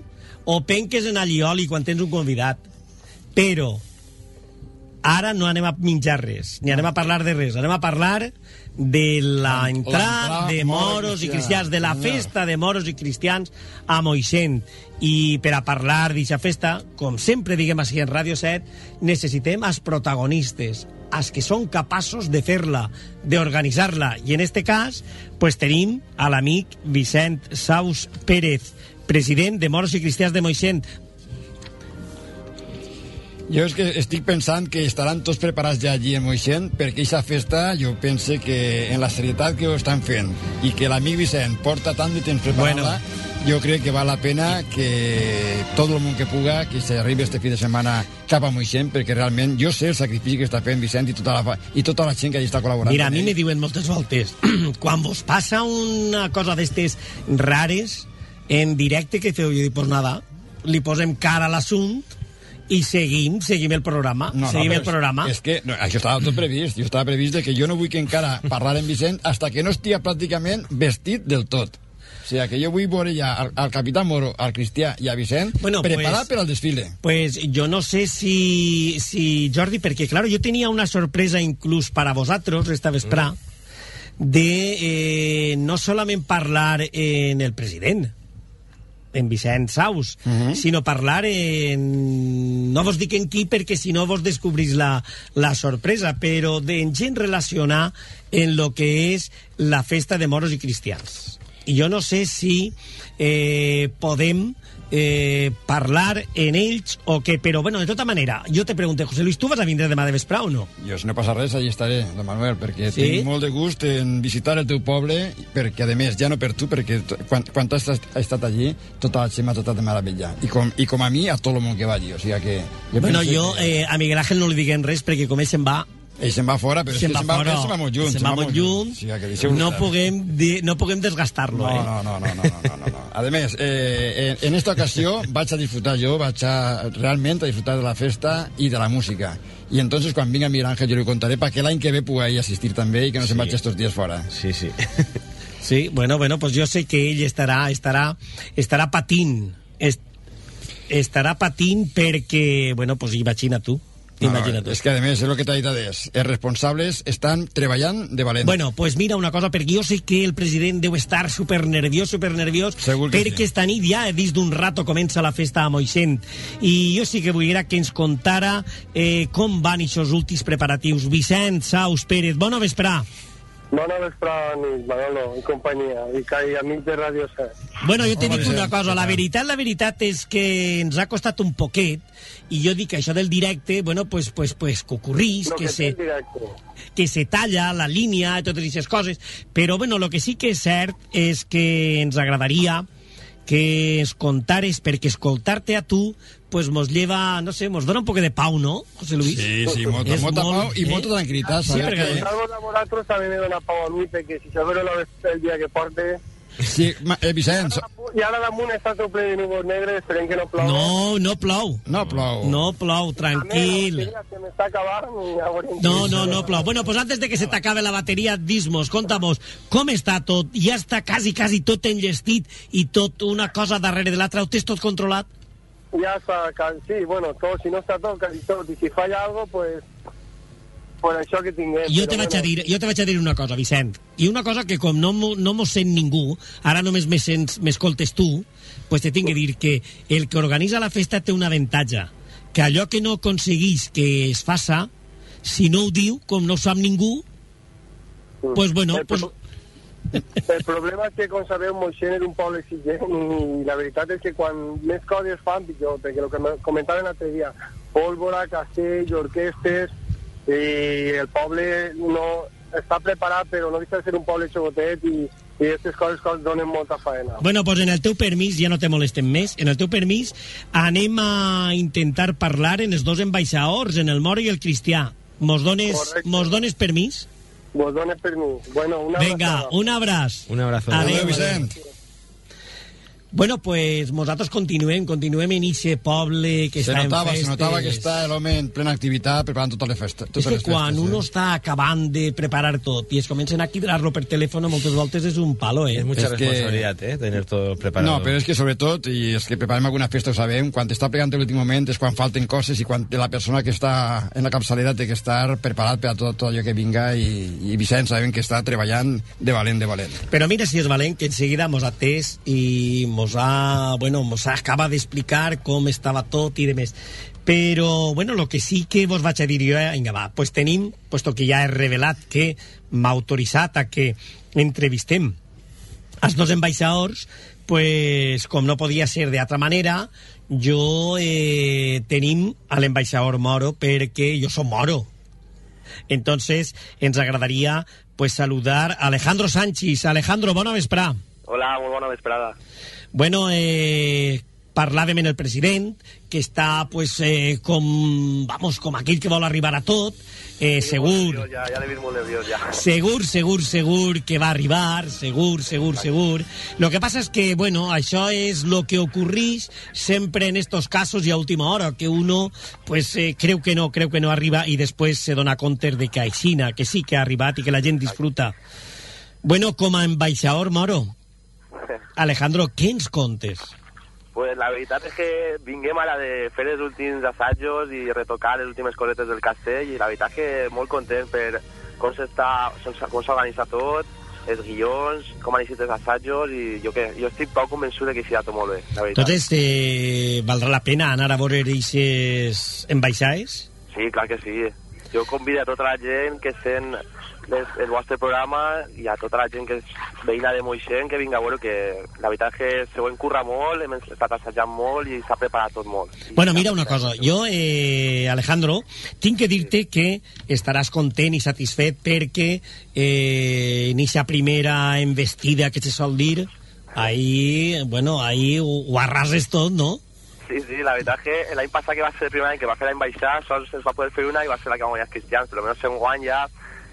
O penques en allioli quan tens un convidat. Però ara no anem a menjar res, ni anem a parlar de res. Anem a parlar de l'entrada L'entrada de moros i cristians, de la festa de moros i cristians a Moixent. I per a parlar d'aquesta festa, com sempre diguem així en Ràdio 7, necessitem els protagonistes, els que són capaços de fer-la, d'organitzar-la. I en este cas, pues tenim a l'amic Vicent Saus Pérez, president de Moros i Cristians de Moixent. Jo és que estic pensant que estaran tots preparats ja allí en Moixent perquè aquesta festa jo pense que en la serietat que ho estan fent i que l'amic Vicent porta tant de temps preparant-la bueno. jo crec que val la pena que tot el món que puga que s'arribi este fi de setmana cap a Moixent perquè realment jo sé el sacrifici que està fent Vicent i tota la, i tota la gent que allà està col·laborant Mira, a mi me diuen moltes voltes, [CLEARS THROAT] quan vos passa una cosa d'estes rares, en directe que feu, jo dic, pues nada, li posem cara a l'assunt i seguim, seguim el programa, No, seguim no, el programa. És, és que no, això estava tot previst. Jo estava previst de que jo no vull que encara parlar amb Vicent hasta que no estigui pràcticament vestit del tot. O sigui, que jo vull veure ja al, al capità Moro, al Cristià i a Vicent Bueno, preparat pues- per al desfile. Pues yo no sé si, si Jordi, perquè claro, yo tenía una sorpresa inclús para vosotros esta vesprà de eh, no solament parlar en el president, en Vicent Saus, uh -huh. sinó parlar en... No vos dic en qui perquè si no vos descobrís la, la sorpresa, però de en gent relacionar en lo que és la festa de moros i cristians. I jo no sé si eh, podem eh, parlar en ells o què, però bueno, de tota manera, jo te pregunto, José Luis, tu vas a vindre demà de vesprà o no? Jo, si no passa res, allà estaré, don Manuel, perquè Sí? tinc molt de gust en visitar el teu poble, perquè, a més, ja no per tu, perquè quan, quan has estat- allí, tota la gent m'ha tratat de meravella. I com, I com a mi, a tot el món que va allí. O sigui que... Jo bueno, jo que- eh, a Miguel Ángel no li diguem res perquè com ell se'n va Ell se'n va fora, però se'n va se'n va, fora, se'n va molt lluny. se'n va molt lluny, O sigui, que deixeu-ho no puguem, dir, no puguem desgastar-lo, No, eh? no, no, no, no, no, no, no. A més, eh, en, en esta ocasió vaig a disfrutar jo, vaig a realment a disfrutar de la festa i de la música. I entonces quan vinga Miguel Ángel jo li contaré perquè l'any que ve pugui assistir també i que no sí. se'n vagi estos dies fora. Sí, sí. [LAUGHS] Sí, bueno, bueno, pues jo sé que ell estarà, estarà, estarà patint, est, estarà patint perquè, bueno, pues imagina tu, imagina tu. és que a més, és el que t'ha dit Ades, els responsables estan treballant de valent. Bueno, pues mira una cosa, perquè jo sé que el president deu estar super nerviós, super nerviós, Segur que perquè sí. esta nit ja, dins d'un rato, comença la festa a Moixent. I jo sí que volia que ens contara eh, com van aquests últims preparatius. Vicent Saus Pérez, bona vesprà. Bona vesprada, nit, Manolo, i companyia, i, i amics de Ràdio 7. Bueno, jo te Home, dic una cosa, la veritat, la veritat és que ens ha costat un poquet, i jo dic que això del directe, bueno, pues, pues, pues, que ocorrís, Lo que, que se, el que se talla la línia i totes aquestes coses, però bueno, lo que sí que és cert és que ens agradaria que es contares, perquè escoltar-te a tu pues mos lleva, no sé, mos dona un poc de pau, no, José Luis? Sí, sí, molta, És molta molt, pau i eh? molta tranquil·litat. Sí, saber perquè- que- Algo de vosaltres també me dona pau a mi, perquè si sabeu la vez el dia que porte... Sí, ma- eh, Vicenç, I ara damunt està tot ple de núvols negres, esperem que no plogui. No, no plou. No plou. No plou, tranquil. I ja. No, no, no plou. Bueno, pues antes de que se t'acabe la bateria, dis-mos, conta'mos, com està tot? Ja està quasi, quasi tot enllestit i tot una cosa darrere de l'altra. Ho tens tot controlat? Ya está, ca- sí, bueno, todo, si no está todo, casi todo. Y si falla algo, pues, por això que tinguem. Jo te, vaig a bueno. dir, jo te vaig a dir una cosa, Vicent, i una cosa que com no, no m'ho sent ningú, ara només m'escoltes tu, pues te tinc que dir que el que organitza la festa té un avantatge, que allò que no aconseguís que es faça, si no ho diu, com no ho sap ningú, pues bueno, El pues, El problema és que, com sabeu, Moixent és un poble exigent i la veritat és que quan més coses fan, pitjor, perquè el que me comentaven l'altre dia, pólvora, castells, orquestes, i el poble no està preparat, però no deixa de ser un poble xogotet i, i aquestes coses que donen molta faena. Bueno, pues en el teu permís, ja no te molestem més, en el teu permís anem a intentar parlar en els dos ambaixadors, en el Moro i el Cristià. Mos dones, Correcte. mos dones permís? Vos dones permís. Bueno, una Venga, abraçada. un abraç. Un abrazo. Adéu, Adéu, Vicent. Bueno, pues nosaltres continuem, continuem en ixe poble que se està notava, en se festes. notava que està l'home en plena activitat preparant totes les festes. És Totes que les quan festes, uno eh? està acabant de preparar tot i es comencen a quidrar-lo per telèfon, moltes voltes és un palo, eh? Es mucha Es que- responsabilidad, ¿eh? Tener todo preparado. No, però és que sobretot, i és que preparem alguna festa, ho sabem, quan està plegant l'últim moment és quan falten coses i quan la persona que està en la capçalera té que estar preparat per a tot, tot allò que vinga i, i Vicent sabem que està treballant de valent, de valent. Però mira si és valent que enseguida mos atès i mos ha, bueno, mos acaba d'explicar com estava tot i de més. Però, bueno, lo que sí que vos vaig a dir jo, eh, vinga, va, pues tenim, puesto que ja he revelat que m'ha autoritzat a que entrevistem els dos ambaixadors, pues, com no podia ser d'altra manera, jo eh, tenim a l'ambaixador Moro perquè jo som Moro. Entonces, ens agradaria pues saludar Alejandro Sánchez. Alejandro, bona vesprà. Hola, molt bona vesprada. Bueno, eh, parlàvem en el president, que està, pues, eh, com, vamos, com aquell que vol arribar a tot, eh, segur, Ja, ja l'he vist molt nerviós, ja. segur, segur, segur que va arribar, segur, segur, segur. Lo que pasa es que, bueno, això és lo que ocorreix sempre en estos casos i a última hora, que uno, pues, eh, creu que no, creu que no arriba i després se dona compte de que aixina, que sí que ha arribat i que la gent disfruta. Bueno, com a ambaixador Moro, Alejandro, què ens contes? Pues la veritat és que vinguem ara de fer els últims assajos i retocar les últimes cosetes del castell i la veritat que molt content per com organitzat tot, els guions, com han eixit els assajos i jo, que, jo estic prou convençut de que hi tot molt bé, la veritat. Entonces, eh, valdrà la pena anar a veure aquestes ambaixades? Sí, clar que sí. Jo convido a tota la gent que sent les, el vostre programa i a tota la gent que és veïna de Moixent que vinga a veure que la veritat és que s'ho hem currat molt, hem estat assajant molt i s'ha preparat tot molt. Bueno, mira una cosa, jo, eh, Alejandro, tinc que dir-te que estaràs content i satisfet perquè eh, en aquesta primera embestida que se sol dir, ahí, bueno, ahí ho, ho arrases tot, no? Sí, sí, la veritat és que l'any passat que va ser el primer any que va fer l'any baixar, sols es va poder fer una i va ser la que va guanyar els cristians, però almenys un guany ja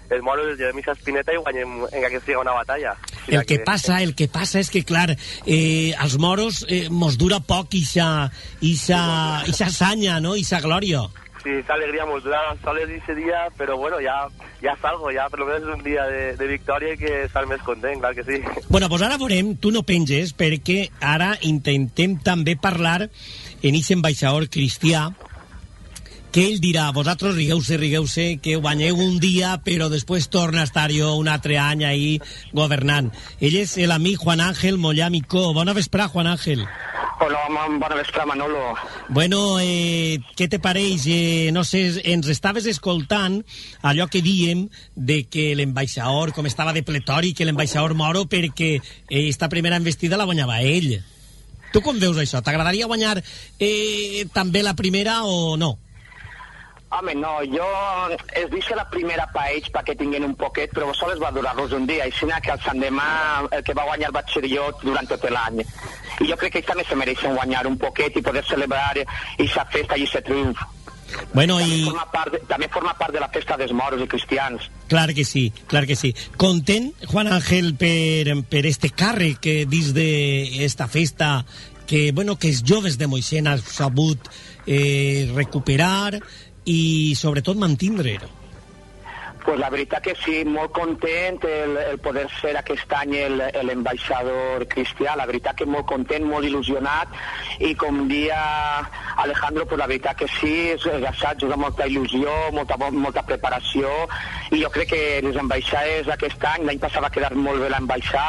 el moro del Jeremy Espineta i guanyem en que siga una batalla. O sigui El que passa, el que passa és que, clar, eh, als moros eh, mos dura poc ixa, ixa, ixa sanya, no?, ixa glòria. Sí, esa alegría nos dura solo ese día, pero bueno, ya, ya salgo, ya por lo menos es un día de, de victoria y que estar més content, clar que sí. Bueno, doncs ara veurem, tu no penges, perquè ara intentem també parlar en aquest ambaixador cristià, que ell dirà, vosaltres rigueu-se, rigueu-se, que guanyeu un dia, però després torna a estar jo un altre any ahí governant. Ell és l'amic Juan Ángel Mollà Micó. Bona vesprà, Juan Ángel. Hola, bona vesprà, Manolo. Bueno, eh, què te pareix? Eh, no sé, ens estaves escoltant allò que diem de que l'ambaixador, com estava de pletori, que l'ambaixador moro perquè eh, esta primera investida la guanyava ell. Tu com veus això? T'agradaria guanyar eh, també la primera o no? Home, no, jo es deixa la primera pa ells perquè tinguin un poquet, però sols va durar-los un dia, i si que el Sant Demà el que va guanyar vaig ser jo durant tot l'any. I jo crec que ells també se mereixen guanyar un poquet i poder celebrar aquesta festa i aquest triomf. Bueno, també i... Forma part de, també forma part de la festa dels moros i cristians. Clar que sí, clar que sí. Content, Juan Ángel, per, per este càrrec que dins d'esta festa que, bueno, que els joves de Moixent han sabut eh, recuperar i sobretot mantindre. Pues la veritat que sí, molt content el, el poder ser aquest any l'ambaixador cristià, la veritat que molt content, molt il·lusionat i com dia Alejandro, pues la veritat que sí, és assajos amb molta il·lusió, molta, molta preparació i jo crec que les ambaixades aquest any, l'any passat va quedar molt bé l'ambaixar,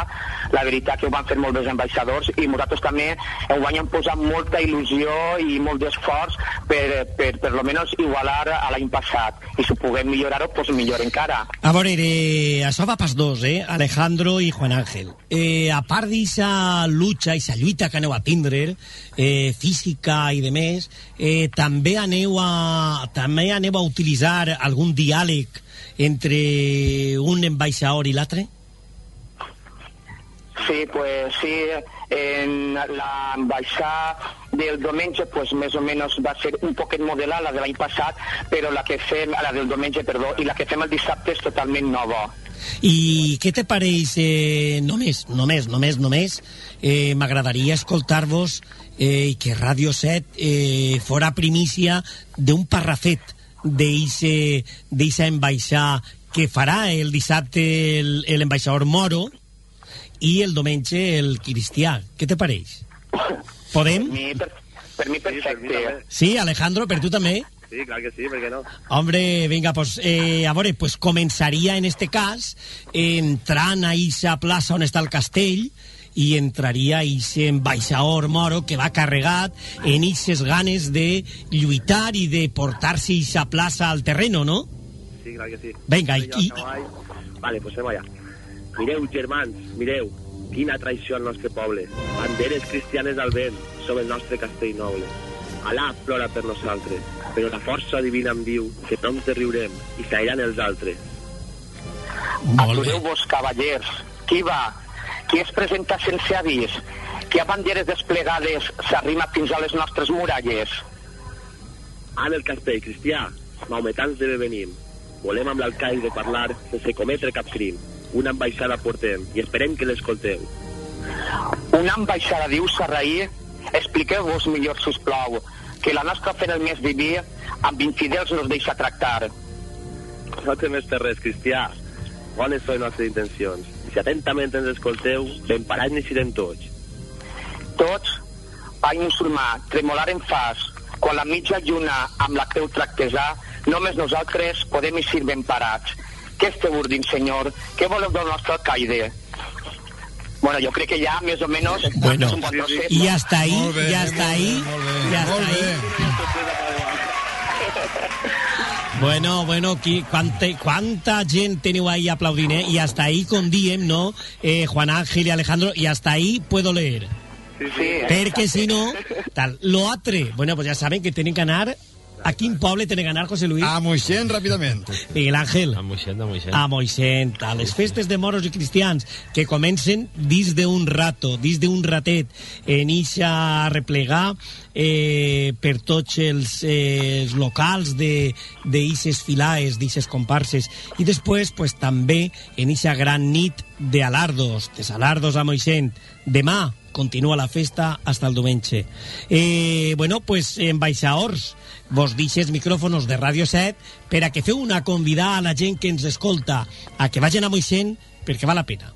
la veritat que ho van fer molt bé els ambaixadors i nosaltres també enguany hem posat molta il·lusió i molt d'esforç per, per, per lo menos igualar a l'any passat i si puguem millorar-ho, pues millor encara. A veure, eh, això va pas dos, eh? Alejandro i Juan Ángel. Eh, a part d'aquesta lucha, aquesta lluita que aneu a tindre, eh, física i de més, eh, també aneu a, també aneu a utilitzar algun diàleg entre un ambaixador i l'altre? Sí, pues sí, en la ambaixada del diumenge pues més o menys va ser un poquet modelar la de l'any passat, però la que fem, la del diumenge, perdó, i la que fem el dissabte és totalment nova. I què te pareix, eh, només, només, només, només, eh, m'agradaria escoltar-vos eh, que Ràdio 7 eh, fora primícia d'un parrafet d'eixa embaixar que farà el dissabte l'ambaixador Moro i el diumenge el cristià. Què te pareix? Podem? Per mi, per, per mi perfecte. Sí, Alejandro, per tu també? Sí, clar que sí, per què no? Hombre, venga, pues, eh, a veure, pues començaria en este cas entrant a eixa plaça on està el castell i entraria eixe ambaixador moro que va carregat en eixes ganes de lluitar i de portar-se eixa plaça al terreno, no? Sí, clar que sí. Vinga, i- i... Vale, pues anem allà. Mireu, germans, mireu, quina traïció al nostre poble. Banderes cristianes al vent, som el nostre castell noble. Alà plora per nosaltres, però la força divina em diu que prompte riurem i cairan els altres. Atureu-vos, cavallers. Qui va? Qui es presenta sense avís? Qui a banderes desplegades s'arrima fins a les nostres muralles? En el castell cristià, maometans de bé venim. Volem amb l'alcaide parlar sense cometre cap crim. Una ambaixada portem i esperem que l'escolteu. Una ambaixada diu Sarraí, expliqueu-vos millor, si us plau, que la nostra fe en el mes diví amb infidels no es deixa tractar. No temes per res, cristià. Bones són les nostres intencions. Si atentament ens escolteu, ben parats n'eixirem tots. Tots, any musulmà, tremolar en fas, quan la mitja lluna amb la creu tractesà, només nosaltres podem eixir ben parats. Què esteu urdint, senyor? Què voleu del nostre alcaide? Bueno, jo crec que ja, més o menys, Bueno, i hasta ahí, i hasta ahí, i hasta ahí. Bueno, bueno, qui, quanta, quanta gent teniu ahí aplaudint, eh? I hasta ahí, com diem, no? Eh, Juan Ángel y Alejandro, y hasta ahí puedo leer. Sí, sí. Perquè si no, tal. Lo altre, bueno, pues ya saben que tienen que anar... ¿A quin poble tienen que anar, José Luis? A Moixent, ràpidament. Miguel Ángel. A Moixent, a Moixent. A Moixent, a les festes de moros i cristians que comencen dins d'un rato, dins d'un ratet, en ixa a replegar eh, per tots els, eh, els locals de d'ixes filaes, d'ixes comparses, i després pues, també en ixa gran nit de alardos, de salardos a Moixent. Demà continua la festa hasta el diumenge. Eh, bueno, pues, ambaixadors, vos deixes micròfonos de Ràdio 7 per a que feu una convidada a la gent que ens escolta a que vagin a Moixent perquè val la pena.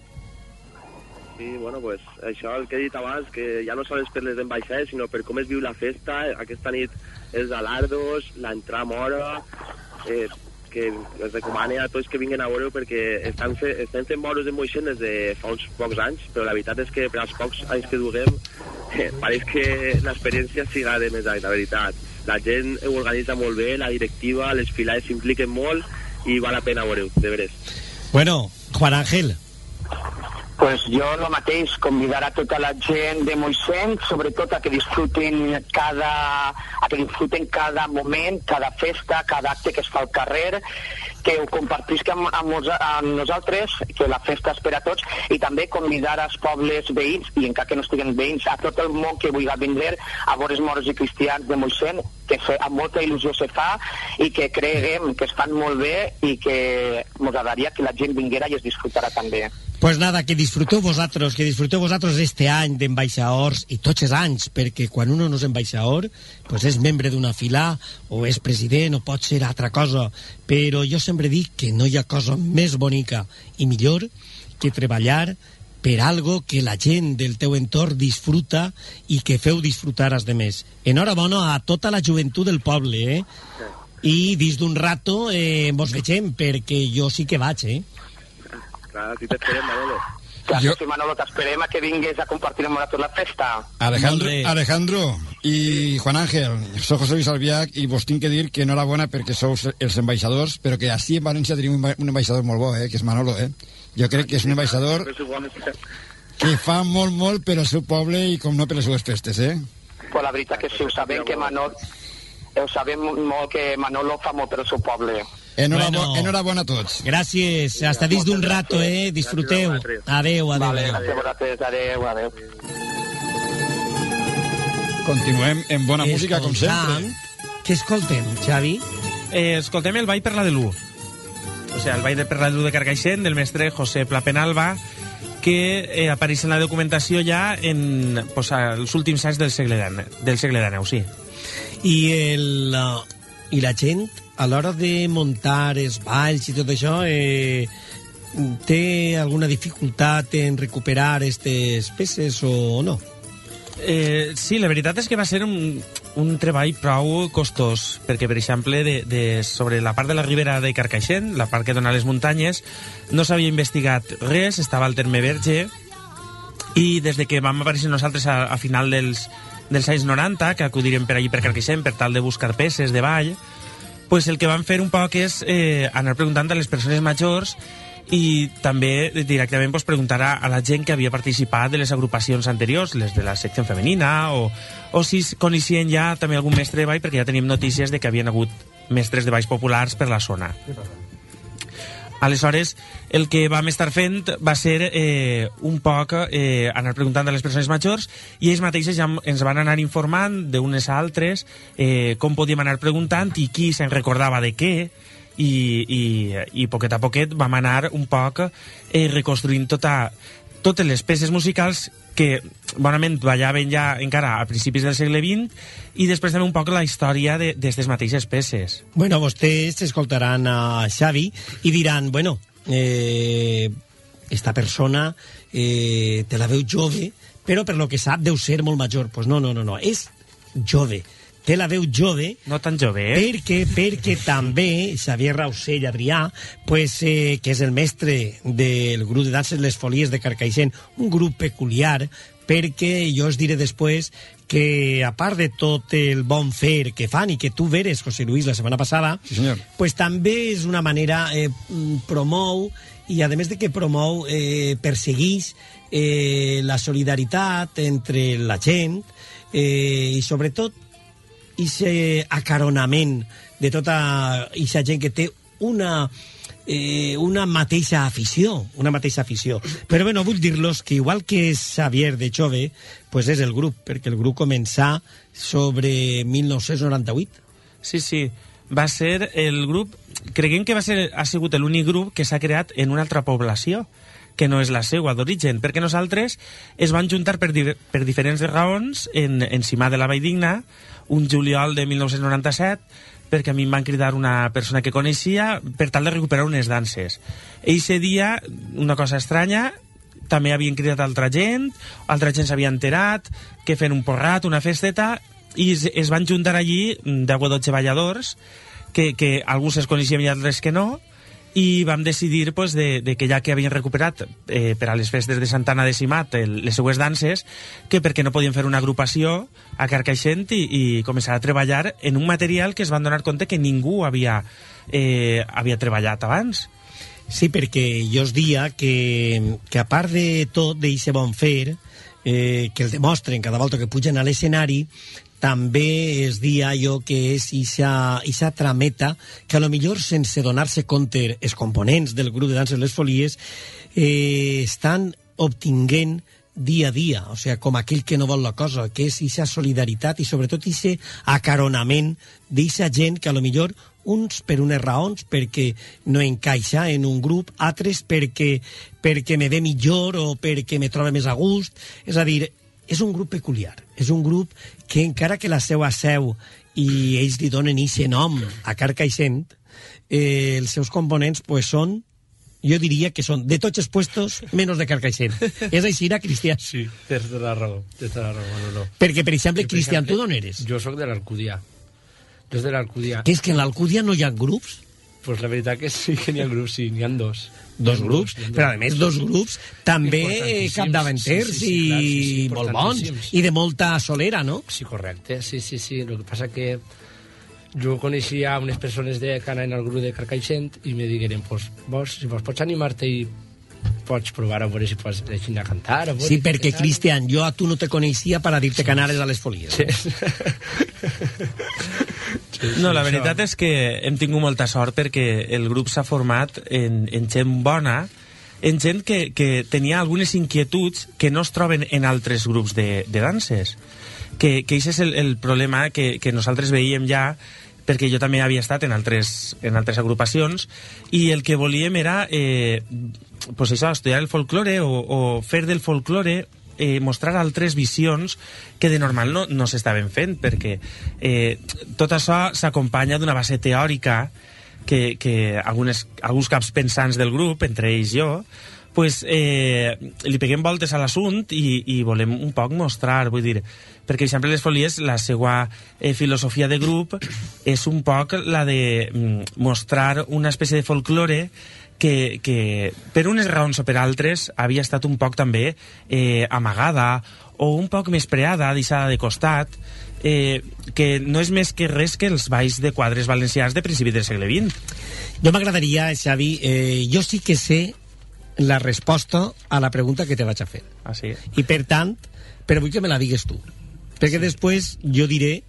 Sí, bueno, pues això el que he dit abans, que ja no sols per les ambaixades, sinó per com es viu la festa, aquesta nit els alardos, l'entrar a mora, eh, que es recomana a tots que vinguin a veure perquè estan, fe, estan fent moros en Moixent des de fa uns pocs anys, però la veritat és que per als pocs anys que duguem eh, pareix que l'experiència siga de més anys, la veritat. La gent ho organitza molt bé, la directiva, les filades s'impliquen molt i val la pena veure-ho, de veres. Bueno, Juan Ángel, Pues jo el mateix, convidar a tota la gent de Moixent, sobretot a que disfruten cada, a que disfruten cada moment, cada festa, cada acte que es fa al carrer, que ho compartisc amb, amb, amb nosaltres, que la festa és per a tots, i també convidar als pobles veïns, i encara que no estiguen veïns, a tot el món que vulgui vindre a veure els moros i cristians de Moixent, que fe, amb molta il·lusió se fa i que creguem que es fan molt bé i que m'agradaria que la gent vinguera i es disfrutarà també. Pues nada, que disfruteu vosaltres, que disfruteu vosaltres este any d'ambaixadors i tots els anys, perquè quan uno no és ambaixador, pues és membre d'una fila, o és president, o pot ser altra cosa, però jo sempre dic que no hi ha cosa més bonica i millor que treballar per algo que la gent del teu entorn disfruta i que feu disfrutar als demés. Enhorabona a tota la joventut del poble, eh? I dins d'un rato eh, mos vegem, perquè jo sí que vaig, eh? Clar, si t'esperem, Manolo. Clar, jo... sí, Manolo, t'esperem a que vingues a compartir amb nosaltres la festa. Alejandro. Alejandro i Juan Ángel, soc José Luis Albiach i vos tinc que dir que enhorabona perquè sou els ambaixadors, però que així en València tenim un, ambaixador molt bo, eh, que és Manolo, eh? Jo crec que és un ambaixador que fa molt, molt per al seu poble i com no per les seues festes, eh? Però la veritat que sí, ho sabem que Manolo... Ho sabem molt que Manolo fa molt per al seu poble. Enhorabona, Bueno. enhorabona a tots. Gràcies, hasta dins d'un rato, eh? Disfruteu. Adeu, adeu. Vale, adeu. gràcies a vosaltres. Adéu, adéu. Continuem en bona música, com sempre. Què escoltem, Xavi? Eh, escoltem el ball per la de l'U. O sigui, el ball de per la de l'U de Carcaixent, del mestre José Pla Penalba, que eh, apareix en la documentació ja en pues, els últims anys del segle XIX, del segle XIX, sí. I, el, uh, I la gent, a l'hora de muntar els balls i tot això, eh, té alguna dificultat en recuperar aquestes peces o no? Eh, sí, la veritat és que va ser un, un treball prou costós, perquè, per exemple, de, de, sobre la part de la ribera de Carcaixent, la part que dona les muntanyes, no s'havia investigat res, estava al terme verge, i des de que vam aparèixer nosaltres a, a final dels, dels anys 90, que acudirem per allí per Carcaixent per tal de buscar peces de ball, pues el que vam fer un poc és eh, anar preguntant a les persones majors i també directament pues, preguntar a, a la gent que havia participat de les agrupacions anteriors, les de la secció femenina, o, o si coneixien ja també algun mestre de ball, perquè ja teníem notícies de que havien hagut mestres de balls populars per la zona. Aleshores, el que vam estar fent va ser eh, un poc eh, anar preguntant a les persones majors i ells mateixes ja ens van anar informant d'unes a altres eh, com podíem anar preguntant i qui se'n recordava de què i, i, i poquet a poquet vam anar un poc eh, reconstruint tota, totes les peces musicals que bonament ballaven ja encara a principis del segle XX i després també un poc la història d'aquestes mateixes peces. Bueno, vostès escoltaran a Xavi i diran, bueno, eh, esta persona eh, te la veu jove, però per lo que sap deu ser molt major. Pues no, no, no, no, és jove. Té la veu jove. No tan jove, eh? Perquè, perquè també Xavier Rausell Adrià, pues, eh, que és el mestre del grup de danses Les Folies de Carcaixent, un grup peculiar, perquè jo us diré després que, a part de tot el bon fer que fan i que tu veres, José Luis, la setmana passada, Sí, senyor. pues també és una manera, eh, promou, i a més de que promou, eh, perseguix eh, la solidaritat entre la gent eh, i sobretot ese acaronament de tota aquesta gent que té una eh, una mateixa afició, una mateixa afició. Però bueno, vull dir-los que igual que Xavier de Chove, pues és el grup, perquè el grup començà sobre 1998. Sí, sí. Va ser el grup... Creguem que va ser, ha sigut l'únic grup que s'ha creat en una altra població que no és la seua d'origen, perquè nosaltres es van juntar per, di per diferents raons en, en Cimà de la Valldigna, un juliol de 1997, perquè a mi em van cridar una persona que coneixia per tal de recuperar unes danses. Eixe dia, una cosa estranya, també havien cridat altra gent, altra gent s'havia enterat, que fent un porrat, una festeta, i es, es van juntar allí 10 o 12 balladors, que, que alguns es coneixien i altres que no, i vam decidir pues, de, de que ja que havien recuperat eh, per a les festes de Santana de Simat el, les seues danses, que perquè no podien fer una agrupació a Carcaixent i, i començar a treballar en un material que es van donar compte que ningú havia, eh, havia treballat abans. Sí, perquè jo us dia que, que a part de tot d'eixe bon fer, eh, que el demostren cada volta que pugen a l'escenari, també es dia allò que és ixa, trameta que a lo millor sense donar-se compte els components del grup de danses Les Folies eh, estan obtinguent dia a dia, o sigui, com aquell que no vol la cosa, que és ixa solidaritat i sobretot ixe acaronament d'eixa gent que a lo millor uns per unes raons perquè no encaixa en un grup, altres perquè, perquè me ve millor o perquè me troba més a gust. És a dir, és un grup peculiar, és un grup que encara que la seva seu i ells li donen aquest nom a Carcaixent, eh, els seus components pues, són jo diria que són de tots els puestos menys de Carcaixent. [LAUGHS] és així, era Cristian? Sí, tens tota la raó. Tens tota la raó, no, no. Perquè, per exemple, Cristian, tu d'on eres? Jo sóc de l'Alcúdia. Jo és de l'Alcúdia. Que és que en l'Alcúdia no hi ha grups? Pues la veritat que sí que n'hi ha grups, sí, n'hi ha dos. Dos grups, però a més dos grups també capdavanters sí, sí, sí, clar, sí, sí, i molt bons i de molta solera, no? Sí, correcte, sí, sí, sí. El que passa que jo coneixia unes persones de que anaven al grup de Carcaixent i me digueren, pues, vos, si vos pots animar-te i pots provar a veure si pots deixar a cantar. A veure Sí, perquè, Cristian, jo a tu no te coneixia per a dir-te que anares a les folies. Sí. No, la veritat és que hem tingut molta sort perquè el grup s'ha format en, en gent bona, en gent que, que tenia algunes inquietuds que no es troben en altres grups de, de danses. Que, que això és el, el problema que, que nosaltres veíem ja perquè jo també havia estat en altres, en altres agrupacions i el que volíem era eh, pues això, estudiar el folklore o, o fer del folklore eh, mostrar altres visions que de normal no, no s'estaven fent, perquè eh, tot això s'acompanya d'una base teòrica que, que algunes, alguns caps pensants del grup, entre ells jo, pues, eh, li peguem voltes a l'assunt i, i volem un poc mostrar, vull dir, perquè, per exemple, les folies, la seva eh, filosofia de grup és un poc la de mm, mostrar una espècie de folklore que, que per unes raons o per altres havia estat un poc també eh, amagada o un poc més preada, deixada de costat, eh, que no és més que res que els balls de quadres valencians de principi del segle XX. Jo m'agradaria, Xavi, eh, jo sí que sé la resposta a la pregunta que te vaig a fer. Ah, sí? I per tant, però vull que me la digues tu. Perquè sí. després jo diré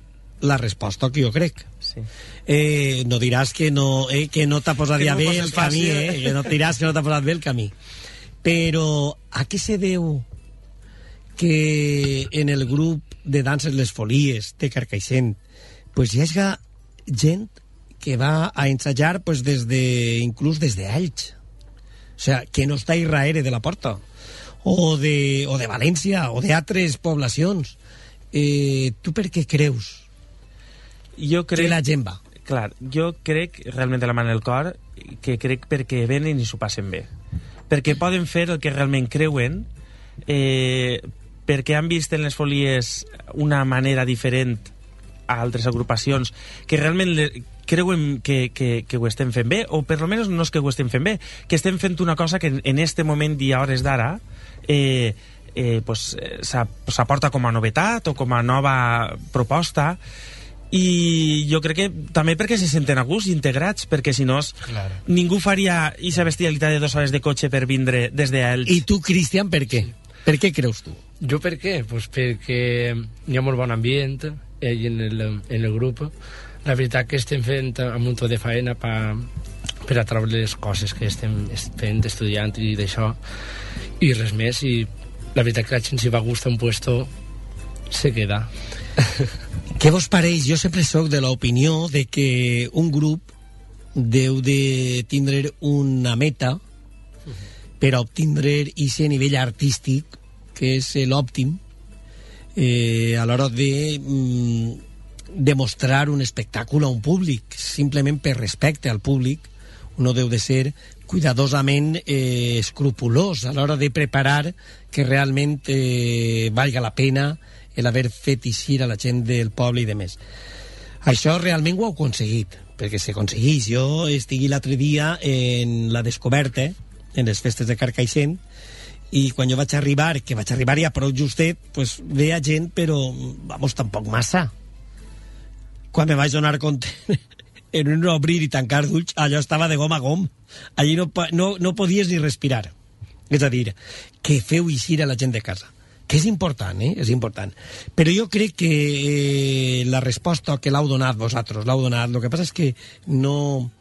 la resposta que jo crec. Sí. Eh, no diràs que no, eh, que no t'ha posat Que ja no bé el camí, eh? que no diràs que no t'ha posat bé el camí. Però a què se deu que en el grup de danses Les Folies de Carcaixent pues hi hagi gent que va a ensajar pues, des de, inclús des d'Elx. O sea, que no està Israel de la Porta o de, o de València o d'altres poblacions. Eh, tu per què creus jo crec... que la gent va? Clar, jo crec, realment de la mà en el cor, que crec perquè venen i s'ho passen bé. Perquè poden fer el que realment creuen, eh, perquè han vist en les folies una manera diferent a altres agrupacions que realment le, creuen que, que, que ho estem fent bé, o per almenys no és que ho estem fent bé, que estem fent una cosa que en, en este moment i a hores d'ara eh, eh, pues, eh, s'aporta com a novetat o com a nova proposta i jo crec que també perquè se senten a gust integrats, perquè si no Claro. ningú faria aquesta bestialitat de dues hores de cotxe per vindre des d'Elx. I tu, Cristian, per què? Per què creus tu? Jo per què? Pues perquè hi ha molt bon ambient eh, en el, en el grup. La veritat que estem fent un munt de faena pa, per a treure les coses que estem fent, estudiant i d'això, i res més. I la veritat que la gent si va a gust a un puesto se queda. [LAUGHS] Què vos pareix? Jo sempre sóc de l'opinió de que un grup deu de tindre una meta per obtindre aquest nivell artístic que és l'òptim eh, a l'hora de mm, demostrar un espectacle a un públic simplement per respecte al públic uno deu de ser cuidadosament eh, escrupulós a l'hora de preparar que realment eh, valga la pena el haver fet eixir a la gent del poble i de més. Això realment ho heu aconseguit, perquè s'aconsegueix. Jo estigui l'altre dia en la descoberta, en les festes de Carcaixent, i quan jo vaig arribar, que vaig arribar ja prou justet, pues, veia gent, però, vamos, tampoc massa. Quan me vaig donar compte, [LAUGHS] en un obrir i tancar d'ulls, allò estava de gom a gom. Allí no, no, no podies ni respirar. És a dir, que feu eixir a la gent de casa. Que és important, eh? És important. Però jo crec que eh, la resposta que l'heu donat vosaltres, l'heu donat, el que passa és que no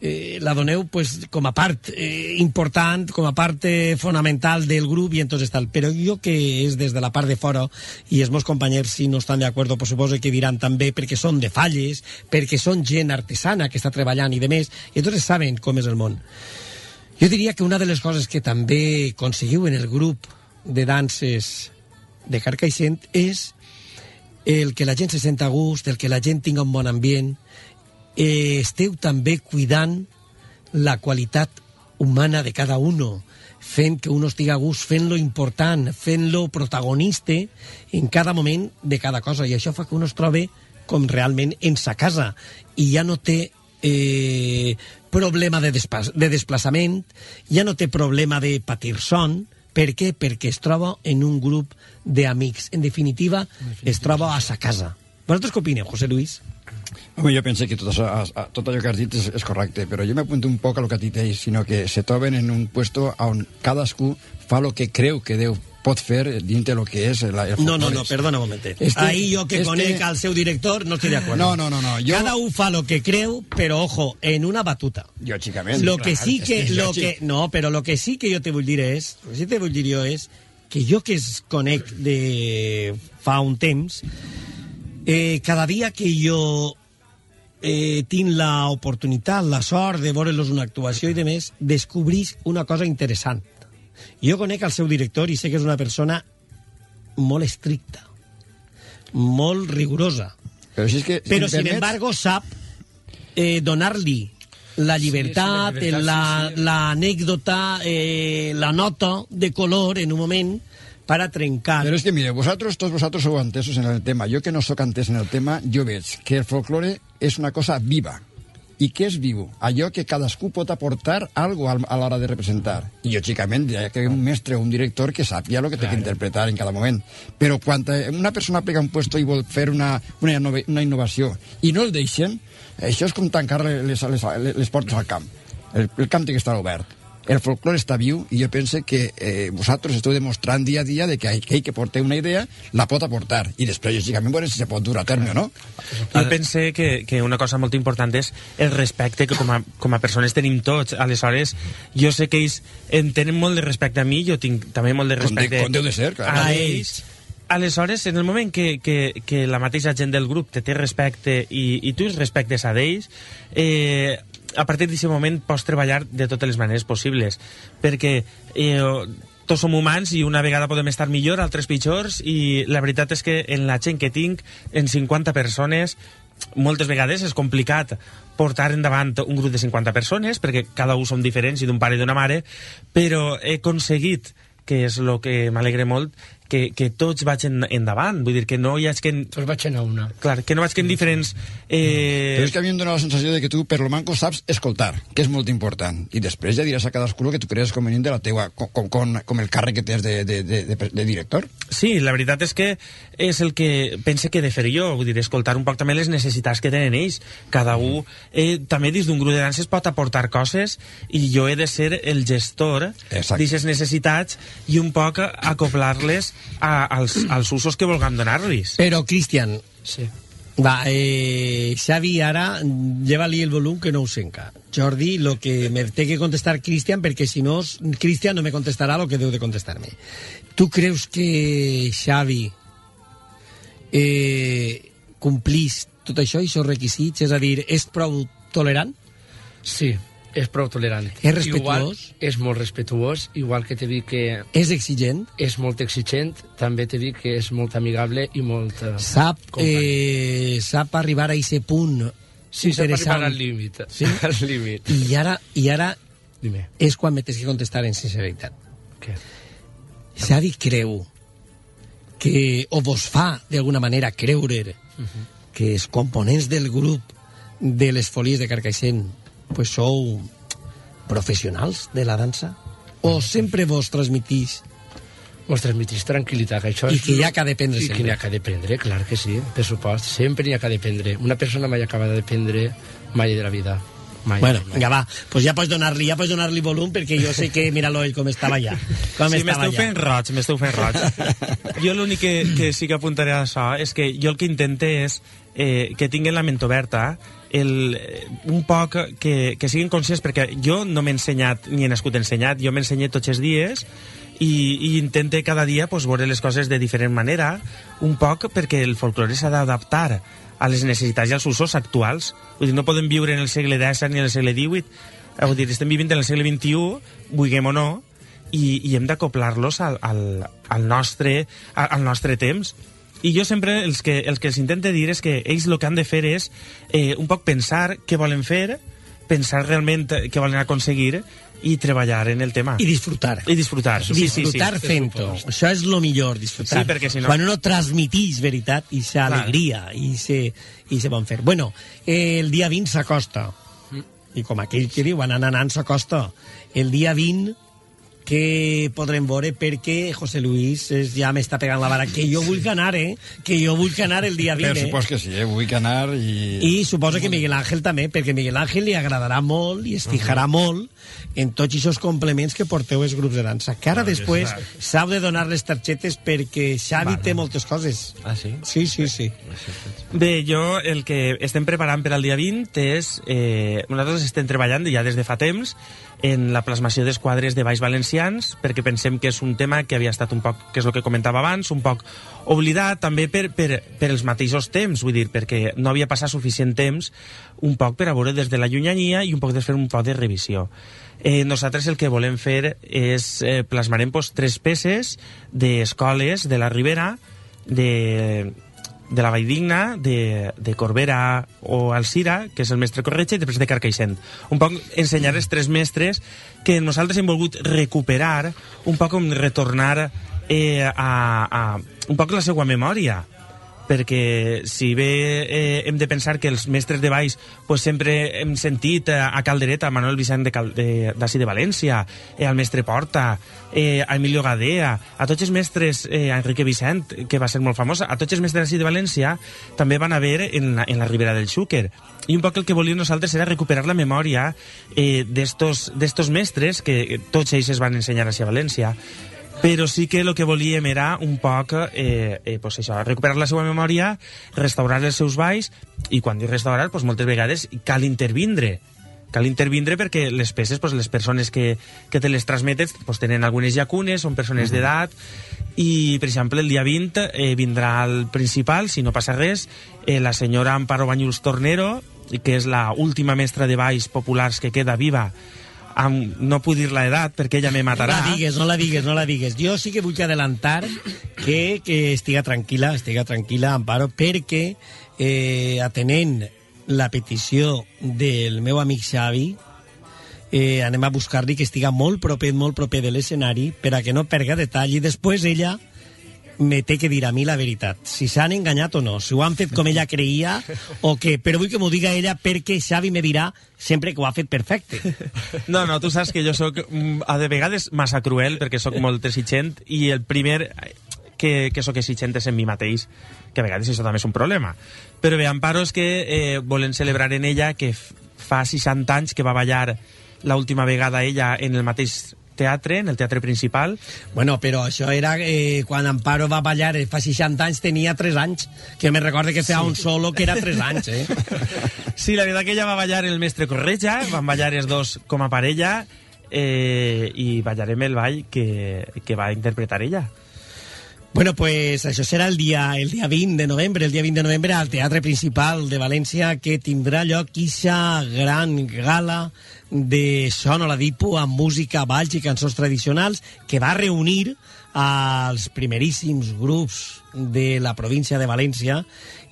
eh, la doneu pues, com a part eh, important, com a part eh, fonamental del grup i entonces tal. Però jo que és des de la part de fora i els meus companys si no estan d'acord pues suposo que diran també perquè són de falles, perquè són gent artesana que està treballant i de més, i entonces saben com és el món. Jo diria que una de les coses que també aconseguiu en el grup de danses de Carcaixent és el que la gent se senta a gust, el que la gent tinga un bon ambient, eh, esteu també cuidant la qualitat humana de cada uno, fent que uno estigui a gust, fent-lo important, fent-lo protagonista en cada moment de cada cosa, i això fa que uno es trobe com realment en sa casa, i ja no té eh, problema de, de desplaçament, ja no té problema de patir son, per què? Perquè es troba en un grup d'amics. En definitiva, es troba a sa casa. Vosaltres què opineu, José Luis? Home, jo penso que tot, això, a- tot allò que has dit és, és correcte, però jo m'apunto un poc a lo que ha dit ell, sinó que se troben en un puesto on cadascú fa lo que creu que Déu pot fer dins de lo que és el, el No, no, no, perdona un momentet. És que- Ahí jo que és conec que- al seu director no estic d'acord. No, no, no, no, jo- Cada un fa lo que creu, però ojo, en una batuta. Lògicament. Lo que clar, sí és que, lo que, no, però lo que sí que jo te vull dir és, lo que sí te vull dir jo és que jo que es conec de fa un temps, eh, cada dia que jo eh, tinc l'oportunitat, la sort de veure-los una actuació i de més, descobrís una cosa interessant. Jo conec el seu director i sé que és una persona molt estricta, molt rigorosa. Però si és que... Però, si em sin permets- embargo, sap eh, donar-li la llibertat, sí, la llibertat, la- sí, sí. l'anècdota, eh, la nota de color en un moment per a trencar. Però és que, mire, vosaltres, tots vosaltres sou entesos en el tema. Jo que no sóc entès en el tema, jo veig que el folklore és una cosa viva. I què és viu? Allò que cadascú pot aportar algo al- a l'hora de representar. I, lògicament, hi ha que un mestre o un director que sàpiga el que té que interpretar en cada moment. Però quan eh, una persona plega un puesto i vol fer una, una, innova- una innovació i no el deixen, això és com tancar les, les, les portes al camp. El, el camp té que estar obert. El folclore està viu i jo pense que eh, vosaltres esteu demostrant dia a dia de que aquell que porta una idea la pot aportar i després, lògicament, veure si se pot dur a terme o no. Jo pense que, que una cosa molt important és el respecte que com a, com a persones tenim tots. Aleshores, jo sé que ells en tenen molt de respecte a mi, jo tinc també molt de Com de- respecte com deu de ser, clar. a ells. Aleshores, en el moment que, que, que la mateixa gent del grup te té respecte i, i tu els respectes a d'ells, eh, a partir d'aquest moment pots treballar de totes les maneres possibles, perquè eh, tots som humans i una vegada podem estar millor, altres pitjors, i la veritat és que en la gent que tinc, en 50 persones, moltes vegades és complicat portar endavant un grup de 50 persones, perquè cada un som diferents i d'un pare i d'una mare, però he aconseguit que és el que m'alegra molt, que, que tots vagin endavant. Vull dir que no hi hagi... Tots vagin a una. Clar, que no vagin diferents... Eh... Però és que a mi em dóna la sensació de que tu, per lo manco, saps escoltar, que és molt important. I després ja diràs a cadascú el que tu creus convenient de la teua, com, com, com, com el càrrec que tens de, de, de, de, de director. Sí, la veritat és que és el que pense que he de fer jo, vull dir, escoltar un poc també les necessitats que tenen ells. Cada un, eh, també dins d'un grup de danses pot aportar coses i jo he de ser el gestor d'aquestes necessitats i un poc acoplar-les a, als, als usos que vulguem donar-los. Però, Cristian, sí. va, eh, Xavi, ara, lleva-li el volum que no ho senca. Jordi, lo que me té que contestar Cristian, perquè si no, Cristian no me contestarà lo que deu de contestar-me. Tu creus que Xavi eh, complís tot això i aquests requisits? És a dir, és prou tolerant? Sí, és prou tolerant. És respetuós? Igual, és molt respetuós, igual que t'he dit que... És exigent? És molt exigent, també t'he dit que és molt amigable i molt... eh, Sap, company. eh, sap arribar a aquest punt Sí, s'ha interessant. arribat al límit. Sí? [LAUGHS] Al límit. I ara, i ara Dime. és quan me tens que contestar en sinceritat. Què? Xavi creu que, o vos fa, d'alguna manera, creure que els components del grup de les folies de Carcaixent pues sou professionals de la dansa? O sempre vos transmitís Vos transmitís tranquil·litat, que això I és... que hi ha que d'aprendre I que sempre. n'hi ha que d'aprendre, clar que sí, per supost. Sempre n'hi ha que d'aprendre. Una persona mai acaba d'aprendre mai de la vida. Mai. Bueno, mai. vinga, va, pues ja pots donar-li ja pots donar-li volum perquè jo sé que, mira-lo ell com estava allà. Com sí, m'esteu fent roig, m'esteu fent roig. [LAUGHS] jo l'únic que, que sí que apuntaré a això és que jo el que intente és eh, que tinguin la ment oberta, el, un poc que, que siguin conscients, perquè jo no m'he ensenyat ni he nascut ensenyat, jo m'ensenyé tots els dies i, i intente cada dia pues, veure les coses de diferent manera, un poc perquè el folclore s'ha d'adaptar a les necessitats i als usos actuals. Vull dir, no podem viure en el segle X ni en el segle XVIII. Eh, Vull dir, estem vivint en el segle XXI, vulguem o no, i, i hem d'acoplar-los al, al, al, nostre, al, al nostre temps. I jo sempre els que, els que els intento dir és que ells el que han de fer és eh, un poc pensar què volen fer, pensar realment què volen aconseguir i treballar en el tema. I disfrutar. I disfrutar. Sí, sí, sí. disfrutar fent-ho. Això és lo millor, disfrutar. Sí, perquè si no- Quan uno transmitís veritat i sa alegria i se, i se bon fer. Bueno, eh, el dia 20 s'acosta. I com aquell que diu, anant, anant, s'acosta. El dia 20 que podrem veure perquè José Luis és, ja m'està pegant la vara que jo vull anar, eh? Que jo vull anar el dia 20, Per eh? supos que sí, eh? vull anar i... I suposo que Miguel Ángel també, perquè Miguel Ángel li agradarà molt i es fijarà molt en tots aquests complements que porteu els grups de dansa. Que ara Clar, després s'heu de donar les targetes perquè Xavi té moltes coses. Ah, sí? Sí, sí, sí. Bé, jo el que estem preparant per al dia 20 és... Eh, nosaltres estem treballant ja des de fa temps en la plasmació dels quadres de Baix Valencians, perquè pensem que és un tema que havia estat un poc, que és el que comentava abans, un poc oblidat també per, per, per els mateixos temps, vull dir, perquè no havia passat suficient temps un poc per a veure des de la llunyania i un poc de fer un poc de revisió. Eh, nosaltres el que volem fer és eh, plasmarem pues, tres peces d'escoles de la Ribera, de, de la Valldigna, de, de Corbera o Alcira, que és el mestre Corretxa, i després de Carcaixent. Un poc ensenyar els tres mestres que nosaltres hem volgut recuperar, un poc com retornar eh, a, a un poc la seva memòria perquè si bé eh, hem de pensar que els mestres de baix pues, sempre hem sentit eh, a Caldereta, a Manuel Vicent de Cal, de, de València, eh, al mestre Porta, eh, a Emilio Gadea, a tots els mestres, eh, a Enrique Vicent, que va ser molt famosa, a tots els mestres d'ací de València també van haver en en la Ribera del Xúquer. I un poc el que volíem nosaltres era recuperar la memòria eh, d'estos mestres, que tots ells es van ensenyar a València, però sí que el que volíem era un poc eh, eh, pues això, recuperar la seva memòria, restaurar els seus balls i quan dic restaurar, pues moltes vegades cal intervindre. Cal intervindre perquè les peces, pues, les persones que, que te les transmetes pues, tenen algunes llacunes, són persones d'edat i, per exemple, el dia 20 eh, vindrà al principal, si no passa res, eh, la senyora Amparo Banyuls Tornero, que és la última mestra de balls populars que queda viva amb, no puc dir l'edat perquè ella me No matarà la digues, no la digues, no la digues. Jo sí que vull adelantar que, que estiga tranquil·la, estiga tranquil·la, Amparo, perquè eh, atenent la petició del meu amic Xavi, eh, anem a buscar-li que estiga molt proper, molt proper de l'escenari per a que no perga detall i després ella me té que dir a mi la veritat, si s'han enganyat o no, si ho han fet com ella creia o què, però vull que m'ho diga ella perquè Xavi me dirà sempre que ho ha fet perfecte. No, no, tu saps que jo sóc mm, a de vegades massa cruel perquè sóc molt exigent i el primer que, que sóc exigent és en mi mateix, que a vegades això també és un problema. Però bé, Amparo és que eh, volen celebrar en ella que fa 60 anys que va ballar l'última vegada ella en el mateix teatre, en el teatre principal. Bueno, però això era eh, quan Amparo va ballar eh, fa 60 anys, tenia 3 anys, que me recorde que feia Sí. un solo que era 3 anys, eh? [LAUGHS] Sí, la veritat que ella va ballar el mestre Corretja, van ballar els dos com a parella eh, i ballarem el ball que, que va interpretar ella. Bueno, pues això serà el dia, el dia 20 de novembre, el dia 20 de novembre al Teatre Principal de València, que tindrà lloc ixa gran gala de son a la Dipo amb música, balls i cançons tradicionals que va reunir als primeríssims grups de la província de València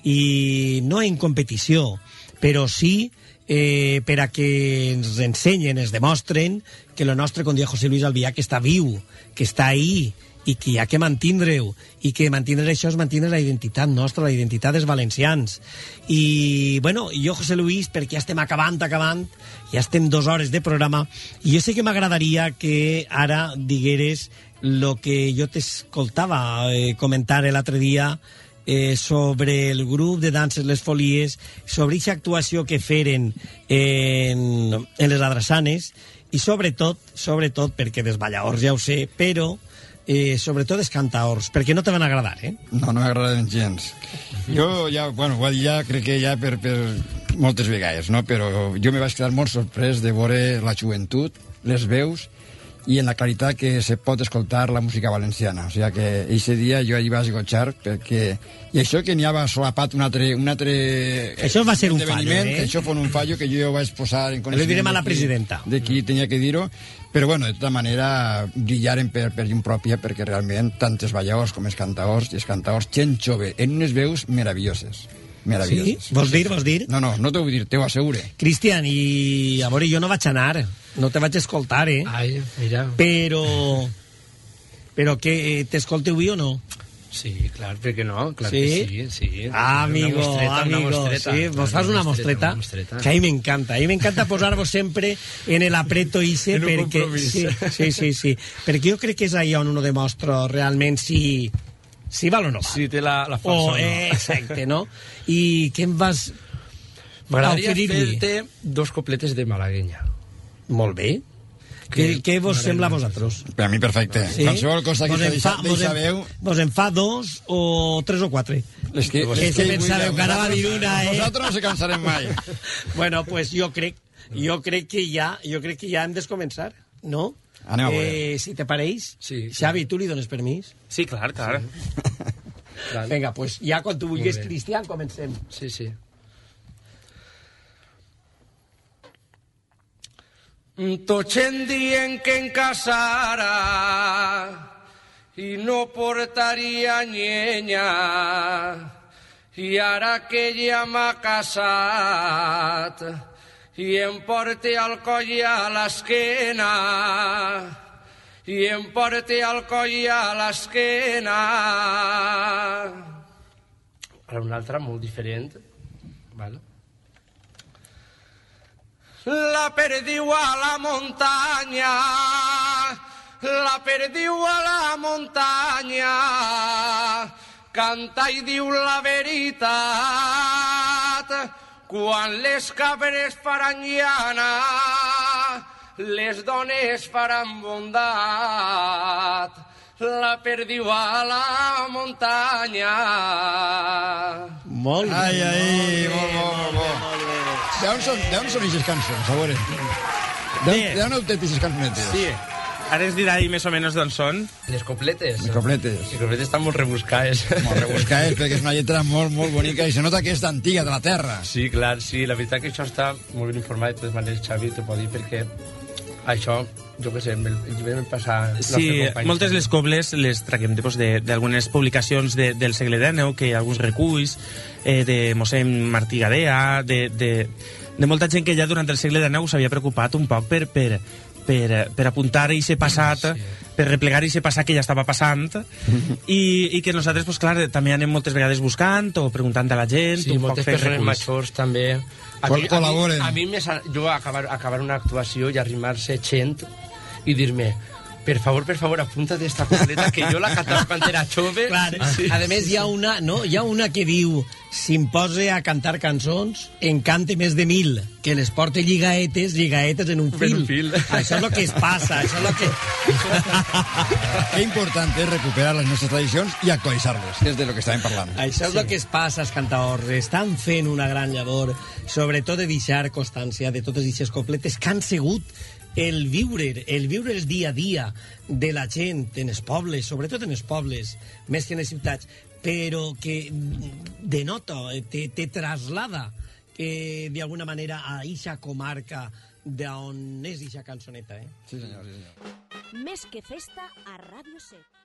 i no en competició, però sí eh, per a que ens ensenyen, ens demostren que el nostre, com deia José Luis Albià, que està viu, que està ahí, i que hi ha que mantindre-ho i que mantindre això és mantindre la identitat nostra, la identitat dels valencians. I bueno, jo José Luis perquè ja estem acabant, acabant ja estem dues hores de programa i jo sé que m'agradaria que ara digueres lo que jo t'escoltava eh, comentar l'altre dia eh, sobre el grup de danses Les Folies, sobre aquesta actuació que feren en, en les adreçanes i sobretot, sobretot perquè dels balladors ja ho sé, però eh, sobretot els cantaors, perquè no te van agradar, eh? No, no m'agraden gens. Jo ja, bueno, ho ja crec que ja per, per moltes vegades, no? però jo me vaig quedar molt sorprès de veure la joventut, les veus, i en la claritat que se pot escoltar la música valenciana. O sigui que eixe dia jo hi vaig gotxar perquè... I això que n'hi havia solapat un altre... Un altre Això va ser un fallo, eh? Això fos un fallo que jo vaig posar en Li direm a la presidenta. De qui tenia que dir-ho. Però, bueno, de tota manera, brillaren per, per llum pròpia perquè realment tant els balladors com els cantaors i els cantaors, gent jove, en unes veus meravelloses. Meravelloses. Sí? Vols dir, vols dir? No, no, no t'ho vull dir, t'ho assegure. Cristian, i a veure, jo no vaig anar, no te vaig escoltar, eh? Ai, mira. Però... Però que eh, t'escolteu bé o no? Sí, clar, per què no? Clar Sí? que sí, sí. Ah, amigo, una mostreta, amigo, una mostreta. sí, vos fas una mostreta, Una mostreta. que a mi m'encanta, a mi m'encanta posar-vos sempre en el apreto ixe, [LAUGHS] En perquè, sí, sí, sí, sí, perquè jo crec que és allà on uno demostra realment si, si val o no val. Sí, té la, la O, força. eh, exacte, no? I què em vas M'agradaria fer-te dos copletes de malaguenya. Molt bé. Què, què vos sembla a vosaltres? Per a mi perfecte. Sí? Qualsevol cosa que Vos en deixa, fa- vos deixa en- veu... Vos en fa dos o tres o quatre? És que, Que se pensàveu que ara va dir una, eh? Nosaltres no se cansarem mai. [LAUGHS] bueno, pues jo crec, jo crec que ja, jo crec que ja hem de començar, no? Anem a veure. Eh, si te pareix, Sí, Xavi, tu li dones permís? Sí, clar, clar. Clar. Vinga, pues ja quan tu vulguis. Cristian, comencem. Sí, sí. Tots em dient que em casara i no portaria llenya i ara que ja m'ha casat i em porte al coll a l'esquena i em porte al coll a l'esquena ara una altra molt diferent vale? La perdiu a la muntanya, la perdiu a la muntanya, canta i diu la veritat. Quan les cabres faran llana, les dones faran bondat. La perdiu a la muntanya. Molt Ai, ai, molt bo, molt bo. D'on són, d'on són aquestes cançons, a veure? D'on heu tret aquestes cançonetes? Sí. Ara ens dirà ahí més o menys d'on són. Les copletes. Les copletes. Les copletes estan molt rebuscades. Molt rebuscades, perquè és una lletra molt, molt bonica i se nota que és d'antiga, de la terra. Sí, clar, sí, la veritat que això està molt ben informat, de totes maneres, Xavi, t'ho pot dir, perquè això, jo què sé, me'l vam passar... Sí, moltes les cobles les traguem de, pues, de- d'algunes publicacions de, del segle XIX, que hi ha alguns reculls eh, de mossèn Martí Gadea, de, de, de molta gent que ja durant el segle XIX s'havia preocupat un poc per, per, per, per apuntar aquest passat, per replegar aquest passat que ja estava passant, [LAUGHS] i, i que nosaltres, pues, clar, també anem moltes vegades buscant o preguntant a la gent, Sí, un poc moltes persones reculls. majors també. A mi, a mi, col·laboren. a mi més, jo acabar, acabar una actuació i arrimar-se gent i dir-me per favor, per favor, apunta't esta copleta que jo la cantava quan era jove. Clar, Sí. a més hi ha una, no? Hi ha una que diu si em pose a cantar cançons, en cante més de mil, que les porte lligaetes, lligaetes en un En fil. un fil. Això és el que es passa, això és el que... Que important és recuperar les nostres tradicions i actualitzar-les, és de lo que estàvem parlant. Això és el que es passa, els cantaors. Estan fent una gran llavor, sobretot de deixar constància de totes aquestes copletes que han sigut el viure, el viure el dia a dia de la gent en els pobles, sobretot en els pobles, més que en les ciutats, però que denota, te, te traslada que d'alguna manera a eixa comarca d'on és eixa cançoneta, eh? Sí, senyor, sí, senyor. Més que festa a Ràdio 7.